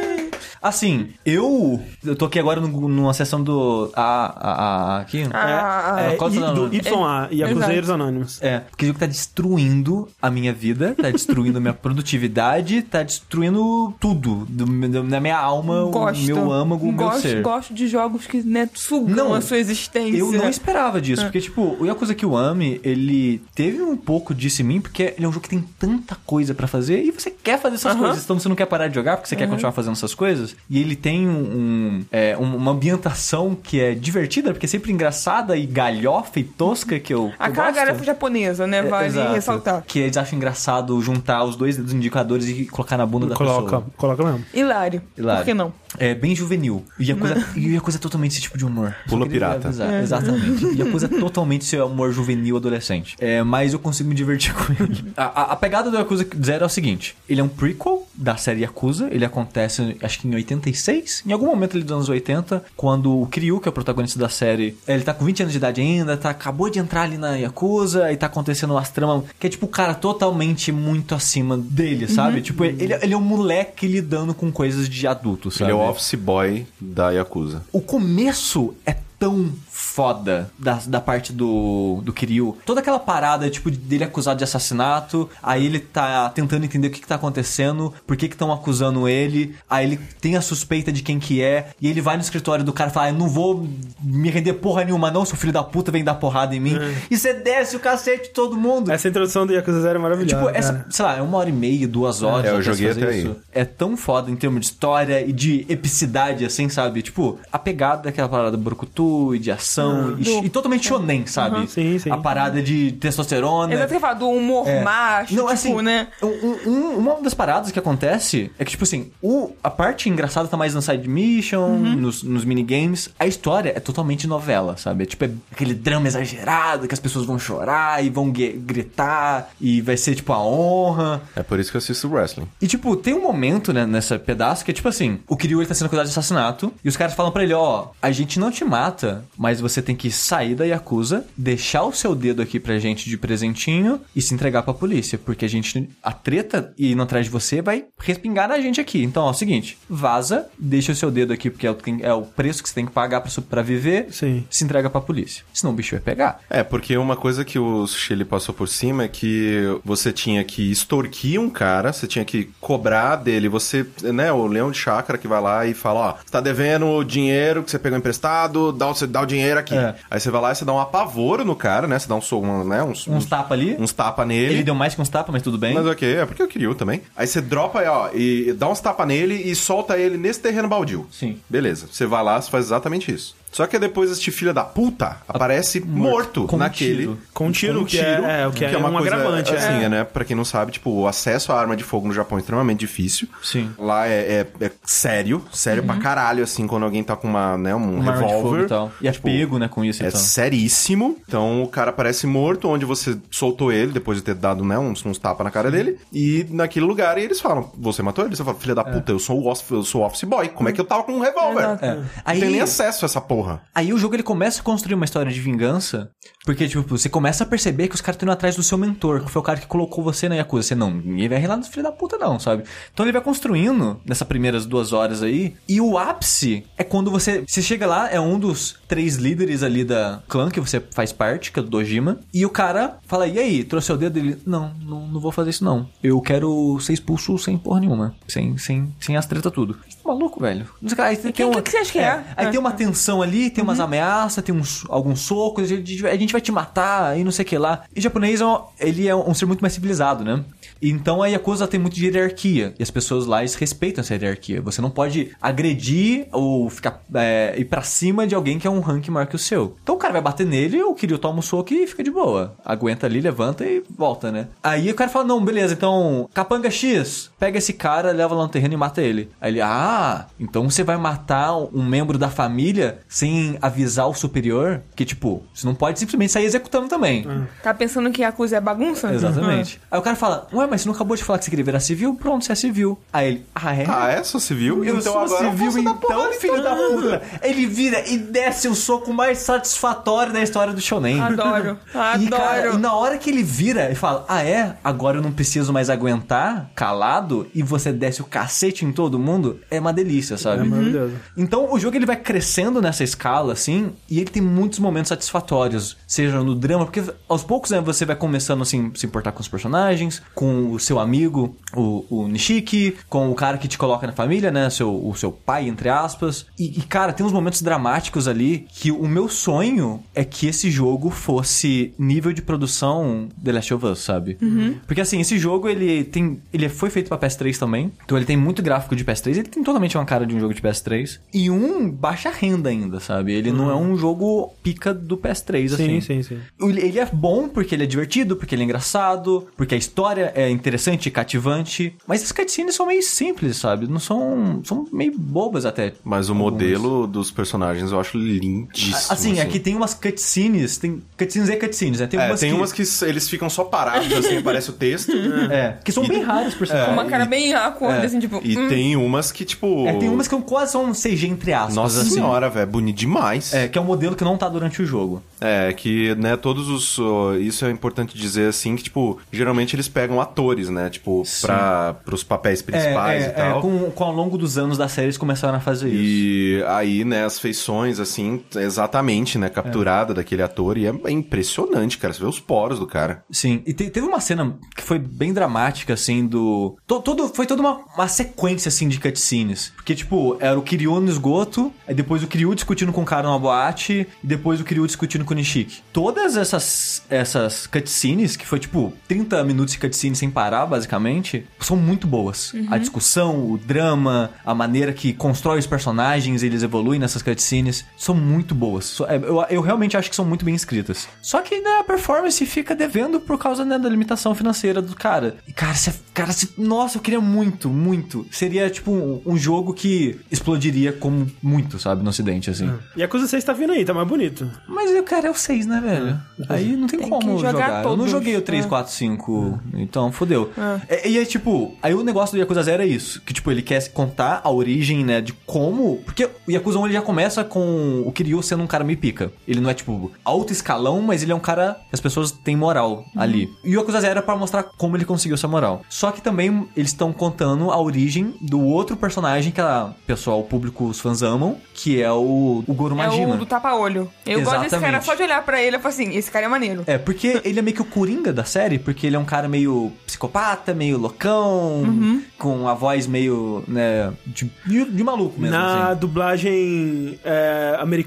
Assim, eu. Eu tô aqui agora no- numa sessão do. A. A. A. Aqui? Ah, É, qual I- é o nome? do YA, e Acuseiros Anônimos. É, porque o jogo tá destruindo a minha vida, tá destruindo a minha produtividade, tá destruindo tudo. Do, do- da minha alma, gosto. o meu âmago, o meu gosto, ser. Gosto de jogos que né, sugam Não, a sua existência. Eu não esperava É. disso, porque, tipo, o Yakuza Kiwami, ele teve um pouco disso em mim, porque ele é um jogo que tem tanta coisa pra fazer e você quer fazer essas Aham. coisas, então você não quer parar de jogar porque você quer continuar fazendo essas coisas. E ele tem um, um, é, um- uma ambientação que é divertida, porque é sempre engraçada e galhofa e tosca que eu. Aquela gosto. galhofa japonesa, né? É, Vale exato. ressaltar. Que eles acham engraçado juntar os dois dedos indicadores e colocar na bunda da Coloca, pessoa. coloca mesmo. Hilário. Hilário. Por que não? É bem juvenil. E a coisa, e a coisa é totalmente esse tipo de humor. Pula pirata. avisar. Exatamente. E a coisa é totalmente esse humor juvenil adolescente. É, mas eu consigo me divertir com ele. A, a- a pegada do Yakuza Zero é o seguinte: ele é um prequel da série Yakuza. Ele acontece, acho que em 86. Em algum momento ali dos anos 80, quando o Kiryu, que é o protagonista da série, ele tá com 20 anos de idade ainda, tá, acabou de entrar ali na Yakuza e tá acontecendo umas tramas que é tipo o cara totalmente muito acima dele, sabe? Tipo, ele, ele é um moleque lidando com coisas de adulto, sabe? Ele é o office boy da Yakuza. O começo é tão foda da, da parte do, do Kiryu. Toda aquela parada, tipo, dele acusado de assassinato, aí ele tá tentando entender o que, que tá acontecendo, por que que estão acusando ele, aí ele tem a suspeita de quem que é, e ele vai no escritório do cara e fala, "Ah, eu não vou me render porra nenhuma não, seu filho da puta vem dar porrada em mim. E você desce o cacete de todo mundo. Essa introdução do Yakuza Zero é maravilhosa. Tipo, essa, sei lá, é uma hora e meia, duas horas. É, eu joguei até aí. isso. É tão foda em termos de história e de epicidade, assim, sabe? Tipo, a pegada daquela parada brucutu e de ação e, Do- e totalmente shonen, sabe? Sim, sim. A parada de testosterona. Exato que falar do humor É. macho, Não, tipo, assim, né? um- um- uma das paradas que acontece é que, tipo assim, o, a parte engraçada tá mais na side mission, Uhum. nos, nos minigames. A história é totalmente novela, sabe? É tipo é aquele drama exagerado que as pessoas vão chorar e vão gritar e vai ser, tipo, a honra. É por isso que eu assisto wrestling. E, tipo, tem um momento, né, nessa pedaço que é tipo assim: o Kiryu ele tá sendo acusado de assassinato, e os caras falam pra ele: ó, a gente não te mata, mas você tem que sair da Yakuza, deixar o seu dedo aqui pra gente de presentinho e se entregar pra polícia, porque a gente. A treta e indo atrás de você vai respingar na gente aqui. Então, ó, é o seguinte: vaza, deixa o seu dedo aqui, porque é o, é o preço que você tem que pagar pra, pra viver, Sim. se entrega pra polícia. Senão o bicho vai pegar. É, porque uma coisa que o Chile passou por cima é que você tinha que extorquir um cara, você tinha que cobrar dele, você, né, o leão de chácara que vai lá e fala, ó, você tá devendo o dinheiro que você pegou emprestado, dá o, você dá o dinheiro aqui. É. Aí você vai lá e você dá um apavoro no cara, né, você dá um, um né, uns, Uns tapa ali. uns tapa nele. Ele deu mais que uns tapas, mas tudo bem. Mas ok, é porque eu queria também. Aí você dropa, ó, e dá uns tapa nele e solta ele nesse terreno baldio. Sim. Beleza, você vai lá, você faz exatamente isso. Só que depois este filho da puta aparece morto, Com naquele. tiro. Com um tiro, que é- é, o que é um agravante, Assim, é. é, né? Pra quem não sabe, tipo, o acesso à arma de fogo no Japão é extremamente difícil. Sim. Lá é, é- é sério, sério pra caralho, assim, quando alguém tá com uma, né, um Uma revólver. e tal. E é Tipo, pego, né, com isso é tal. seríssimo. Então o cara aparece morto, onde você soltou ele, depois de ter dado, né, uns, uns tapas na cara dele. E naquele lugar, e eles falam: Você matou ele? Você fala, filha da puta, eu sou o office, eu sou office boy. Como é que eu tava com um revólver? É. Não Aí, tem nem acesso a essa porra. Aí o jogo ele começa a construir uma história de vingança, porque, tipo, você começa a perceber que os caras estão indo atrás do seu mentor, que foi o cara que colocou você na Yakuza. Você não, ninguém vai relar dos filhos da puta, não, sabe? Então ele vai construindo nessas primeiras duas horas aí, e o ápice é quando você. Você chega lá, é um dos três líderes ali da clã que você faz parte, que é do Dojima, e o cara fala: E aí, trouxe o dedo? Ele: Não, não, não vou fazer isso não. Eu quero ser expulso sem porra nenhuma. Sem, sem, sem as treta tudo. Você tá maluco, velho? Não sei o que lá, aí tem quem- uma- que você acha que é? Aí É. tem uma tensão ali, tem umas ameaças, tem uns, alguns socos, a gente, a gente vai te matar e não sei o que lá. E o japonês, é um- ele é um ser muito mais civilizado, né? Então a Yakuza tem muito de hierarquia. E as pessoas lá eles respeitam essa hierarquia. Você não pode agredir ou ficar é, ir pra cima de alguém que é um rank maior que o seu. Então o cara vai bater nele, o Kiryu toma um soco e fica de boa. Aguenta ali, levanta e volta, né? Aí o cara fala: Não, beleza, então, capanga X, pega esse cara, leva lá no terreno e mata ele. Aí ele, ah, então você vai matar um membro da família sem avisar o superior, que tipo, você não pode simplesmente sair executando também. Tá pensando que Yakuza é bagunça? Exatamente. Aí o cara fala, ué, mas você não acabou de falar que você queria virar civil? Pronto, você é civil. Aí ele, ah, é? Ah, é? Sou civil? Eu então sou agora civil, eu posso dar então, porrada em filho da puta. Ele vira e desce o soco mais satisfatório da história do Shonen. Adoro. E, cara, Adoro. e na hora que ele vira e fala, ah é? Agora eu não preciso mais aguentar, calado, e você desce o cacete em todo mundo, é uma delícia, sabe? É maravilhoso. Então o jogo ele vai crescendo nessa escala, assim, e ele tem muitos momentos satisfatórios, seja no drama, porque aos poucos né, você vai começando assim, se importar com os personagens, com o seu amigo, o, o Nishiki, com o cara que te coloca na família, né? Seu, o seu pai, entre aspas. E, e, cara, tem uns momentos dramáticos ali que o meu sonho é que esse jogo fosse nível de produção The Last of Us, sabe? Porque assim, esse jogo ele tem. Ele foi feito pra PS3 também. Então ele tem muito gráfico de PS3. Ele tem totalmente uma cara de um jogo de PS3. E um baixa renda ainda, sabe? Ele não é um jogo pica do PS3, assim. Sim, sim, sim. Ele é bom porque ele é divertido, porque ele é engraçado, porque a história é interessante e cativante. Mas as cutscenes são meio simples, sabe? Não são. são meio bobas até. Mas o modelo dos personagens eu acho lindíssimo. Assim, aqui tem umas cutscenes, tem cutscenes e cutscenes, né? Tem É, umas tem que, umas que eles ficam só parados, assim, aparece o texto. É, que são bem raras, por sinal. Com uma cara e- bem acorda, assim, tipo. E hum. tem umas que, tipo. É, tem umas que quase são CG entre aspas, Nossa assim. senhora, velho, bonito demais. É, que é um modelo que não tá durante o jogo. É, que, né, todos os. isso é importante dizer, assim, que, tipo, geralmente eles pegam atores, né? Tipo, pra, pros papéis principais é, é, e tal. É, com, com ao longo dos anos da série eles começaram a fazer isso. E aí, né, as feições, assim, exatamente, né, capturada daquele ator. E é, é impressionante, cara. Você vê os poros do cara. Sim, e te- teve uma cena que foi bem dramática, assim, do. to- todo, foi toda uma, uma sequência, assim, de cutscenes. Porque, tipo, era o Kiryu no esgoto, aí depois o Kiryu discutindo com o cara numa boate, e depois o Kiryu discutindo com o Nishiki. Todas essas, essas cutscenes, que foi, tipo, 30 minutos de cutscene sem parar, basicamente, são muito boas. A discussão, o drama, a maneira que constrói os personagens, eles evoluem nessas cutscenes, são muito boas. É, Eu, eu realmente acho que são muito bem escritas. Só que, né, a performance fica devendo por causa, né, da limitação financeira do cara. E, cara, se, cara, se, nossa, eu queria muito, muito. Seria, tipo, um, um jogo que explodiria como muito, sabe, no ocidente, assim. E a coisa 6 tá vindo aí, tá mais bonito. Mas, eu, cara, é o 6, né, velho? Aí não tem, Tem como jogar jogar. Eu não joguei o 3, É. 4, 5, então fodeu. É, E, aí, tipo, aí o negócio do Yakuza 0 é isso. Que, tipo, ele quer contar a origem, né, de como... Porque o Yakuza 1, ele já começa com o Kiryu sendo um cara meio pica. Ele não é, tipo, alto escalão, mas ele é um cara que as pessoas têm moral ali. E o Yakuza 0 é pra mostrar como ele conseguiu essa moral. Só que também eles estão contando a origem do outro personagem que a pessoal, o público, os fãs amam, que é o, o Goro É Majima. o do tapa-olho. Eu gosto desse cara Exatamente. só de olhar pra ele e falar assim: esse cara é maneiro. É, porque ele é meio que o Coringa da série, porque ele é um cara meio psicopata, meio loucão, com a voz meio, né, de, de, de maluco mesmo, Na assim. dublagem é, americana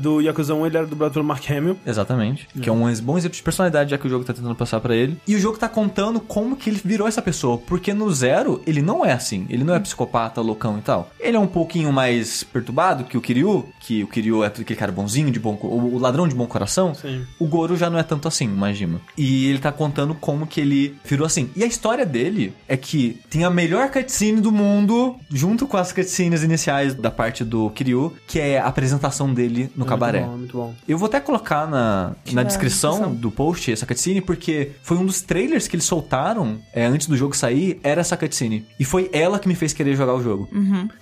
do Yakuza 1, ele era dublado pelo Mark Hamill. Exatamente. Que é um bom exemplo de personalidade, já que o jogo tá tentando passar pra ele. E o jogo tá contando como que ele virou essa pessoa. Porque no Zero, ele não é assim. Ele não é psicopata, loucão e tal. Ele é um pouquinho mais perturbado que o Kiryu, que o Kiryu é aquele cara bonzinho, de bom, o ladrão de bom coração. Sim. O Goro já não é tanto assim, imagina. E ele tá contando como que ele virou assim. E a história dele é que tem a melhor cutscene do mundo, junto com as cutscenes iniciais da parte do Kiryu, que é a apresentação dele no cabaré. Muito bom, muito bom. Eu vou até colocar na, na descrição descrição. do post essa cutscene, porque foi um dos trailers que eles soltaram é, antes do jogo sair, era essa cutscene. E foi ela que me fez querer jogar o jogo.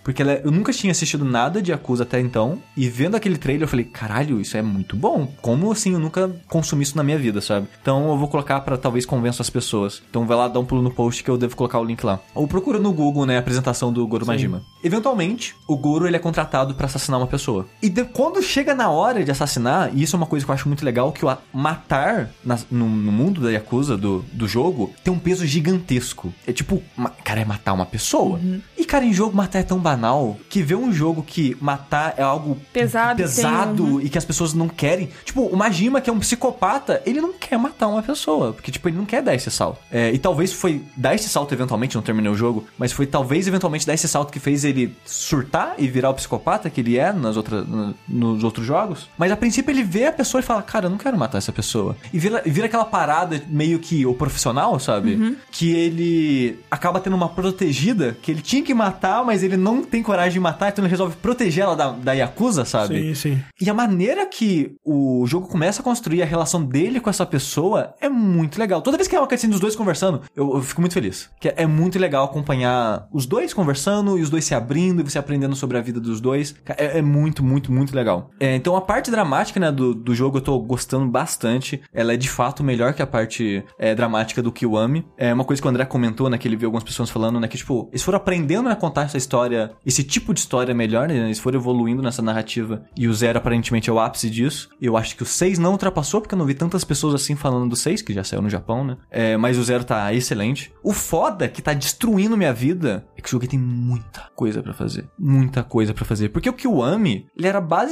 Porque ela- eu nunca tinha assistido nada de Yakuza até então, e vendo aquele trailer eu falei, caralho, isso é muito bom. Como assim eu nunca consumi isso na minha vida, sabe? Então eu vou colocar pra talvez convença as pessoas. Então vai lá dar um pulo no post que eu devo colocar o link lá. Ou procura no Google, né, a apresentação do Goro Majima. Eventualmente, o Goro ele é contratado pra assassinar uma pessoa. E de- quando chega na hora de assassinar, e isso é uma coisa que eu acho muito legal, que o matar na- no, no mundo da Yakuza, do, do jogo, tem um peso gigantesco. É tipo, cara, é matar uma pessoa. E cara, em jogo matar é tão banal que ver um jogo que matar é algo Pesado, pesado uhum. e que as pessoas não querem. Tipo, o Majima, que é um psicopata, ele não quer matar uma pessoa. Porque, tipo, ele não quer dar esse salto. É, e talvez foi dar esse salto eventualmente, não terminei o jogo, mas foi talvez eventualmente dar esse salto que fez ele surtar e virar o psicopata que ele é nas outras, nos outros jogos. Mas a princípio ele vê a pessoa e fala, cara, eu não quero matar essa pessoa. E vira, vira aquela parada meio que o profissional, sabe? Que ele acaba tendo uma protegida que ele tinha que matar, mas ele não tem coragem de matar, então ele resolve proteger ela da, da Yakuza, sabe? Sim, sim. E a maneira que o jogo começa a construir a relação dele com essa pessoa é muito legal. Toda vez que é uma cutscene dos dois conversando, eu, eu fico muito feliz. Que é muito legal acompanhar os dois conversando e os dois se abrindo e você aprendendo sobre a vida dos dois. É, é muito, muito, muito legal. É, então a parte dramática né, do, do jogo eu tô gostando bastante. Ela é de fato melhor que a parte é, dramática do Kiwami. É uma coisa que o André comentou, né? Que ele viu algumas pessoas falando, né? Que tipo, eles foram aprendendo a contar essa história, esse tipo de história melhor, né? Eles foram evoluindo nessa narrativa. E o Zero aparentemente é o ápice disso. Eu acho que o 6 não ultrapassou, porque eu não vi tantas pessoas assim falando do 6, que já saiu no Japão, né? É, mas o Zero tá excelente. O foda que tá destruindo minha vida é que o jogo tem muita coisa pra fazer. Muita coisa pra fazer. Porque o Kiwami, ele era basicamente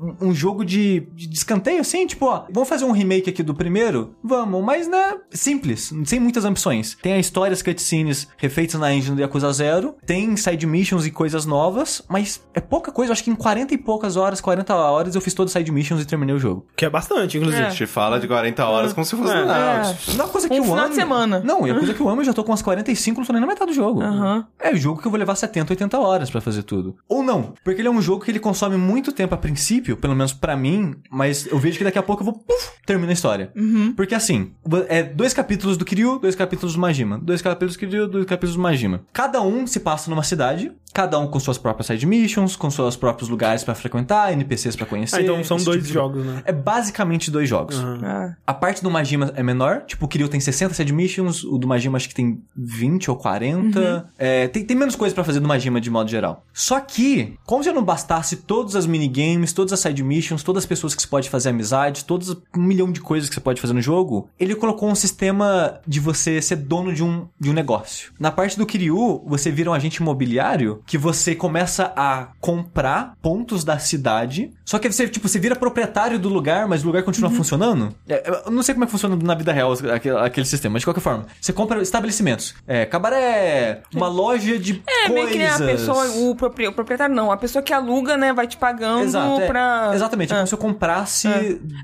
um, um jogo de, de escanteio, assim, tipo, ó, vamos fazer um remake aqui do primeiro? Vamos, mas né, simples, sem muitas ambições. Tem a história, as cutscenes refeitas na engine do Yakuza Zero, tem side missions e coisas novas, mas é pouca coisa, eu acho que em 40 e poucas horas, 40 horas, eu fiz todas as side missions e terminei o jogo. Que é bastante, inclusive. É. Te fala de 40 horas como se fosse É. nada. Uma coisa que Um eu final amo. de semana. Não, e a coisa que eu amo, eu já tô com umas 45, não tô nem na metade do jogo. Aham. É o jogo que eu vou levar 70, 80 horas pra fazer tudo. Ou não, porque ele é um jogo que ele consome muito tempo a princípio, pelo menos pra mim, mas eu vejo que daqui a pouco eu vou, puf, termina a história. Porque assim, é dois capítulos do Kiryu, dois capítulos do Majima. Dois capítulos do Kiryu, dois capítulos do Majima. Cada um se passa numa cidade, cada um com suas próprias side missions, com seus próprios lugares pra frequentar, NPCs pra conhecer. Ah, então são dois tipo de- jogos, né? É basicamente dois jogos. Ah. A parte do Majima é menor, tipo, o Kiryu tem 60 side missions, o do Majima acho que tem 20 ou 40. É, tem, tem menos coisa pra fazer do Majima de modo geral. Só que, como se não bastasse todas as minigames, todas as side missions, todas as pessoas que você pode fazer amizade, todos um milhão de coisas que você pode fazer no jogo, ele colocou um sistema de você ser dono de um, de um negócio. Na parte do Kiryu, você vira um agente imobiliário que você começa a comprar pontos da cidade. Só que você, tipo, você vira proprietário do lugar, mas o lugar continua funcionando. É, eu não sei como é que funciona na vida real aquele, aquele sistema, mas de qualquer forma. Você compra estabelecimentos. É, cabaré, uma loja de É, coisas. meio que né, a pessoa, o, propri- o proprietário não, a pessoa que aluga, né, vai te pagando Exato, é. pra... Exatamente, é como se eu comprasse...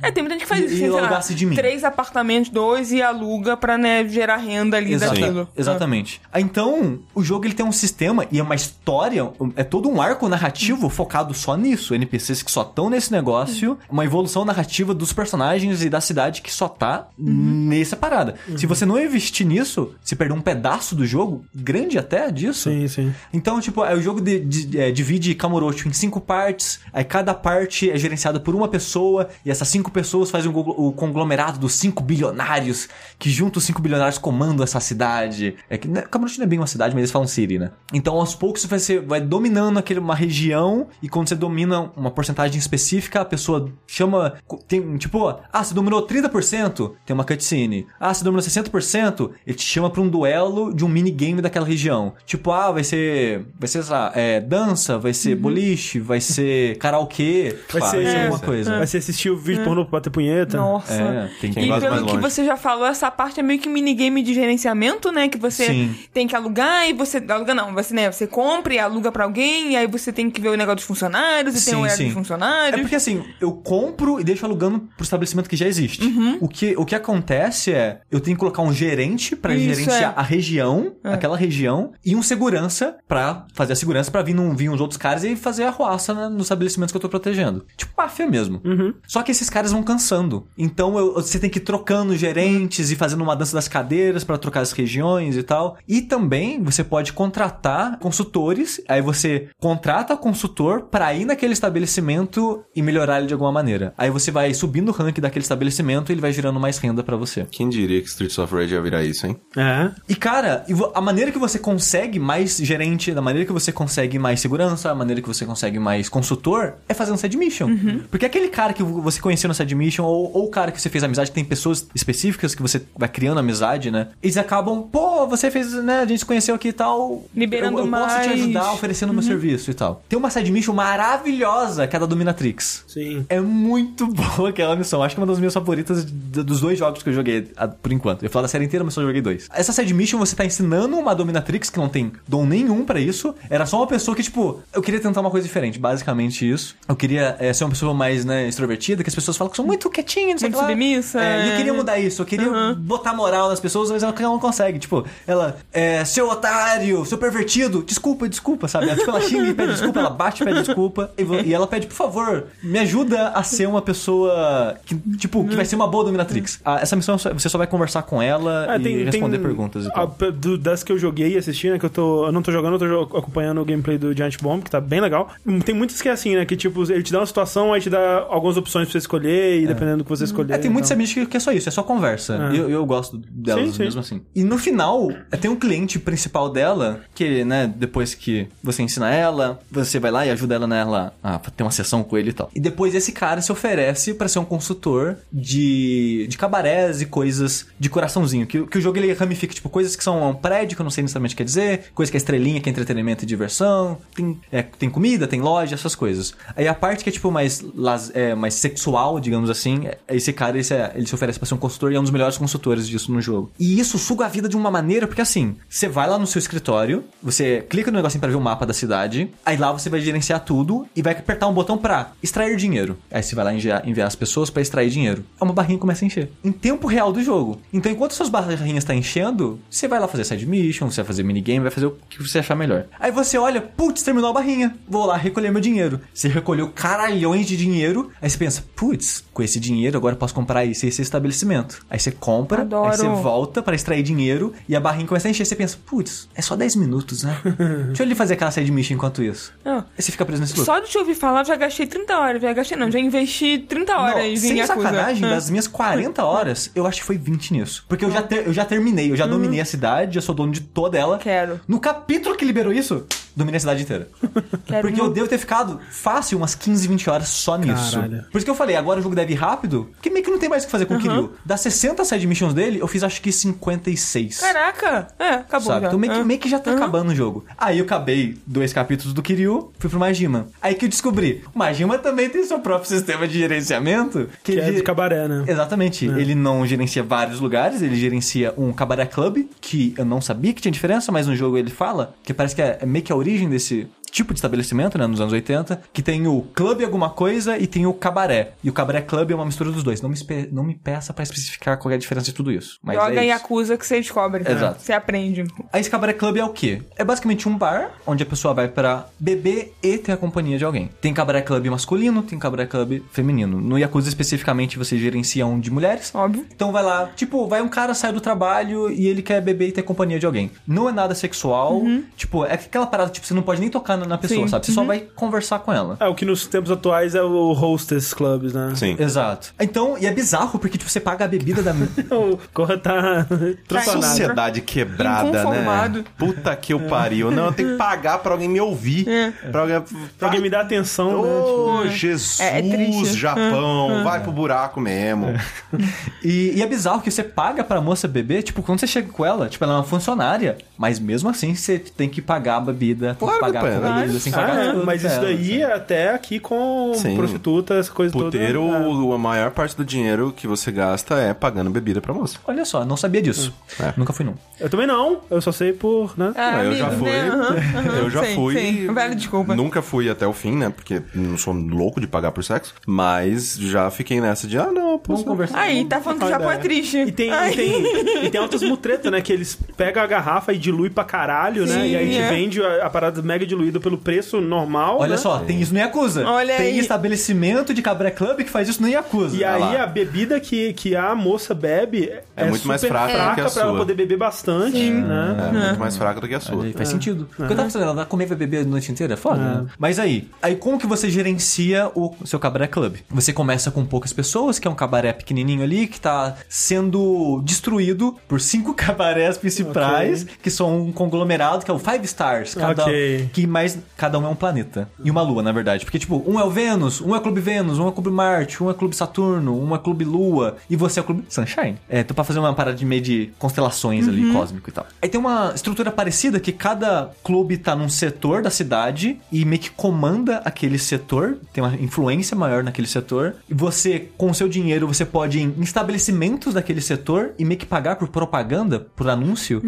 É, tem muita gente que faz isso, e lá, alugasse de mim. três apartamentos, dois, e aluga pra, né, gerar renda ali Exata- daquilo. Exatamente. Ah, Então, o jogo ele tem um sistema e é uma história, é todo um arco narrativo focado só nisso. NPCs que só estão nesse negócio, uma evolução narrativa dos personagens e da cidade que só tá nessa parada. Se você não investir nisso, se perder um pedaço do jogo, grande até disso. Sim, sim. Então, tipo, é, o jogo de- de- é, divide Kamurocho em cinco partes, aí cada parte é gerenciada por uma pessoa, e essas cinco pessoas fazem o, glo- o conglomerado dos cinco bilionários, que juntos os cinco bilionários comandam essa cidade. É que né, Kamurocho não é bem uma cidade, mas eles falam city, né? Então, aos poucos, você vai, ser- vai dominando aquele, uma região, e quando você domina uma porcentagem específica, a pessoa chama. Tem, tipo, ah, você dominou 30%, tem uma cutscene. Ah, você dominou 60%, ele te chama pra um duelo de um minigame daquela região. Tipo, ah, vai ser. Vai ser, sei lá, é, dança, vai ser boliche, vai ser karaokê, Vai vai ser- ser é, alguma coisa. Vai ser assistir o vídeo pornô pra bater punheta. Nossa. É, tem Quem E pelo mais que você já falou, essa parte é meio que minigame de gerenciamento, né? Que você Sim. tem que alugar e você. Aluga não, você, né? Você compra e aluga pra alguém, e aí você tem que ver o negócio dos funcionários, e tem o horário dos É funcionários. porque assim, eu compro e deixo alugando pro estabelecimento que já existe. Uhum. O, que, o que acontece é, eu tenho que colocar um gerente pra Isso, gerenciar é. a região, aquela região, e um segurança pra fazer a segurança pra vir, vir uns outros caras e fazer a roça né, nos estabelecimentos que eu tô protegendo. Tipo máfia mesmo. Só que esses caras vão cansando. Então eu- você tem que ir trocando gerentes e fazendo uma dança das cadeiras pra trocar as regiões e tal. E também você pode contratar consultores, aí você contrata consultor pra ir naquele estabelecimento e melhorar ele de alguma maneira. Aí você vai subindo o rank daquele estabelecimento e ele vai gerando mais renda pra você. Quem diria que Streets of Rage ia virar isso, hein? É. E cara, a maneira que você consegue mais gerente, a maneira que você consegue mais segurança, a maneira que você consegue mais consultor é fazendo side mission. Porque aquele cara que você conheceu no side mission, ou, ou o cara que você fez amizade, tem pessoas específicas que você vai criando amizade, né? Eles acabam, pô, você fez, né? A gente se conheceu aqui e tal. Liberando eu, eu posso te mais ajudar oferecendo meu serviço e tal. Tem uma side mission maravilhosa, que é da Dominatrix. Sim. É muito boa aquela missão. Acho que é uma das minhas favoritas dos dois jogos que eu joguei por enquanto. Eu ia falar da série inteira, mas só joguei dois. Essa side mission você tá ensinando uma Dominatrix que não tem dom nenhum pra isso. Era só uma pessoa que, tipo, eu queria tentar uma coisa diferente. Basicamente isso. Eu queria eh, ser uma pessoa mais, né, extrovertida, que as pessoas falam que são muito quietinhas, não sei o Muito submissa, É, e eu é. queria mudar isso. Eu queria botar moral nas pessoas, mas ela não consegue. Tipo, ela, é, seu otário, seu pervertido, desculpa, desculpa, sabe? Ela, tipo, ela xinga e pede desculpa, ela bate e pede desculpa. E, e ela pede, por favor, me ajuda a ser uma pessoa que, tipo, que vai ser uma boa dominatrix. Ah, essa missão você só vai conversar com ela É, e responder perguntas e a- do- das que eu joguei e assisti, né? Que eu tô. Eu não tô jogando, eu tô acompanhando o gameplay do Giant Bomb, que tá bem legal. Hum, Tem muitas que é assim, né? Que tipo, ele te dá uma situação, aí te dá algumas opções pra você escolher, e dependendo do que você escolher. É, tem muitos amigos que, é só isso, é só conversa. É. Eu, eu gosto delas Sim, sim. mesmo assim. E no final, é, tem um cliente principal dela, que, né, depois que você ensina ela, você vai lá e ajuda ela nela a ter uma sessão com ele e tal. E depois esse cara se oferece pra ser um consultor de, de cabarés e coisas de coraçãozinho. Que, que o jogo ele ramifica, tipo, coisas que são um prédio, que eu não sei necessariamente o que quer dizer, coisa que é estrelinha, que é entretenimento e diversão, tem, é, tem comida, tem loja, essas coisas. Aí a parte que é, tipo, mais, é, mais sexual, digamos assim, é- esse cara, esse é- ele se oferece pra ser um consultor e é um dos melhores consultores disso no jogo. E isso suga a vida de uma maneira, porque assim, você vai lá no seu escritório, você clica no negocinho pra ver o mapa da cidade, aí lá você vai gerenciar tudo e vai apertar um botão pra extrair dinheiro. Aí você vai lá enviar, enviar as pessoas pra extrair dinheiro. Aí uma barrinha começa a encher. Em tempo real do jogo. Então, enquanto suas barrinhas estão enchendo, você vai lá fazer side mission, você vai fazer minigame, vai fazer o que você achar melhor. Aí você olha, putz, terminou a barrinha. Vou lá recolher meu dinheiro. Você recolheu caralhões de dinheiro. Aí você pensa, putz, com esse dinheiro agora eu posso comprar esse, esse estabelecimento. Aí você compra, Adoro. aí você volta pra extrair dinheiro e a barrinha começa a encher. Você pensa, putz, é só 10 minutos, né? Deixa eu ali fazer aquela side mission enquanto isso. Não. Aí você fica preso nesse loop. Só de te ouvir falar, eu já gastei 30 horas. Já gastei, não, já investi 30 horas Não, em sem Yakuza. sacanagem, É. das minhas 40 horas, eu acho que foi 20 nisso. Porque eu já, ter- eu já terminei, eu já dominei a cidade, eu sou dono de toda ela. Quero. No capítulo que liberou isso, dominei a cidade inteira. Quero Porque eu devo ter ficado fácil umas 15, 20 horas só nisso. Caralho. Por isso que eu falei, agora o jogo deve ir rápido, porque meio que não tem mais o que fazer com o Kiryu. Das 60 side missions dele, eu fiz acho que 56. Caraca! É, acabou Sabe? já. Então meio que, É. meio que já tá acabando o jogo. Aí eu acabei dois capítulos do Kiryu, fui pro Majima. Aí que eu descobri, o Majima também tem seu próprio sistema de gerenciamento. Que é ele- do cabaré, né? Exatamente. Ele não gerencia vários lugares, ele gerencia um cabaré club, que eu não sabia que tinha diferença, mas no jogo ele fala, que parece que é é meio que a origem desse tipo de estabelecimento, né, nos anos 80, que tem o clube alguma coisa e tem o cabaré. E o cabaré club é uma mistura dos dois. Não me, não me peça pra especificar qual é a diferença de tudo isso. Mas Joga é isso. Yakuza que você descobre. Exato. Você aprende. Aí esse cabaré club é o quê? É basicamente um bar onde a pessoa vai pra beber e ter a companhia de alguém. Tem cabaré club masculino, tem cabaré club feminino. No Yakuza especificamente você gerencia um de mulheres. Óbvio. Então vai lá, tipo, vai um cara sai do trabalho e ele quer beber e ter companhia de alguém. Não é nada sexual, tipo, é aquela parada, tipo, você não pode nem tocar na na pessoa, Sim. sabe? Você só vai conversar com ela. É, o que nos tempos atuais é o Hostess Clubs, né? Sim. Exato. Então, e é bizarro porque, tipo, você paga a bebida da. O Corra tá transtornado. Sociedade quebrada, né? Puta que o pariu. Não, eu tenho que pagar pra alguém me ouvir. Pra alguém, Pra alguém me dar atenção, né? Ô, Jesus, É, é triste. Japão, vai pro buraco mesmo. E, e é bizarro que você paga pra moça beber, tipo, quando você chega com ela, tipo, ela é uma funcionária, mas mesmo assim você tem que pagar a bebida, tem Claro pagar a comida, pagar Ah, é, tudo mas isso ela, daí é até aqui com Sim. prostituta, essa coisa Puteiro, toda. é. o- a maior parte do dinheiro que você gasta é pagando bebida pra moça. Olha só, não sabia disso. É. Nunca fui não. Eu também não, eu só sei por, né? Ah, eu já amigo, fui. né? Aham. Eu já Sim, fui. Sim. Velho, desculpa. Nunca fui até o fim, né? Porque não sou louco de pagar por sexo. Mas já fiquei nessa de, ah, não, posso Vamos conversar. Aí, tá falando que o Japão é triste. E tem, e tem, e tem altas mutretas, né? Que eles pegam a garrafa e dilui pra caralho, né? Sim, E aí te é. vende a, a parada mega diluída pelo preço normal. Olha né? só, tem isso no Yakuza. Olha tem aí. estabelecimento de cabaré club que faz isso no Yakuza. E Olha aí lá. a bebida que, que a moça bebe é, muito mais super fraca do que a pra ela sua. poder beber bastante, né? É, muito mais fraca do que a sua. Aí, faz sentido. Porque eu tava pensando, ela vai comer e vai beber a noite inteira? É foda, né? Mas aí, aí como que você gerencia o seu cabaré club? Você começa com poucas pessoas, que é um cabaré pequenininho ali, que tá sendo destruído por cinco cabarés principais, que são um conglomerado, que é o Five Stars. Cada, Ok. Que mais mas cada um é um planeta. E uma lua, na verdade. Porque, tipo, um é o Vênus, um é o Clube Vênus, um é o Clube Marte, um é o Clube Saturno, um é o Clube Lua, e você é o Clube Sunshine. É, então pra fazer uma parada de meio de constelações ali, cósmico e tal. Aí tem uma estrutura parecida que cada clube tá num setor da cidade e meio que comanda aquele setor, tem uma influência maior naquele setor. E você, com o seu dinheiro, você pode ir em estabelecimentos daquele setor e meio que pagar por propaganda, por anúncio.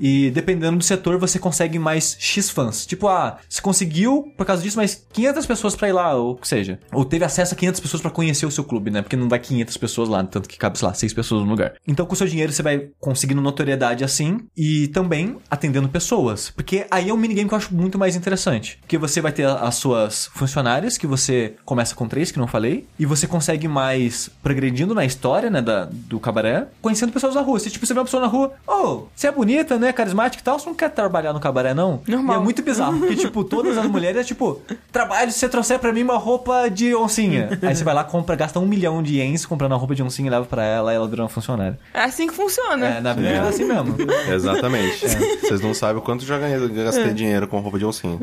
E dependendo do setor, você consegue mais X fãs. Tipo, ah, você conseguiu, por causa disso, mais 500 pessoas pra ir lá, ou que seja. Ou teve acesso a 500 pessoas pra conhecer o seu clube, né? Porque não vai 500 pessoas lá, tanto que cabe, sei lá, 6 pessoas no lugar. Então, com o seu dinheiro, você vai conseguindo notoriedade assim e também atendendo pessoas. Porque aí é um minigame que eu acho muito mais interessante. Porque você vai ter as suas funcionárias, que você começa com três, que não falei, e você consegue mais progredindo na história, né, da, do cabaré, conhecendo pessoas na rua. Se, tipo, você vê uma pessoa na rua, oh, você é bonita, né, carismática e tal, você não quer trabalhar no cabaré, não? Normal. E é muito bizarro, porque, tipo, todas as mulheres é tipo, trabalho se você trouxer pra mim uma roupa de oncinha. Aí você vai lá, compra, gasta um milhão de ienes comprando uma roupa de oncinha e leva pra ela e ela vira uma funcionária. É assim que funciona. É, na verdade é assim mesmo. Exatamente. Vocês não sabem o quanto já ganhei, gastei dinheiro com roupa de oncinha.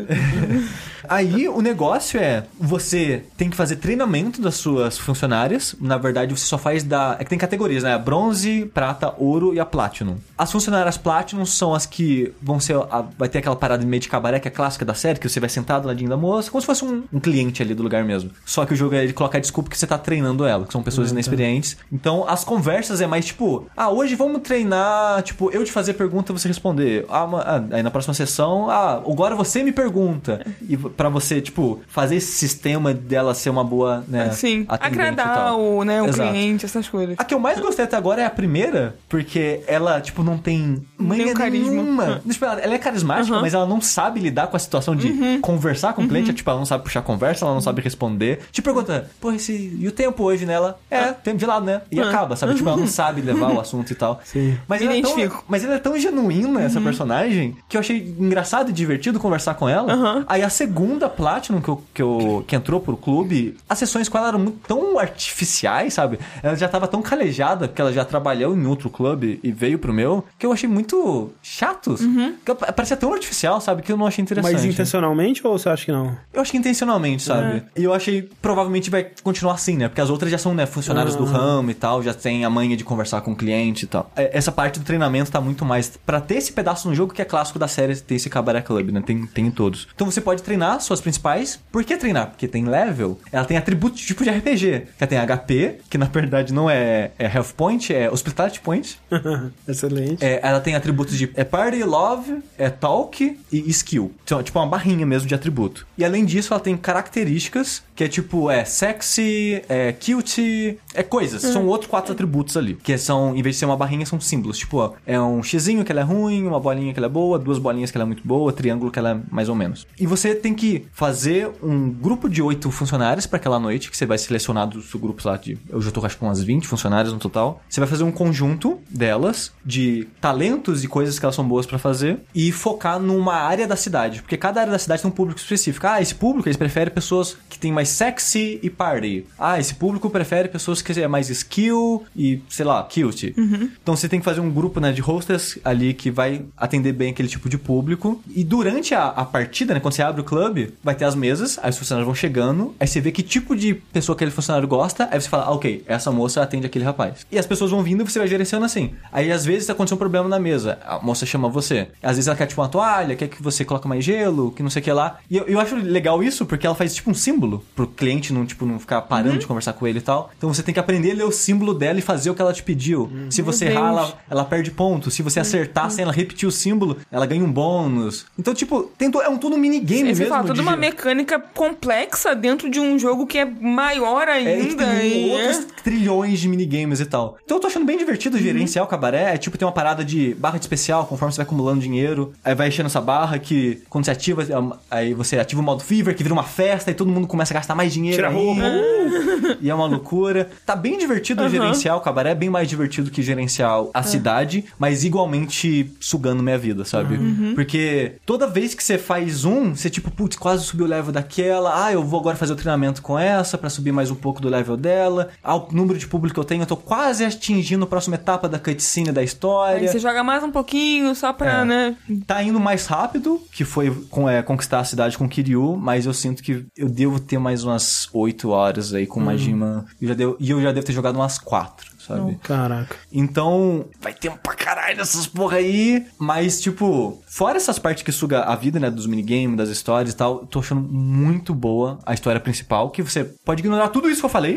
Aí o negócio é, você tem que fazer treinamento das suas funcionárias. Na verdade, você só faz da. É que tem categorias, né? Bronze, prata, ouro e a Platinum. As funcionárias Platinum são as que vão ser. a- vai ter aquela parada meio de cabaré, que é a clássica da série, que você vai sentado do ladinho da moça, como se fosse um, um cliente ali do lugar mesmo. Só que o jogo ele coloca a desculpa que você tá treinando ela, que são pessoas inexperientes. Então as conversas é mais tipo, ah, hoje vamos treinar, tipo, eu te fazer pergunta e você responder. Ah, ah, aí na próxima sessão, ah, agora você me pergunta. E pra você, tipo, fazer esse sistema dela ser uma boa, né? Sim. Agradar o, né, o Exato. cliente, essas coisas. A que eu mais gostei até agora é a primeira, porque ela, tipo, não tem manha Nenhum carisma. nenhuma. Tipo, ela, ela é carismática, Uhum. mas ela não sabe lidar com a situação de conversar com o cliente. Tipo, ela não sabe puxar conversa, ela não sabe responder. Te pergunta, pô, esse... e o tempo hoje nela? É, tempo de lado, né? E Ah. acaba, sabe? Tipo, ela não sabe levar o assunto e tal. Sim. Mas Me ela, é tão, mas ela é tão genuína, essa personagem, que eu achei engraçado e divertido conversar com ela. Aí a segunda Platinum que, eu, que, eu, que entrou pro clube, as sessões com ela eram muito, tão artificiais, sabe? Ela já tava tão calejada, porque ela já trabalhou em outro clube e veio pro meu, que eu achei muito chatos. Que eu- parecia tão artificial, sabe? Que eu não achei interessante. Mas intencionalmente ou você acha que não? Eu acho que intencionalmente, sabe? E eu achei provavelmente vai continuar assim, né? Porque as outras já são, né, funcionários do ramo e tal, já tem a manha de conversar com o cliente e tal. É, Essa parte do treinamento tá muito mais pra ter esse pedaço no jogo que é clássico da série, ter esse Cabaré Club, né? Tem, tem em todos. Então você pode treinar suas principais. Por que treinar? Porque tem level. Ela tem atributos tipo de RPG. Ela tem HP, que na verdade não é, é Health Point, é Hospitality Point. Excelente. É, ela tem atributos de é Party, Love, é Talk e Skill. Então, tipo uma barrinha mesmo de atributo. E além disso, ela tem características que é tipo, é sexy, é cute, é coisas. São outros quatro atributos ali. Que são, em vez de ser uma barrinha, são símbolos. Tipo, ó, é um xizinho que ela é ruim, uma bolinha que ela é boa, duas bolinhas que ela é muito boa, triângulo que ela é mais ou menos. E você tem que fazer um grupo de oito funcionários para aquela noite, que você vai selecionar do seu grupo lá de. Eu já tô acho que com umas 20 funcionários no total. Você vai fazer um conjunto delas, de talentos e coisas que elas são boas pra fazer, e focar numa área da cidade. Porque cada área da cidade tem um público específico. Ah, esse público eles preferem pessoas que têm mais sexy e party. Ah, esse público prefere pessoas que é mais skill e, sei lá, cute. Então você tem que fazer um grupo né, de hostess ali que vai atender bem aquele tipo de público. E durante a, a partida, né, quando você abre o clube, vai ter as mesas, aí os funcionários vão chegando, aí você vê que tipo de pessoa aquele funcionário gosta, aí você fala, ah, ok, essa moça atende aquele rapaz. E as pessoas vão vindo e você vai gerenciando assim. Aí às vezes aconteceu um problema na mesa, a moça chama você. Às vezes ela quer tipo uma toalha, quer que você coloque mais gelo, que não sei o que lá. E eu, eu acho legal isso porque ela faz tipo um símbolo pro cliente não, tipo, não ficar parando de conversar com ele e tal. Então você tem que aprender a ler o símbolo dela e fazer o que ela te pediu. Se você Meu errar, ela, ela perde ponto. Se você acertar sem ela repetir o símbolo, ela ganha um bônus. Então, tipo, tem é um tudo minigame você mesmo. fala, toda de uma giro. mecânica complexa dentro de um jogo que é maior É, e ainda. tem e- outros trilhões de minigames e tal. Então eu tô achando bem divertido Uhum. gerenciar o cabaré. É tipo, tem uma parada de barra de especial, conforme você vai acumulando dinheiro. Aí vai enchendo essa barra que, quando você ativa, é aí você ativa o modo Fever, que vira uma festa e todo mundo começa a gastar mais dinheiro. Tira roupa. E é uma loucura. Tá bem divertido gerenciar o cabaré, é bem mais divertido que gerenciar a cidade, mas igualmente sugando minha vida, sabe? Porque toda vez que você faz um, você tipo, putz, quase subiu o level daquela, ah, eu vou agora fazer o treinamento com essa pra subir mais um pouco do level dela. Ah, o número de público que eu tenho, eu tô quase atingindo a próxima etapa da cutscene da Aí história. você joga mais um pouquinho só pra, É. né? Tá indo mais rápido, que foi com, é, conquistar a cidade com Kiryu, mas eu sinto que eu devo ter mais umas 8 horas aí com Majima. Eu já devo- e eu já devo ter jogado umas 4, sabe? Caraca. Então, vai ter um pra caralho dessas porra aí. Mas, tipo, fora essas partes que suga a vida, né? Dos minigames, das histórias e tal, eu tô achando muito boa a história principal. Que você pode ignorar tudo isso que eu falei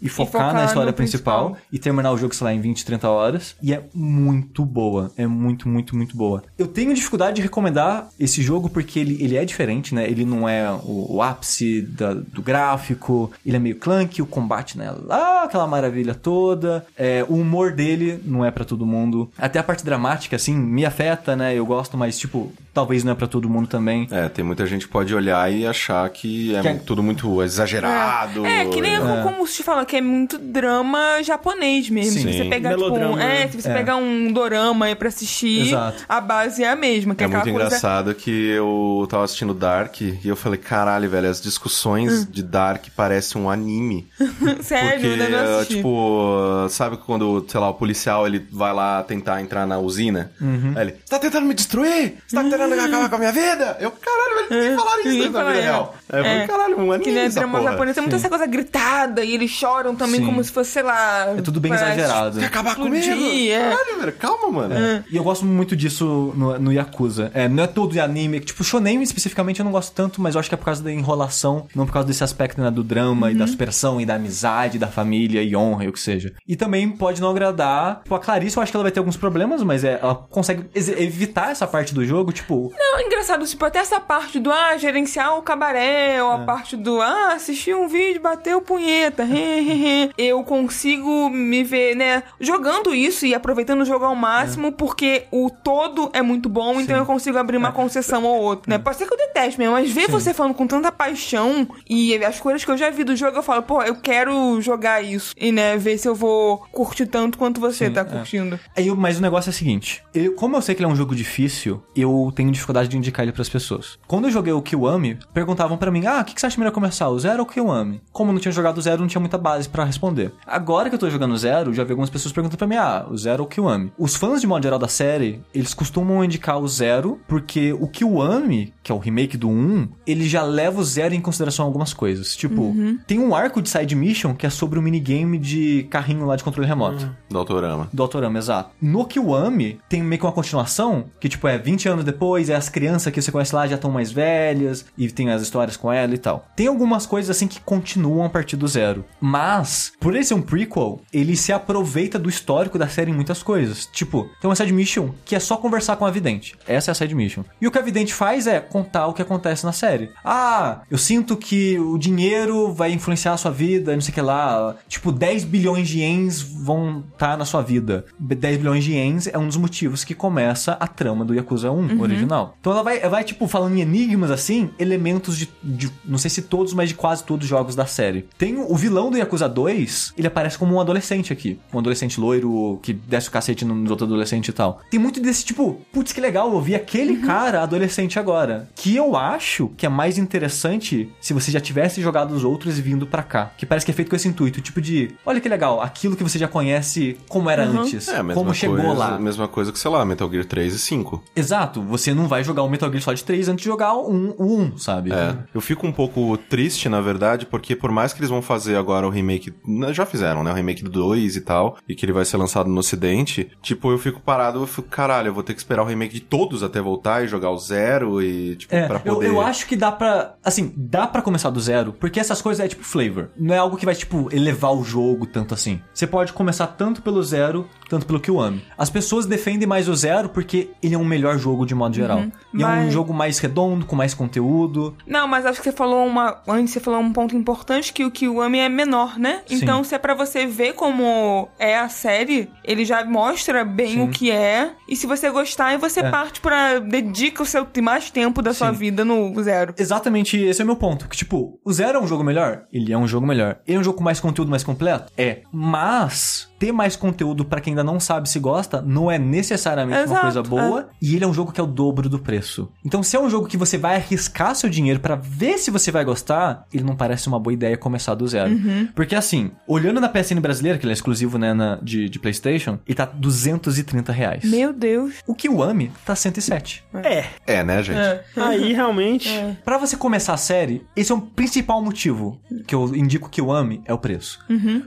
e focar, focar na história principal, principal. e terminar o jogo, sei lá, em 20, 30 horas. E é muito boa. É muito, muito, muito boa. Eu tenho dificuldade de recomendar esse jogo porque ele, ele é diferente, né? Ele não é o, o ápice da- do gráfico, ele é meio clunky, o combate não é lá aquela maravilha toda. É, o humor dele não é pra todo mundo. Até a parte dramática, assim, me afeta, né? Eu gosto, mas, tipo, talvez não é pra todo mundo também. É, tem muita gente que pode olhar e achar que é Que é- tudo muito exagerado. É, que nem né? como se fala, que é muito drama japonês mesmo. Sim. Se você pegar, tipo, um, né? é, se você É. pegar um dorama aí pra assistir, Exato. a base é a mesma. Que É é, muito coisa... engraçado que eu tava assistindo Dark e eu falei, caralho, velho, as discussões de Dark parecem um anime. Sério, Porque, assisti. tipo, sabe quando, sei lá, o policial ele vai lá tentar entrar na usina? Uhum. Aí ele, tá tentando me destruir? Você tá tentando acabar com a minha vida? Eu, caralho, velho, nem falaram isso na vida é. real. Aí eu falei, É. caralho, um anime Que nem drama japonês, tem muita essa coisa gritada e eles choram também Sim. como se fosse, sei lá... É tudo bem exagerado. Quer acabar explodir, comigo? é. Caralho, velho, calma, mano. E eu gosto muito disso no, no Yakuza. É, não é todo anime. Tipo, shonen especificamente eu não gosto tanto, mas eu acho que é por causa da enrolação, não por causa desse aspecto né, do drama e da superação e da amizade, da família e honra e o que seja. E também pode não agradar. Tipo, a Clarice eu acho que ela vai ter alguns problemas, mas é, ela consegue evitar essa parte do jogo, tipo... Não, é engraçado, tipo, até essa parte do, ah, gerenciar o cabaré, ou a É. parte do, ah, assistir um vídeo, bater o punheta, eu consigo me ver, né, jogando isso e aproveitando o jogo ao máximo, porque o todo é muito bom, então eu consigo abrir É. uma concessão ou outra, né? Pode ser que eu deteste mesmo, mas ver você falando com tanta paixão e as coisas que eu já vi do jogo, eu falo, pô, eu quero jogar isso e, né, ver se eu vou curtir tanto quanto você Sim, tá é. curtindo. Aí, eu- mas o negócio é o seguinte: eu- como eu sei que ele é um jogo difícil, eu tenho dificuldade de indicar ele pras pessoas. Quando eu joguei o Kiwami, perguntavam pra mim: ah, o que, que você acha melhor começar, o Zero ou o Kiwami? Como eu não tinha jogado o Zero, não tinha muita base pra responder. Agora que eu tô jogando o Zero, já vi algumas pessoas perguntando pra mim: ah, o Zero ou o Kiwami? Os fãs, de modo geral, da série, eles costumam indicar o Zero, porque o Kiwami, que é o remake do 1, ele já leva o Zero em consideração algumas coisas. Tipo, tem um arco de side mission que é sobre o minigame de carrinho lá de controle remoto. Do Autorama. Do Autorama, exato. No Kiwami, tem meio que uma continuação, que tipo, é 20 anos depois, é as crianças que você conhece lá já estão mais velhas, e tem as histórias com ela e tal. Tem algumas coisas assim que continuam a partir do zero. Mas, por ele ser um prequel, ele se aproveita do histórico da série em muitas coisas. Tipo, tem uma side mission que é só conversar com a vidente. Essa é a side mission. E o que a vidente faz é contar o que acontece na série. Ah, eu sinto que o dinheiro vai influenciar a sua vida, não sei o que lá. Tipo, 10 bilhões de ienes vão estar na sua vida. 10 bilhões de ienes é um dos motivos que começa a trama do Yakuza 1 original. Então ela vai, ela vai, tipo, falando em enigmas assim, elementos de, de- não sei se todos, mas de quase todos os jogos da série. Tem o, vilão do Yakuza 2, ele aparece como um adolescente aqui. Um adolescente loiro que desce o cacete nos outros adolescentes e tal. Tem muito desse tipo, putz, que legal, eu vi aquele cara adolescente agora. Que eu acho que é mais interessante se você já tivesse jogado os outros e vindo pra cá. Que parece que é feito com esse intuito, tipo de, olha que legal, aquilo que você já conhece como era antes. É, como chegou coisa, lá. mesma coisa que, sei lá, Metal Gear 3 e 5. Exato, você não vai jogar o Metal Gear Solid 3 antes de jogar o 1, o 1 sabe? É, eu fico um pouco triste, na verdade, porque por mais que eles vão fazer agora o remake, né, já fizeram, né, o remake do 2 e tal, e que ele vai ser lançado no ocidente, tipo, eu fico parado, eu fico, caralho, eu vou ter que esperar o remake de todos até voltar e jogar o zero e, tipo, É, pra eu, poder... eu acho que dá pra. Assim, dá pra começar do zero, porque essas coisas é tipo flavor. Não é algo que vai, tipo, elevar o jogo tanto assim. Você pode começar tanto pelo zero, tanto pelo Kiwami. As pessoas defendem mais o zero porque ele é um melhor jogo de modo modo geral. E é um Mas- jogo mais redondo, com mais conteúdo. Não, mas acho que você falou uma. Antes você falou um ponto importante que o Kiwami é menor, né? Sim. Então, se é pra você ver como é a série, ele já mostra bem Sim. o que é. E se você gostar, você É. parte pra. dedica o seu mais tempo da sua Sim. vida no zero. Exatamente esse é o meu ponto. Que, tipo, o Zero é um jogo melhor? Ele é um jogo melhor. Ele é um jogo com mais conteúdo, mais completo? É. Mas, ter mais conteúdo pra quem ainda não sabe se gosta, não é necessariamente uma Exato, coisa boa. E ele é um jogo que é o dobro do preço. Então, se é um jogo que você vai arriscar seu dinheiro pra ver se você vai gostar, ele não parece uma boa ideia começar do zero. Porque, assim, olhando na PSN brasileira, que ele é exclusivo, né, na- de, de PlayStation, ele tá 230 reais. Meu Deus. O Kiwami tá 107. É, É, né, gente? aí realmente. Pra você começar a série, esse é o principal motivo que eu indico que eu ame, é o preço.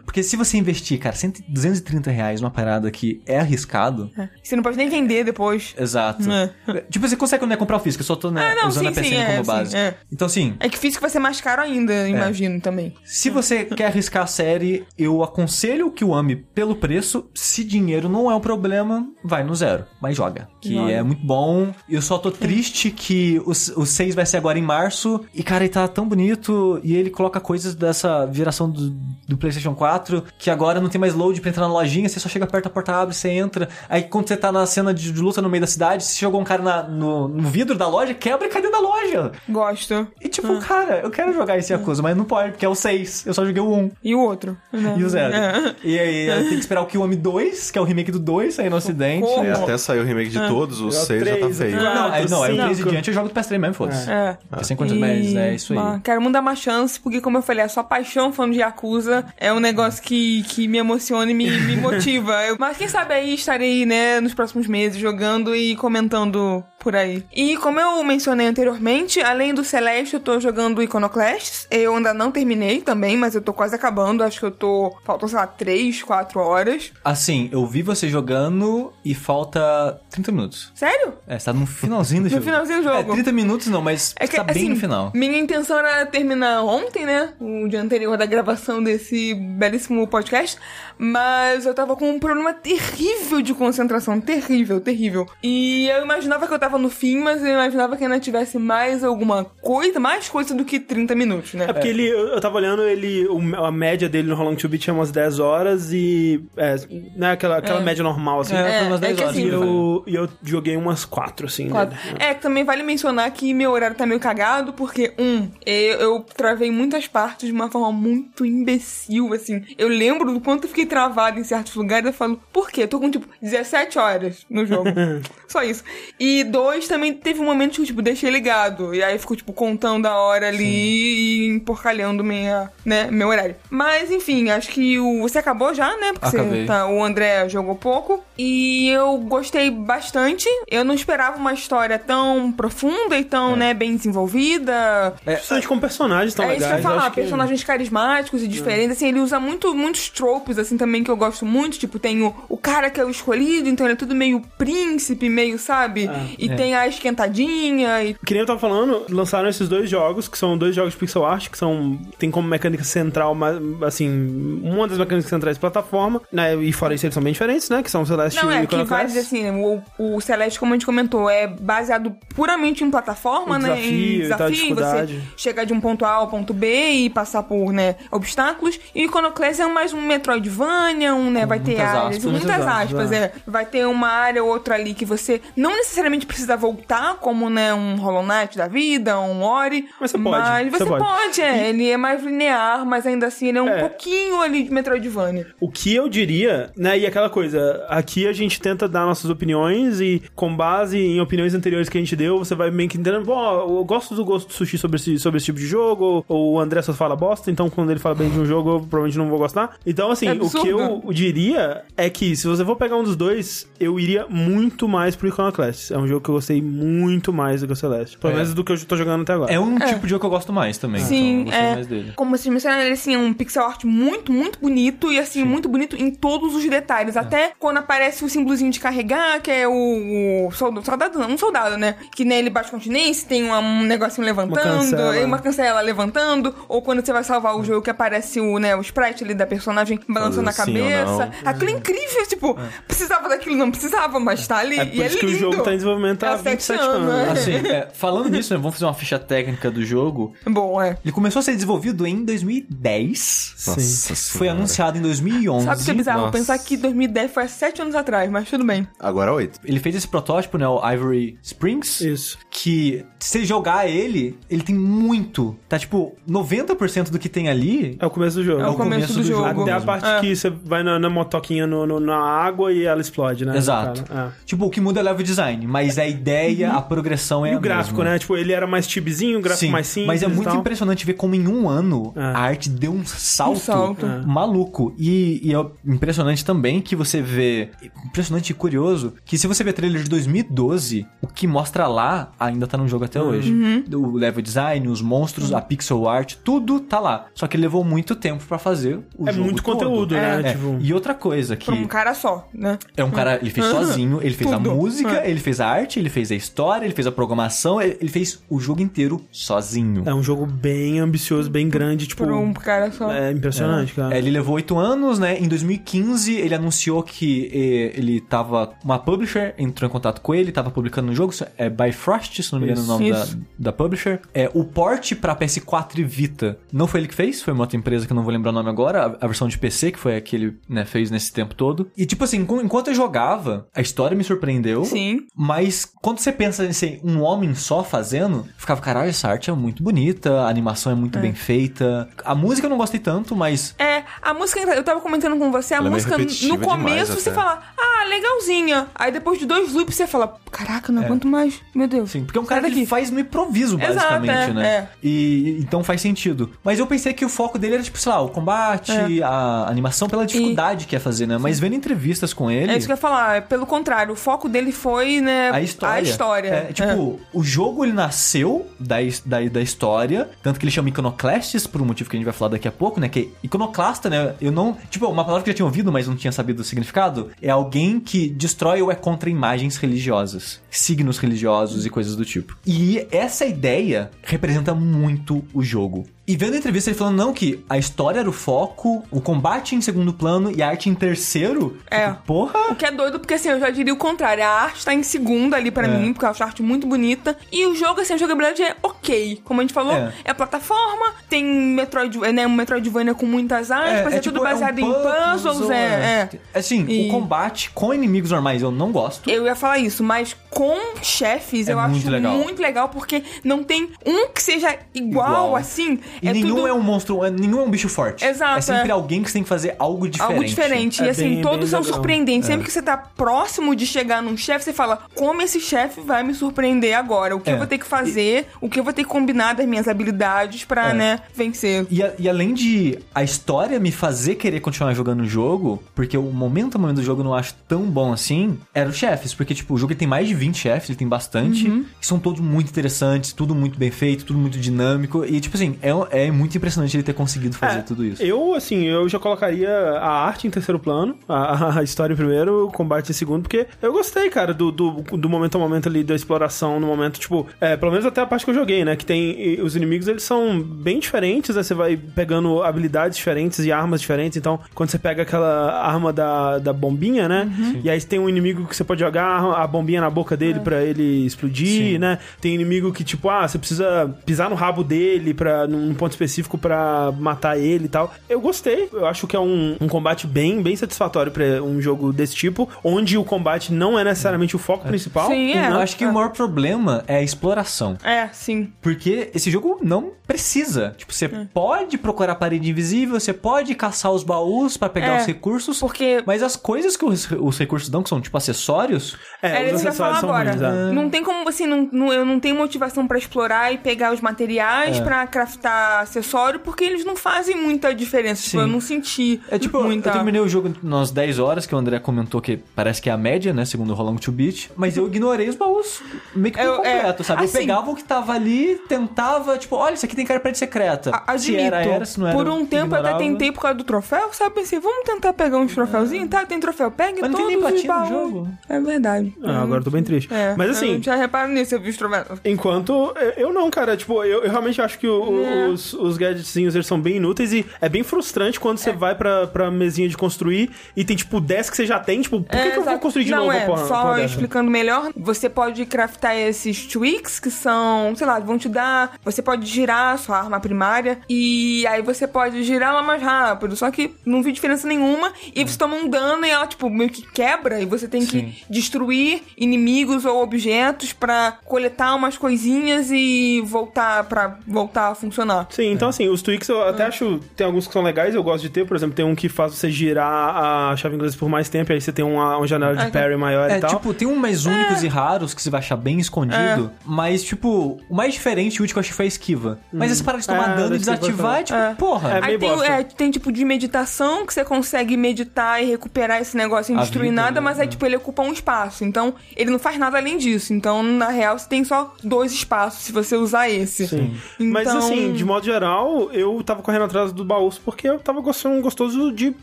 Porque se você investir, cara, 100, 230 reais numa parada que é arriscado, Você não pode nem vender depois. exato. É. Tipo, você consegue né, comprar o físico, eu só tô né, Ah, não, usando sim, a PSN sim, é, como sim, base. é. Então, assim, É que físico vai ser mais caro ainda, imagino também. se você quer arriscar a série, eu aconselho que o ame pelo preço. Se dinheiro não é um problema, vai no zero. Mas joga. Que Joga. é muito bom. Eu só tô triste que o, o 6 vai ser agora em março. E, cara, ele tá tão bonito. E ele coloca coisas dessa geração do, do PlayStation 4. Que agora não tem mais load pra entrar na lojinha. Você só chega perto, a porta abre, você entra. Aí quando você tá na cena de, de luta no meio da cidade, você jogou um cara na- no, no vidro da loja, quebra e cai dentro da loja. Gosto. E tipo, cara, eu quero jogar esse Yakuza, mas não pode, porque é o 6. Eu só joguei o 1. E o outro? né? E o zero. É. E aí, tem que esperar o Kiwami 2, que é o remake do 2, sair no ocidente. É, até saiu o remake de todos, o É o 6 já tá feio. o Não, aí, não, aí o cinco. 3 e diante eu jogo do PS3 mesmo, foda-se. É. Porque sem quantos mais, é isso aí. Bah, Quero muito dar uma chance, porque como eu falei, a sua paixão falando de Yakuza é um negócio que, que me emociona e me, me motiva. Eu- mas quem sabe aí estarei, né, nos próximos meses jogando e comentando por aí. E como eu mencionei anteriormente, além do Celeste, eu tô jogando Iconoclasts. Eu ainda não terminei também, mas eu tô quase acabando. Acho que eu tô. Faltam, sei lá, 3, 4 horas. Assim, eu vi você jogando e falta 30 minutos. Sério? É, você tá no finalzinho do No jogo. finalzinho do jogo. É, 30 minutos não, mas É que, tá bem assim, no final. Minha intenção era terminar ontem, né? O dia anterior da gravação desse belíssimo podcast. Mas eu tava com um problema terrível de concentração. Terrível, terrível. E eu imaginava que eu tava no fim, mas eu imaginava que ainda tivesse mais alguma coisa, mais coisa do que 30 minutos, né? É porque ele, eu tava olhando, ele, a média dele no How Long to Beat tinha umas 10 horas e. É, né, aquela, aquela média normal, assim. É, foi umas é 10 que horas. E assim, eu falei. eu, e eu joguei umas 4, assim. Claro. nele. É, que também vale mencionar que meu horário tá meio cagado, porque, um, eu, eu travei muitas partes de uma forma muito imbecil, assim. Eu lembro do quanto eu fiquei travado em certos lugares, eu falo, por quê? Eu tô com, tipo, 17 horas no jogo. Só isso. E dois, também teve um momento que eu, tipo, deixei ligado. E aí ficou, tipo, contando a hora ali e empurcalhando minha, né, meu horário. Mas, enfim, acho que o, você acabou já, né? Porque você tá o André jogou pouco. E eu gostei bastante. Eu não esperava uma história tão profunda e tão, né, bem desenvolvida. Principalmente com personagens tão É isso que eu ia legais. falar, acho que- personagens carismáticos e diferentes, assim, ele usa muito, muitos tropes, assim, também, que eu gosto muito, tipo, tem o, o cara que é o escolhido, então ele é tudo meio príncipe, meio, sabe? E É. tem a esquentadinha, e Que nem eu tava falando, lançaram esses dois jogos, que são dois jogos de pixel art, que são. tem como mecânica central, ma- assim, uma das mecânicas centrais de plataforma, né? E fora isso, eles são bem diferentes, né? Que são Celeste Não, e é, que Iconoclast. vai dizer assim, o, o Celeste, como a gente comentou, é baseado puramente em plataforma, Em né? desafio em e tal, desafio, você chegar de um ponto A ao ponto B e passar por, né, obstáculos. E o Iconoclast é mais um Metroidvania, um, né, vai ter muitas áreas, aspas. muitas Muitas aspas, aspas, é. é. Vai ter uma área ou outra ali que você não necessariamente precisa voltar, como, né, um Hollow Knight da vida, um Ori. Mas você pode, Mas você você pode. pode, é. Ele é mais linear, mas ainda assim ele é um É. pouquinho ali de Metroidvania. O que eu diria, né, e aquela coisa, aqui a gente tenta dar nossas opiniões e com base em opiniões anteriores que a gente deu, você vai meio que entendendo, pô, eu gosto do gosto do sushi sobre esse, sobre esse tipo de jogo, ou o André só fala bosta, então quando ele fala bem de um jogo, eu provavelmente não vou gostar. Então, assim, É o que eu diria é que se você for pegar um dos dois, eu iria muito mais pro Iconoclast. É um jogo que eu gostei muito mais do que o Celeste. Pelo É. menos do que eu tô jogando até agora. É um tipo de jogo que eu gosto mais também. então Sim, eu gostei é. mais dele. Como vocês mencionaram, ele assim, é um pixel art muito, muito bonito e assim, muito bonito em todos os detalhes. É. Até quando aparece o símbolozinho de carregar, que é o, o soldado, soldado não, um soldado, né? Que nele baixa continência, tem uma- um negocinho levantando, cancela. e uma cancela levantando, ou quando você vai salvar o jogo que aparece o, né, o sprite ali da personagem balançando a Fazendo cabeça. Aquilo é incrível, tipo, precisava daquilo, não precisava, mas tá ali. É e por é isso que o lindo. jogo tá em desenvolvimento há Há sete 27 anos, anos. né? Assim, é, falando nisso, né, vamos fazer uma ficha técnica do jogo. Bom, é. Ele começou a ser desenvolvido em 2010. Nossa Foi senhora. anunciado em 2011. Sabe o que é bizarro? Nossa. Pensar que 2010 foi há sete anos atrás, mas tudo bem. Agora oito. Ele fez esse protótipo, né, o Ivory Springs. Isso. Que, se jogar ele, ele tem muito. Tá tipo, 90% do que tem ali É o começo do jogo. É o começo do jogo. Até a parte É. que você vai na, na motoquinha no, no- na água e ela explode, né? Exato. Cara, Tipo, o que muda é o level design, mas a ideia, a progressão é é. E a o gráfico, mesma. né? Tipo, ele era mais chibizinho, o gráfico Sim, mais simples. mas é e muito tal. impressionante ver como em um ano É. a arte deu um salto, Um salto. É. maluco. E, e é impressionante também que você vê. Impressionante e curioso que se você vê trailer de 2012, o que mostra lá ainda tá no jogo até hoje. Uhum. O level design, os monstros, a pixel art, tudo tá lá. Só que ele levou muito tempo pra fazer o É jogo. muito todo. conteúdo, né? É. Tipo... E outra coisa que Pra um cara só, né? é um cara, ele fez Uhum. sozinho, ele fez Tudo. a música, É. ele fez a arte, ele fez a história, ele fez a programação, ele fez o jogo inteiro sozinho. É um jogo bem ambicioso, bem grande, tipo. Por um cara só. É impressionante, cara. É, ele levou oito anos, né? Em 2015, ele anunciou que eh, ele tava. Uma publisher entrou em contato com ele, tava publicando um jogo. É Bifrost, se não me engano Isso. o nome da, da publisher. É, o port pra PS4 e Vita não foi ele que fez, foi uma outra empresa que eu não vou lembrar o nome agora. A, a versão de PC, que foi a que ele né, fez nesse tempo todo. E tipo assim, enquanto eu jogava, a história me surpreendeu. Sim. Mas quando você pensa em ser um homem só fazendo, ficava, caralho, essa arte é muito bonita, a animação é muito bem feita. A música eu não gostei tanto, mas É, a música, eu tava comentando com você, a Ela é música repetitiva no começo demais você até. fala, ah, legalzinha. Aí depois de dois loops você fala, caraca, não aguento mais. Meu Deus. Sim, porque é um cara que faz no improviso, Exato, basicamente, é, né? é. E então faz sentido. Mas eu pensei que o foco dele era, tipo, sei lá, o combate, É. a animação pela dificuldade que é fazer, né? Mas vendo entrevistas com ele. É isso que eu ia falar. Pelo contrário, o foco dele foi, né, A história. A história. É, tipo, o jogo ele nasceu da, da, da história, tanto que ele chama Iconoclastes, por um motivo que a gente vai falar daqui a pouco, né? Que é iconoclasta, né? Eu não. Tipo, uma palavra que eu já tinha ouvido, mas não tinha sabido o significado. É alguém que destrói ou é contra imagens religiosas, signos religiosos e coisas do tipo. E essa ideia representa muito o jogo. E vendo a entrevista ele falando, não, que a história era o foco, o combate em segundo plano e a arte em terceiro. É. Tipo, porra! O que é doido, porque assim, eu já diria o contrário. A arte tá em segunda ali pra É. mim, porque eu acho a arte muito bonita. E o jogo, assim, a jogabilidade é ok. Como a gente falou, É. é, plataforma, tem Metroid, é, né, um Metroidvania com muitas aspas, é, tudo tipo, baseado é um em puzzles, puzzle, é, é. Assim, E- o combate com inimigos normais eu não gosto. Eu ia falar isso, mas com chefes É eu acho legal. muito legal, porque não tem um que seja igual, Igual. assim. E é nenhum tudo é um monstro, é- nenhum é um bicho forte. Exato, É sempre é. alguém que você tem que fazer algo diferente. Algo diferente. É e assim, bem- todos bem são legal. surpreendentes. É. Sempre que você tá próximo de chegar num chefe, você fala: como esse chefe vai me surpreender agora? O que É. eu vou ter que fazer? O que eu vou ter que combinar das minhas habilidades pra, É. né, vencer. E, a- e além de a história me fazer querer continuar jogando o jogo, porque o momento a momento do jogo eu não acho tão bom assim, eram os chefes. Porque, tipo, o jogo ele tem mais de 20 chefes, ele tem bastante. Uhum. que são todos muito interessantes, tudo muito bem feito, tudo muito dinâmico. E, tipo assim, é, é muito impressionante ele ter conseguido fazer É, tudo isso. Eu, assim, eu já colocaria a arte em terceiro plano, a, a história em primeiro, o combate em segundo, porque eu gostei, cara, do, do, do momento a momento ali, da exploração, no momento, tipo, é, pelo menos até a parte que eu joguei, né, que tem, os inimigos, eles são bem diferentes, né, você vai pegando habilidades diferentes e armas diferentes, então, quando você pega aquela arma da, da bombinha, né, e aí tem um inimigo que você pode jogar a bombinha na boca dele pra ele explodir, Sim. né, tem inimigo que, tipo, ah, você precisa pisar no rabo dele pra, num ponto específico pra matar ele e tal. Eu gostei. Eu acho que é um, um combate bem, bem satisfatório pra um jogo desse tipo, onde o combate não é necessariamente o foco principal. Sim, é. Eu acho que o maior problema é a exploração. É, sim. Porque esse jogo não precisa. Tipo, você É. pode procurar a parede invisível, você pode caçar os baús pra pegar É, os recursos. porque- Mas as coisas que os, os recursos dão, que são tipo acessórios, É, Era os acessórios são agora. ruins, é. Não tem como, assim, não, não- eu não tenho motivação pra explorar e pegar os materiais É. pra craftar acessório, porque eles não fazem muita diferença. Tipo, eu não senti É tipo, muita... eu terminei o jogo nas 10 horas, que o André comentou que parece que é a média, né? Segundo o Roland to Beat. Mas eu ignorei os baús meio que por Eu- é, completo, sabe? assim- eu pegava o que tava ali, tentava, tipo, olha, isso aqui tem cara de secreta. A- se Admito, era, era, se não era. por um eu tempo eu até ignorava. tentei por causa do troféu, sabe? Pensei, vamos tentar pegar uns troféuzinhos, tá? Tem troféu, pegue Mas não todos tem nem platina no jogo. É verdade. Ah, agora eu tô bem triste. É, Mas Eu assim, não tinha reparado nisso, eu vi os troféus. Enquanto. eu- Eu não, cara. Tipo, eu, eu realmente acho que o, o- os, os gadgetzinhos eles são bem inúteis e é bem frustrante quando você vai pra, pra mesinha de construir e tem, tipo, 10 que você já tem. Tipo, por que, É, que eu vou construir de não, novo é, a porra, Só porra explicando melhor, você pode craftar esses tweaks que são, sei lá, vão te dar. Você pode girar a sua arma primária e aí você pode girar ela mais rápido. Só que não vi diferença nenhuma e você toma um dano e ela, tipo, meio que quebra e você tem Sim. que destruir inimigos ou objetos pra coletar umas coisinhas e voltar para voltar a funcionar. Sim, então assim, os tweaks eu até acho. Tem alguns que são legais, eu gosto de ter. Por exemplo, tem um que faz você girar a chave inglesa por mais tempo, e aí você tem uma, uma janela de então- parry maior É, e tal. tipo, tem um mais únicos e raros que você vai achar bem escondido. É. Mas, tipo, o mais diferente e útil que eu achei foi a esquiva. Mas essa parada de tomar É, dano da e desativar é, tipo, É. porra. É Aí tem, bosta. é, tem tipo de meditação que você consegue meditar e recuperar esse negócio sem A destruir vida, nada, né? mas aí, tipo, ele ocupa um espaço. Então, ele não faz nada além disso. Então, na real, você tem só dois espaços se você usar esse. Sim. Então... Mas assim, de modo geral, eu tava correndo atrás do baús porque eu tava gostando gostoso de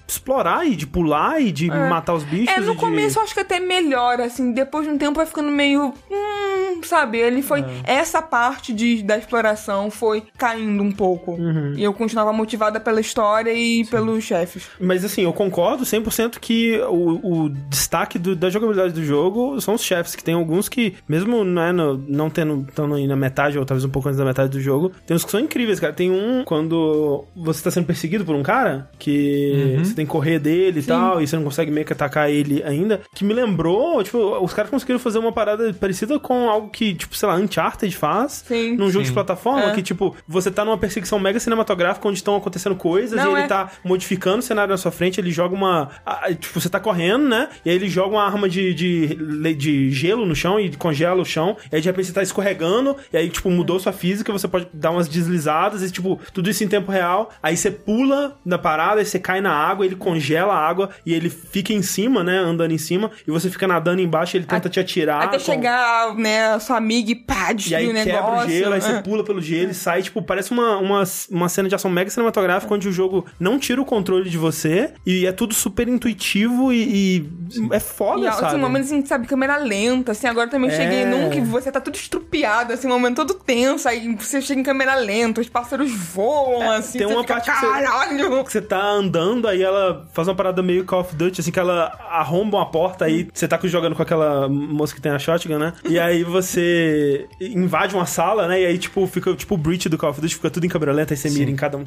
explorar e de pular e de matar os bichos. É, no e de- começo eu acho que até melhor, assim, depois de um tempo vai ficando meio. Hum, sabe? Ele foi. É. Essa parte de, da exploração foi caindo um pouco. Uhum. E eu continuava motivada pela história e pelos chefes. Mas assim, eu concordo 100% que o, o destaque do- da jogabilidade do jogo são os chefes, que tem alguns que, mesmo né, no- não tendo estando aí na metade, ou talvez um pouco antes da metade do jogo, tem uns que são incríveis, cara. Tem um quando você tá sendo perseguido por um cara, que você tem que correr dele e tal, e você não consegue meio que atacar ele ainda, que me lembrou, tipo, os caras conseguiram fazer uma parada parecida com algo que, tipo, sei lá, Uncharted faz Sim. num jogo Sim. de plataforma, É. que, tipo, você tá numa perseguição mega cinematográfica onde estão acontecendo coisas Não, e ele é. tá modificando o cenário na sua frente, ele joga uma. Tipo, você tá correndo, né? E aí ele joga uma arma de, de, de gelo no chão e congela o chão. E aí de repente você tá escorregando, e aí, tipo, mudou sua física, você pode dar umas deslizadas, e, tipo, tudo isso em tempo real. Aí você pula na parada, aí você cai na água, ele congela a água e ele fica em cima, né? Andando em cima, e você fica nadando embaixo, ele tenta te atirar. Até com- chegar, né, a sua amiga e pá, e aí negócio. quebra o gelo, aí você É. pula pelo gelo e sai, tipo, parece uma, uma, uma cena de ação mega cinematográfica onde o jogo não tira o controle de você e é tudo super intuitivo e, e é foda, E sabe? assim, momentos assim, sabe, câmera lenta, assim, agora também É. cheguei num que você tá tudo estrupiado, assim, um momento todo tenso, aí você chega em câmera lenta, os pássaros voam, assim, tem uma fica, parte que você- caralho! que você tá andando, aí ela faz uma parada meio Call of Duty, assim, que ela arromba uma porta, aí você tá jogando com aquela moça que tem a shotgun, né? E aí você invade uma sala, né? E aí, tipo, fica tipo o breach do Call of Duty, fica tudo em câmera lenta, aí você mira em cada um.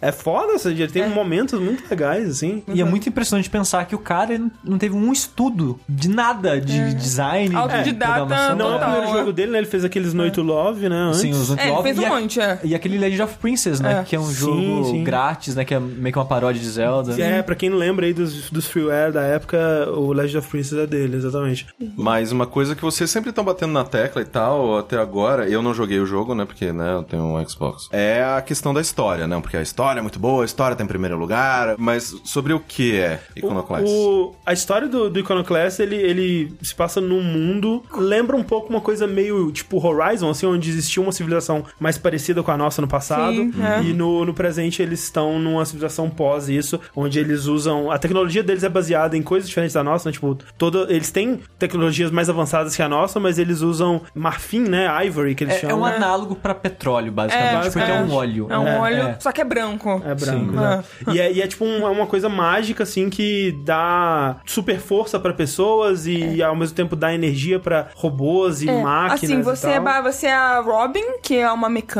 É foda, essa ele tem momentos muito legais, assim. E é muito impressionante pensar que o cara não teve um estudo de nada de design, de Autodidata, programação. Não é o primeiro é. jogo dele, né? Ele fez aqueles No to Love, né? Antes. Sim, os É, ele fez e um monte, é. E aquele Legend of Princess, né? É. Que é um Sim, jogo sim. grátis, né? Que é meio que uma paródia de Zelda. É, pra quem não lembra aí dos, dos freeware da época, o Legend of Princess é dele, exatamente. Mas uma coisa que vocês sempre estão batendo na tecla e tal, até agora, eu não joguei o jogo, né? Porque, né, eu tenho um Xbox. É a questão da história, né? Porque a história é muito boa, a história tá em primeiro lugar. Mas sobre o que é Iconoclast? O, a história do, do Iconoclast, ele, ele se passa num mundo. Lembra um pouco uma coisa meio tipo Horizon, assim, onde existia uma civilização mais parecida com a nossa no passado. Sim, é. E no, no presente eles estão numa civilização pós isso, onde eles usam. A tecnologia deles é baseada em coisas diferentes da nossa, né? Tipo, todo, eles têm tecnologias mais avançadas que a nossa, mas eles usam marfim, né? Ivory, que eles É, é chamam. um análogo pra petróleo, basicamente, É, porque é, é. um óleo. É um É, óleo, é. só que é branco. É branco, Sim. né? E, é, e é tipo um- é uma coisa mágica, assim, que dá super força pra pessoas e ao mesmo tempo dá energia pra robôs e É, máquinas. Assim, e você tal. é, você é a Robin, que é uma mecânica,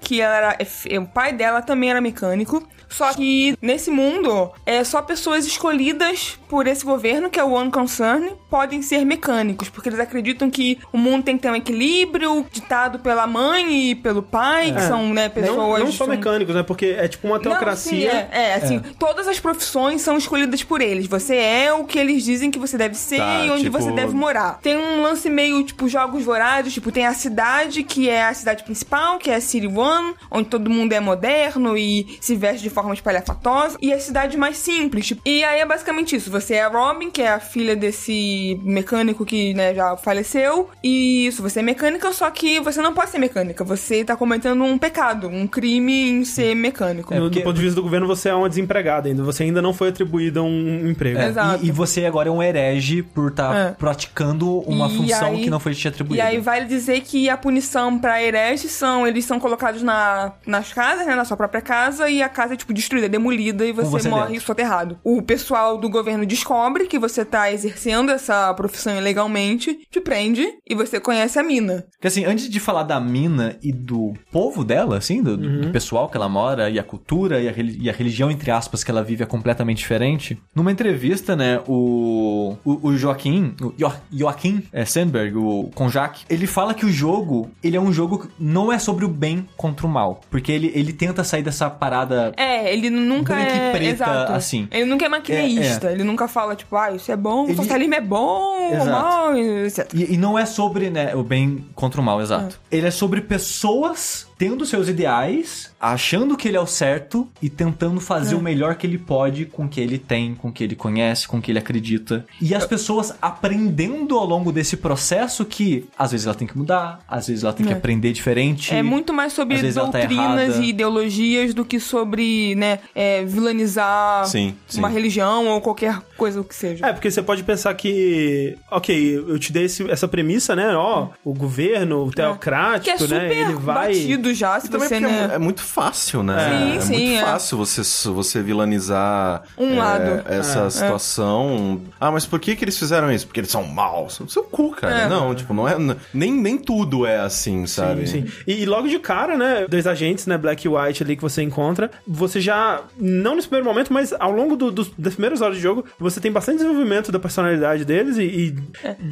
que ela era. é O pai dela também era mecânico. Só que nesse mundo, é só pessoas escolhidas por esse governo, que é o One Concern, podem ser mecânicos, porque eles acreditam que o mundo tem que ter um equilíbrio ditado pela mãe e pelo pai, que são, né, pessoas. Não, não só são- mecânicos, né? Porque é tipo uma Não, teocracia. é, é, assim, todas as profissões são escolhidas por eles. Você é o que eles dizem que você deve ser Tá, e onde tipo- você deve morar. Tem um lance meio, tipo, jogos vorazes, tipo, tem a cidade, que é a cidade principal, que é a City One, onde todo mundo é moderno e se veste de forma forma espalhafatosa, e as cidades mais simples. Tipo, e aí é basicamente isso. Você é a Robin, que é a filha desse mecânico que né, já faleceu. E isso, você é mecânica, só que você não pode ser mecânica. Você tá cometendo um pecado, um crime em ser mecânico. É, No- porque- Do ponto de vista do governo, você é uma desempregada ainda. Você ainda não foi atribuída um emprego. É. Exato. E, e você agora é um herege por estar É. praticando uma E função aí- que não foi te E atribuída. aí vale dizer que a punição pra hereges são, eles são colocados na, nas casas, né, na sua própria casa, e a casa é, tipo, destruída, demolida, e você, você morre dentro. soterrado. O pessoal do governo descobre que você tá exercendo essa profissão ilegalmente, te prende, e você conhece a mina. Porque assim, antes de falar da mina e do povo dela, assim, do, do- do pessoal que ela mora, e a cultura e a, e a religião, entre aspas, que ela vive é completamente diferente. Numa entrevista, né, o, o, o Joaquim, o Jo- Joaquim é, Sandberg, o Konjak, ele fala que o jogo, ele é um jogo que não é sobre o bem contra o mal. Porque ele, ele tenta sair dessa parada É, ele nunca Branca e é... preta, exato. assim. Ele nunca é maquineísta, ele nunca fala, tipo, ah, isso é bom, o Ele- socialismo é bom, Exato. mal, etc. E, e não é sobre né, o bem contra o mal, exato. Ele é sobre pessoas tendo seus ideais, achando que ele é o certo e tentando fazer o melhor que ele pode com o que ele tem, com o que ele conhece, com o que ele acredita. E as pessoas aprendendo ao longo desse processo que às vezes ela tem que mudar, às vezes ela tem que É. aprender diferente. É muito mais sobre tá doutrinas errada. e ideologias do que sobre, né, é, vilanizar Sim, sim. uma religião ou qualquer coisa que seja. É, porque você pode pensar que, ok, eu te dei esse- essa premissa, né? Ó, o governo teocrático, que é super né? Ele vai. batido já, se E também você, né... é, é muito fácil, né? Sim, é sim, muito é. fácil você, você vilanizar Um é, lado. essa situação. Ah, mas por que que eles fizeram isso? Porque eles são maus. Seu cu, cara. É. Não, tipo, não é. Nem, nem tudo é assim, sabe? Sim, sim. E, e logo de cara, né? Dois agentes, né? Black e White ali que você encontra. Você já. Não nesse primeiro momento, mas ao longo do- dos- das primeiras horas de jogo, você tem bastante desenvolvimento da personalidade deles e, e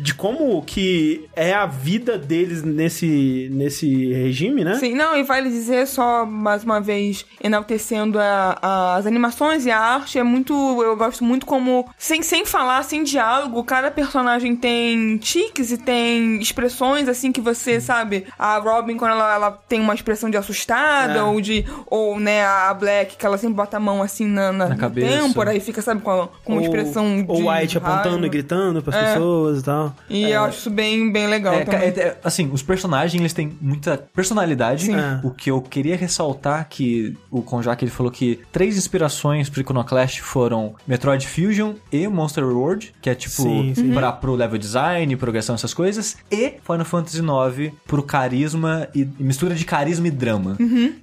de como que é a vida deles nesse, nesse regime, né? Sim, não, e vale dizer só, mais uma vez, enaltecendo a- as animações e a arte, é muito, eu gosto muito como, sem, sem falar, sem diálogo, cada personagem tem tiques e tem expressões, assim, que você, sabe, a Robin, quando ela, ela tem uma expressão de assustada, É. ou de, ou, né, a Black, que ela sempre bota a mão, assim, na, na, Na cabeça. têmpora e fica, sabe, com, a- com uma Ou- expressão de Ou White apontando raiva. e gritando pras É. pessoas e tal. E eu acho isso bem, bem legal É, também. é, é, assim, os personagens eles têm muita personalidade. Sim. É. O que eu queria ressaltar que o Konjak ele falou que três inspirações pro Iconoclast foram Metroid Fusion e Monster World, que é tipo Sim, sim. Pra, pro level design, progressão, essas coisas, e Final Fantasy IX pro carisma e, mistura de carisma e drama.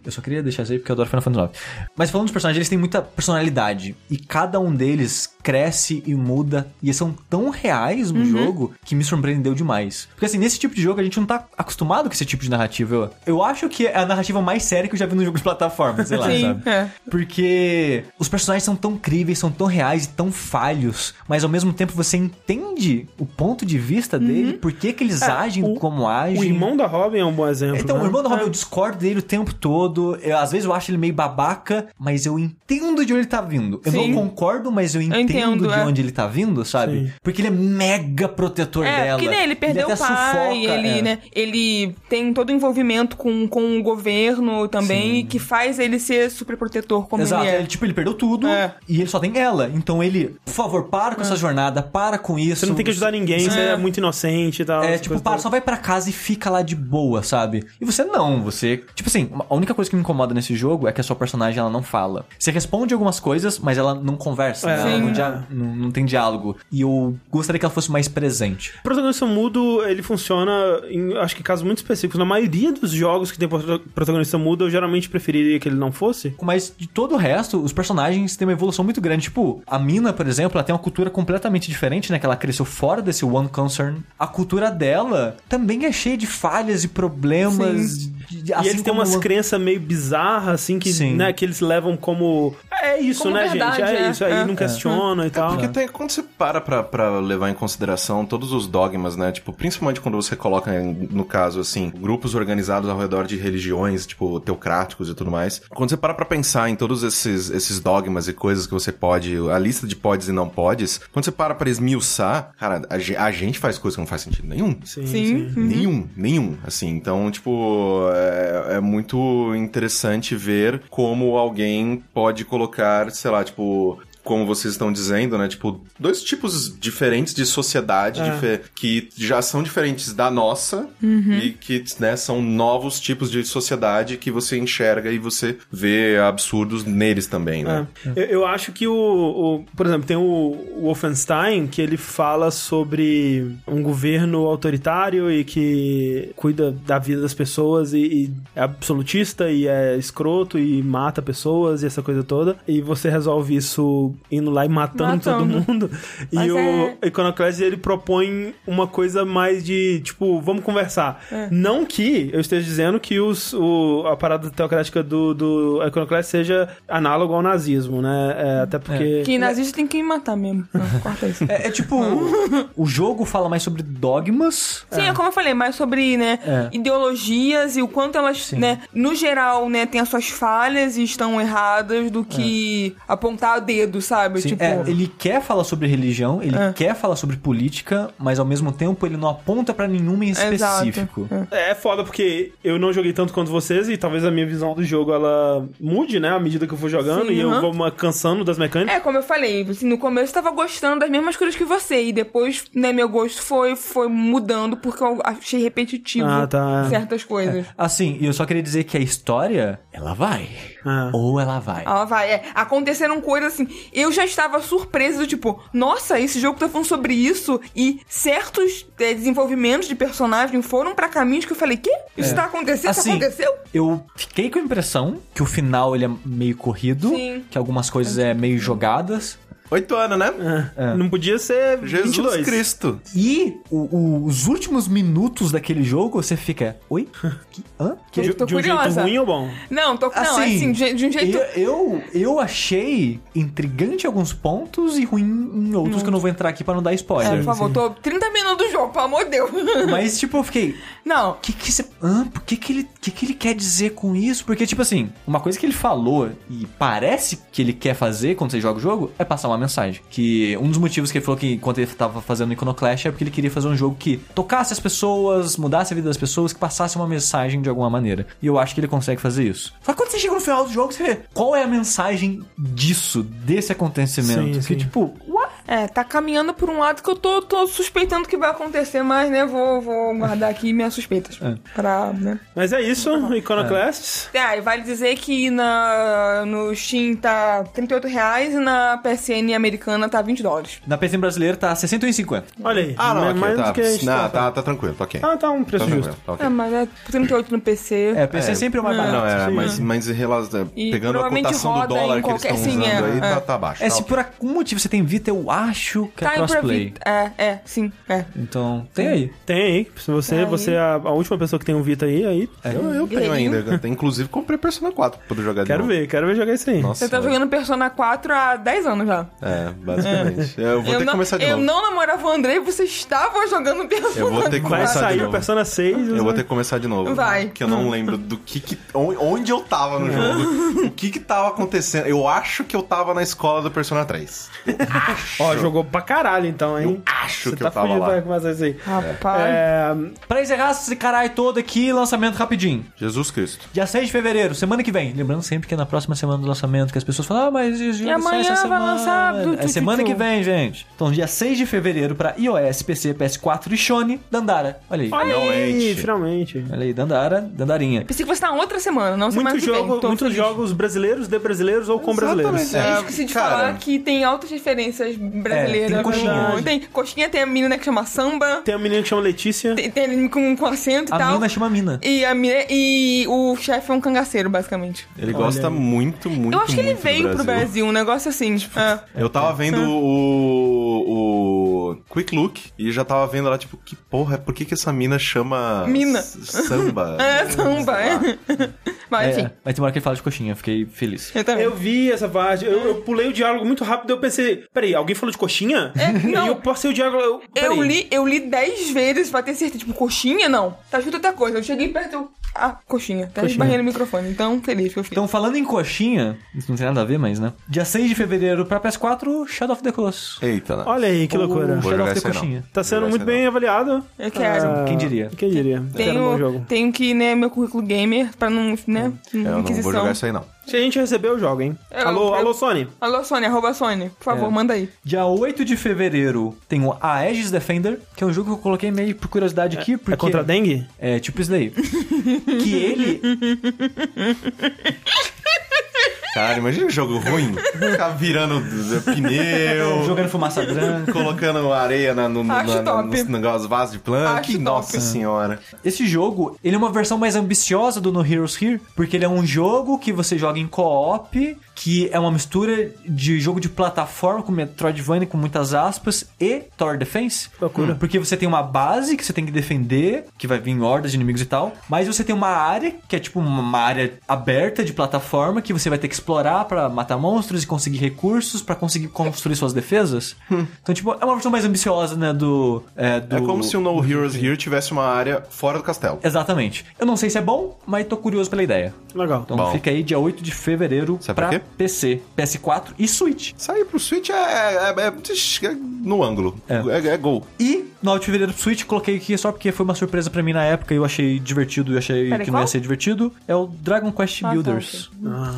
Eu só queria deixar isso aí porque eu adoro Final Fantasy IX. Mas falando dos personagens, eles têm muita personalidade e cada um deles cresce e muda e são tão reais no jogo que me surpreendeu demais. Porque assim, nesse tipo de jogo a gente não tá acostumado com esse tipo de narrativa. Eu, eu acho que é a narrativa mais séria que eu já vi no jogo de plataforma, sei lá, Sim, sabe? é. Porque os personagens são tão críveis, são tão reais e tão falhos, mas ao mesmo tempo você entende o ponto de vista dele, por que que eles agem o- como agem. O irmão da Robin é um bom exemplo. Então, né? o irmão da Robin, É. eu discordo dele o tempo todo. Eu, às vezes eu acho ele meio babaca, mas eu entendo de onde ele tá vindo. Eu Sim. não concordo, mas eu entendo, entendo, de é. onde ele tá vindo, sabe? Sim. Porque ele é mega protetor É, dela. porque né, ele perdeu até o pai, sufoca, ele, é. né, ele tem todo o envolvimento com, com o governo também, que faz ele ser super protetor como Exato, ele é. ele, tipo, ele perdeu tudo É. e ele só tem ela. Então ele, por favor, para com essa jornada, para com isso. Você não tem que ajudar ninguém, você é muito inocente e tal. É, tipo, para, só vai pra casa e fica lá de boa, sabe? E você não, você... Tipo assim, a única coisa que me incomoda nesse jogo é que a sua personagem, ela não fala. Você responde algumas coisas, mas ela não conversa, É, né? ela não, dia- não, não tem diálogo. E eu gostaria que ela fosse mais presente. O protagonista mudo, ele funciona em, acho que casos muito específicos. Na maioria dos jogos que tem prota- protagonista mudo, eu geralmente preferiria que ele não fosse. Mas de todo o resto, os personagens têm uma evolução muito grande. Tipo, a Mina, por exemplo, ela tem uma cultura completamente diferente, né? Que ela cresceu fora desse One Concern. A cultura dela também é cheia de falhas e problemas. de- de- e assim eles têm umas o- crenças meio bizarras, assim, que, Sim. né, que eles levam como. É isso, Como né, verdade, gente? É, é. isso aí, É. não questionam e tal. Porque tem- quando você para pra, pra levar em consideração todos os dogmas, né? Tipo, principalmente quando você coloca no caso, assim, grupos organizados ao redor de religiões, tipo, e tudo mais. Quando você para pra pensar em todos esses, esses dogmas e coisas que você pode, a lista de podes e não podes, quando você para pra esmiuçar, cara, a, a gente faz coisas que não faz sentido nenhum. Sim, Sim. Nenhum, nenhum. Assim, então, tipo, é, é muito interessante ver como alguém pode colocar, sei lá, tipo. Como vocês estão dizendo, né? Tipo, dois tipos diferentes de sociedade É. dife- que já são diferentes da nossa e que, né, são novos tipos de sociedade que você enxerga e você vê absurdos neles também, né? É. Eu, eu acho que o, o- Por exemplo, tem o, o Wolfenstein que ele fala sobre um governo autoritário e que cuida da vida das pessoas e, e é absolutista e é escroto e mata pessoas e essa coisa toda. E você resolve isso indo lá e matando, Matando. todo mundo. E Mas o é- Iconoclast ele propõe uma coisa mais de tipo, vamos conversar. É. Não que eu esteja dizendo que os, o, a parada teocrática do, do Iconoclast seja análogo ao nazismo, né? É, até porque. Que nazista tem que matar mesmo. Não, corta isso. É, é tipo, o jogo fala mais sobre dogmas. Sim, é. como eu falei, mais sobre, né, É. ideologias e o quanto elas, né, no geral, né, têm as suas falhas e estão erradas do que apontar o dedo, sabe? Sim, tipo, é, ele quer falar sobre religião, ele É. quer falar sobre política, mas ao mesmo tempo ele não aponta pra nenhuma em específico. É. É foda porque eu não joguei tanto quanto vocês e talvez a minha visão do jogo ela mude, né, à medida que eu for jogando Sim, e eu vou cansando das mecânicas. É, como eu falei, assim, no começo eu tava gostando das mesmas coisas que você, e depois, né, meu gosto foi, foi mudando porque eu achei repetitivo Ah, tá. certas coisas. Assim, e eu só queria dizer que a história, ela vai. Ah. Ou ela vai. Ela vai, é. Aconteceram coisas assim. Eu já estava surpresa do tipo, nossa, esse jogo tá falando sobre isso. E certos é, desenvolvimentos de personagem foram pra caminhos que eu falei, que? Isso tá acontecendo? Isso Assim, aconteceu? Eu fiquei com a impressão que o final ele é meio corrido, Sim. que algumas coisas é meio jogadas. Oito anos, né? É. Não podia ser Jesus 22. Cristo. E o- o- os últimos minutos daquele jogo, você fica, oi? Que, hã? Que, De, Tô de um jeito curiosa. ruim ou bom? Não, tô, não, assim, de, de um jeito. Eu, eu, eu achei intrigante em alguns pontos e ruim em outros que eu não vou entrar aqui pra não dar É, spoiler. por favor, tô 30 minutos do jogo, pelo amor de Deus. Mas, tipo, eu fiquei. Não, O que que você. Por que que ele, que que ele quer dizer com isso? Porque, tipo assim, uma coisa que ele falou e parece que ele quer fazer quando você joga o jogo é passar uma mensagem. Que um dos motivos que ele falou que enquanto ele tava fazendo Iconoclash é porque ele queria fazer um jogo que tocasse as pessoas, mudasse a vida das pessoas, que passasse uma mensagem de alguma maneira. E eu acho que ele consegue fazer isso. Só que quando você chega no final do jogo, você vê qual é a mensagem disso, desse acontecimento. Sim, que, sim. tipo? É, tá caminhando por um lado que eu tô, tô suspeitando que vai acontecer, mas, né, vou, vou guardar aqui minhas suspeitas. Pra, né. Mas é isso, Iconoclasts. É, e vale dizer que na, no Steam tá 38 reais e na PSN americana tá 20 dólares. Na PC brasileira tá 61,50. Olha aí. Ah, não, é ok, mais tá. do que a gente Não, tá- tá, tá tranquilo, tá ok. Ah, tá um preço Tá justo. tá ok. É, mas é 38 no PC. É, PC É, sempre é o mais barato. Não, é, sim. mas, mas em relação, pegando a cotação do roda dólar em que eles qualquer- estão usando é, aí, é. tá, tá baixo. É, tá se por algum motivo você tem Vita, eu acho que Tá é pra crossplay. É, é, sim, é. Então, tem aí. Tem aí. Se você, Aí. você é a, a última pessoa que tem um Vita aí, aí Eu, eu tenho ainda. eu Inclusive, comprei Persona 4 pra poder jogar de quero ver, quero ver jogar isso aí. Nossa. Você tá jogando Persona 4 há 10 anos já. É, basicamente. Eu vou ter que não, começar de eu novo. não namorava o Andrei, você estava jogando Persona Eu vou ter que Vai começar de sair o. Persona 6. Eu vou ter que começar de novo. Vai. Que eu não lembro do que que... on- Onde eu tava no jogo. o que que tava acontecendo. Eu acho que eu tava na escola do Persona 3. Ó, jogou pra caralho então, hein? acho Você que tá eu tava fugindo lá. pra isso aí. Rapaz. É, Pra encerrar esse caralho todo aqui, lançamento rapidinho. Jesus Cristo. Dia 6 de fevereiro, semana que vem. Lembrando sempre que é na próxima semana do lançamento, que as pessoas falam, ah, mas e, E amanhã vai lançar do- É tu- semana tu- que tu. vem, gente. Então, dia 6 de fevereiro pra iOS, PC, PS4 e Shone, Dandara. Olha aí. olha aí, Finalmente. finalmente. Olha aí, Dandara, Dandarinha. Pensei que você tá outra semana, não semana Muitos, que vem. jogo, Tô muitos feliz. jogos brasileiros, de brasileiros ou com brasileiros. É, Eu esqueci de cara, falar que tem altas referências brasileiras. É, tem coxinha. com- Tem coxinha, tem a menina que chama Samba, Tem uma menina que chama Letícia. tem, tem com, com acento e A tal. mina chama Mina. E, a, mi- e o chefe é um cangaceiro, basicamente. Ele Olha gosta aí. muito, muito, eu acho que ele veio pro Brasil, um negócio assim. é. Eu tava vendo o, o Quick Look e já tava vendo lá, tipo, que porra, por que que essa mina chama... Mina. Samba. É, samba, é. Mas enfim, É, mas tem uma hora que ele fala de coxinha, fiquei feliz. eu também. Eu vi essa parte, eu, eu pulei o diálogo muito rápido, eu pensei, peraí, alguém falou de coxinha? não. E eu passei o diálogo, eu, peraí. Eu li, eu li dez vezes pra ter certeza. Tipo, coxinha, não. Tá escrito outra coisa. Eu cheguei perto, eu... Ah, coxinha. Tá Coxinha. esbarrando no microfone. Então, feliz que eu fiz. Então, falando em coxinha, isso não tem nada a ver, mas, né? Dia 6 de fevereiro pra PS4, Shadow of the Colossus. Eita, né? Olha aí, que loucura. Shadow of the não. coxinha. Tá sendo muito bem avaliado. Eu quero. Ah, Quem diria? Quem diria? Quero um bom jogo. Tenho, tenho que, né, meu currículo gamer pra não, né, Eu não vou jogar isso aí, não. Se a gente receber, eu jogo, hein? Eu- alô, eu- alô, Sony. Alô, Sony, arroba Sony. Por favor, É. manda aí. Dia 8 de fevereiro tem o Aegis Defender, que é um jogo que eu coloquei meio por curiosidade aqui, porque... É contra a dengue? É, tipo isso daí. que ele... Cara, imagina um jogo ruim. Ficar virando pneu, Jogando fumaça branca. colocando areia na, no, na, na, nos vasos de planta. Acho Que top. nossa senhora. Esse jogo, ele é uma versão mais ambiciosa do No Heroes Here, porque ele é um jogo que você joga em co-op, que é uma mistura de jogo de plataforma com Metroidvania com muitas aspas e Tower Defense. Loucura. Porque você tem uma base que você tem que defender, que vai vir hordas de inimigos e tal, mas você tem uma área que é tipo uma área aberta de plataforma que você vai ter que explorar pra matar monstros e conseguir recursos pra conseguir construir suas defesas. Então, tipo, é uma versão mais ambiciosa, né, do... É, do... É como se o No Heroes Here tivesse uma área fora do castelo. Exatamente. Eu não sei se é bom, mas tô curioso pela ideia. Legal. Então Bom. fica aí dia 8 de fevereiro Sabe pra? PC, PS4 e Switch. Sair pro Switch é, é, é- é no ângulo. É. É, é gol. E 9 de fevereiro pro Switch, coloquei aqui só porque foi uma surpresa pra mim na época e eu achei divertido e achei Peraí, que não ia qual? ser divertido. É o Dragon Quest Ah, tá, Builders.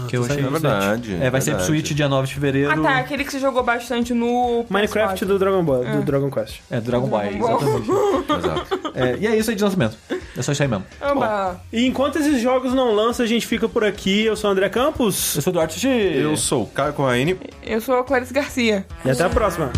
que eu achei É verdade. É, vai ser pro verdade. Switch dia 9 de fevereiro. Ah, tá. Aquele que você jogou bastante no... Minecraft PS4. do Dragon Ball, do Dragon Quest. É, Dragon Ball, exatamente. Exato. É, e é isso aí de lançamento. É só isso aí mesmo. Oba. E enquanto esses jogos não lançam, a gente fica por aqui. Eu sou o André Campos. Eu sou o Eduardo Sushi. Eu sou o Caio Corraine. Eu sou a Clarice Garcia. E até a próxima.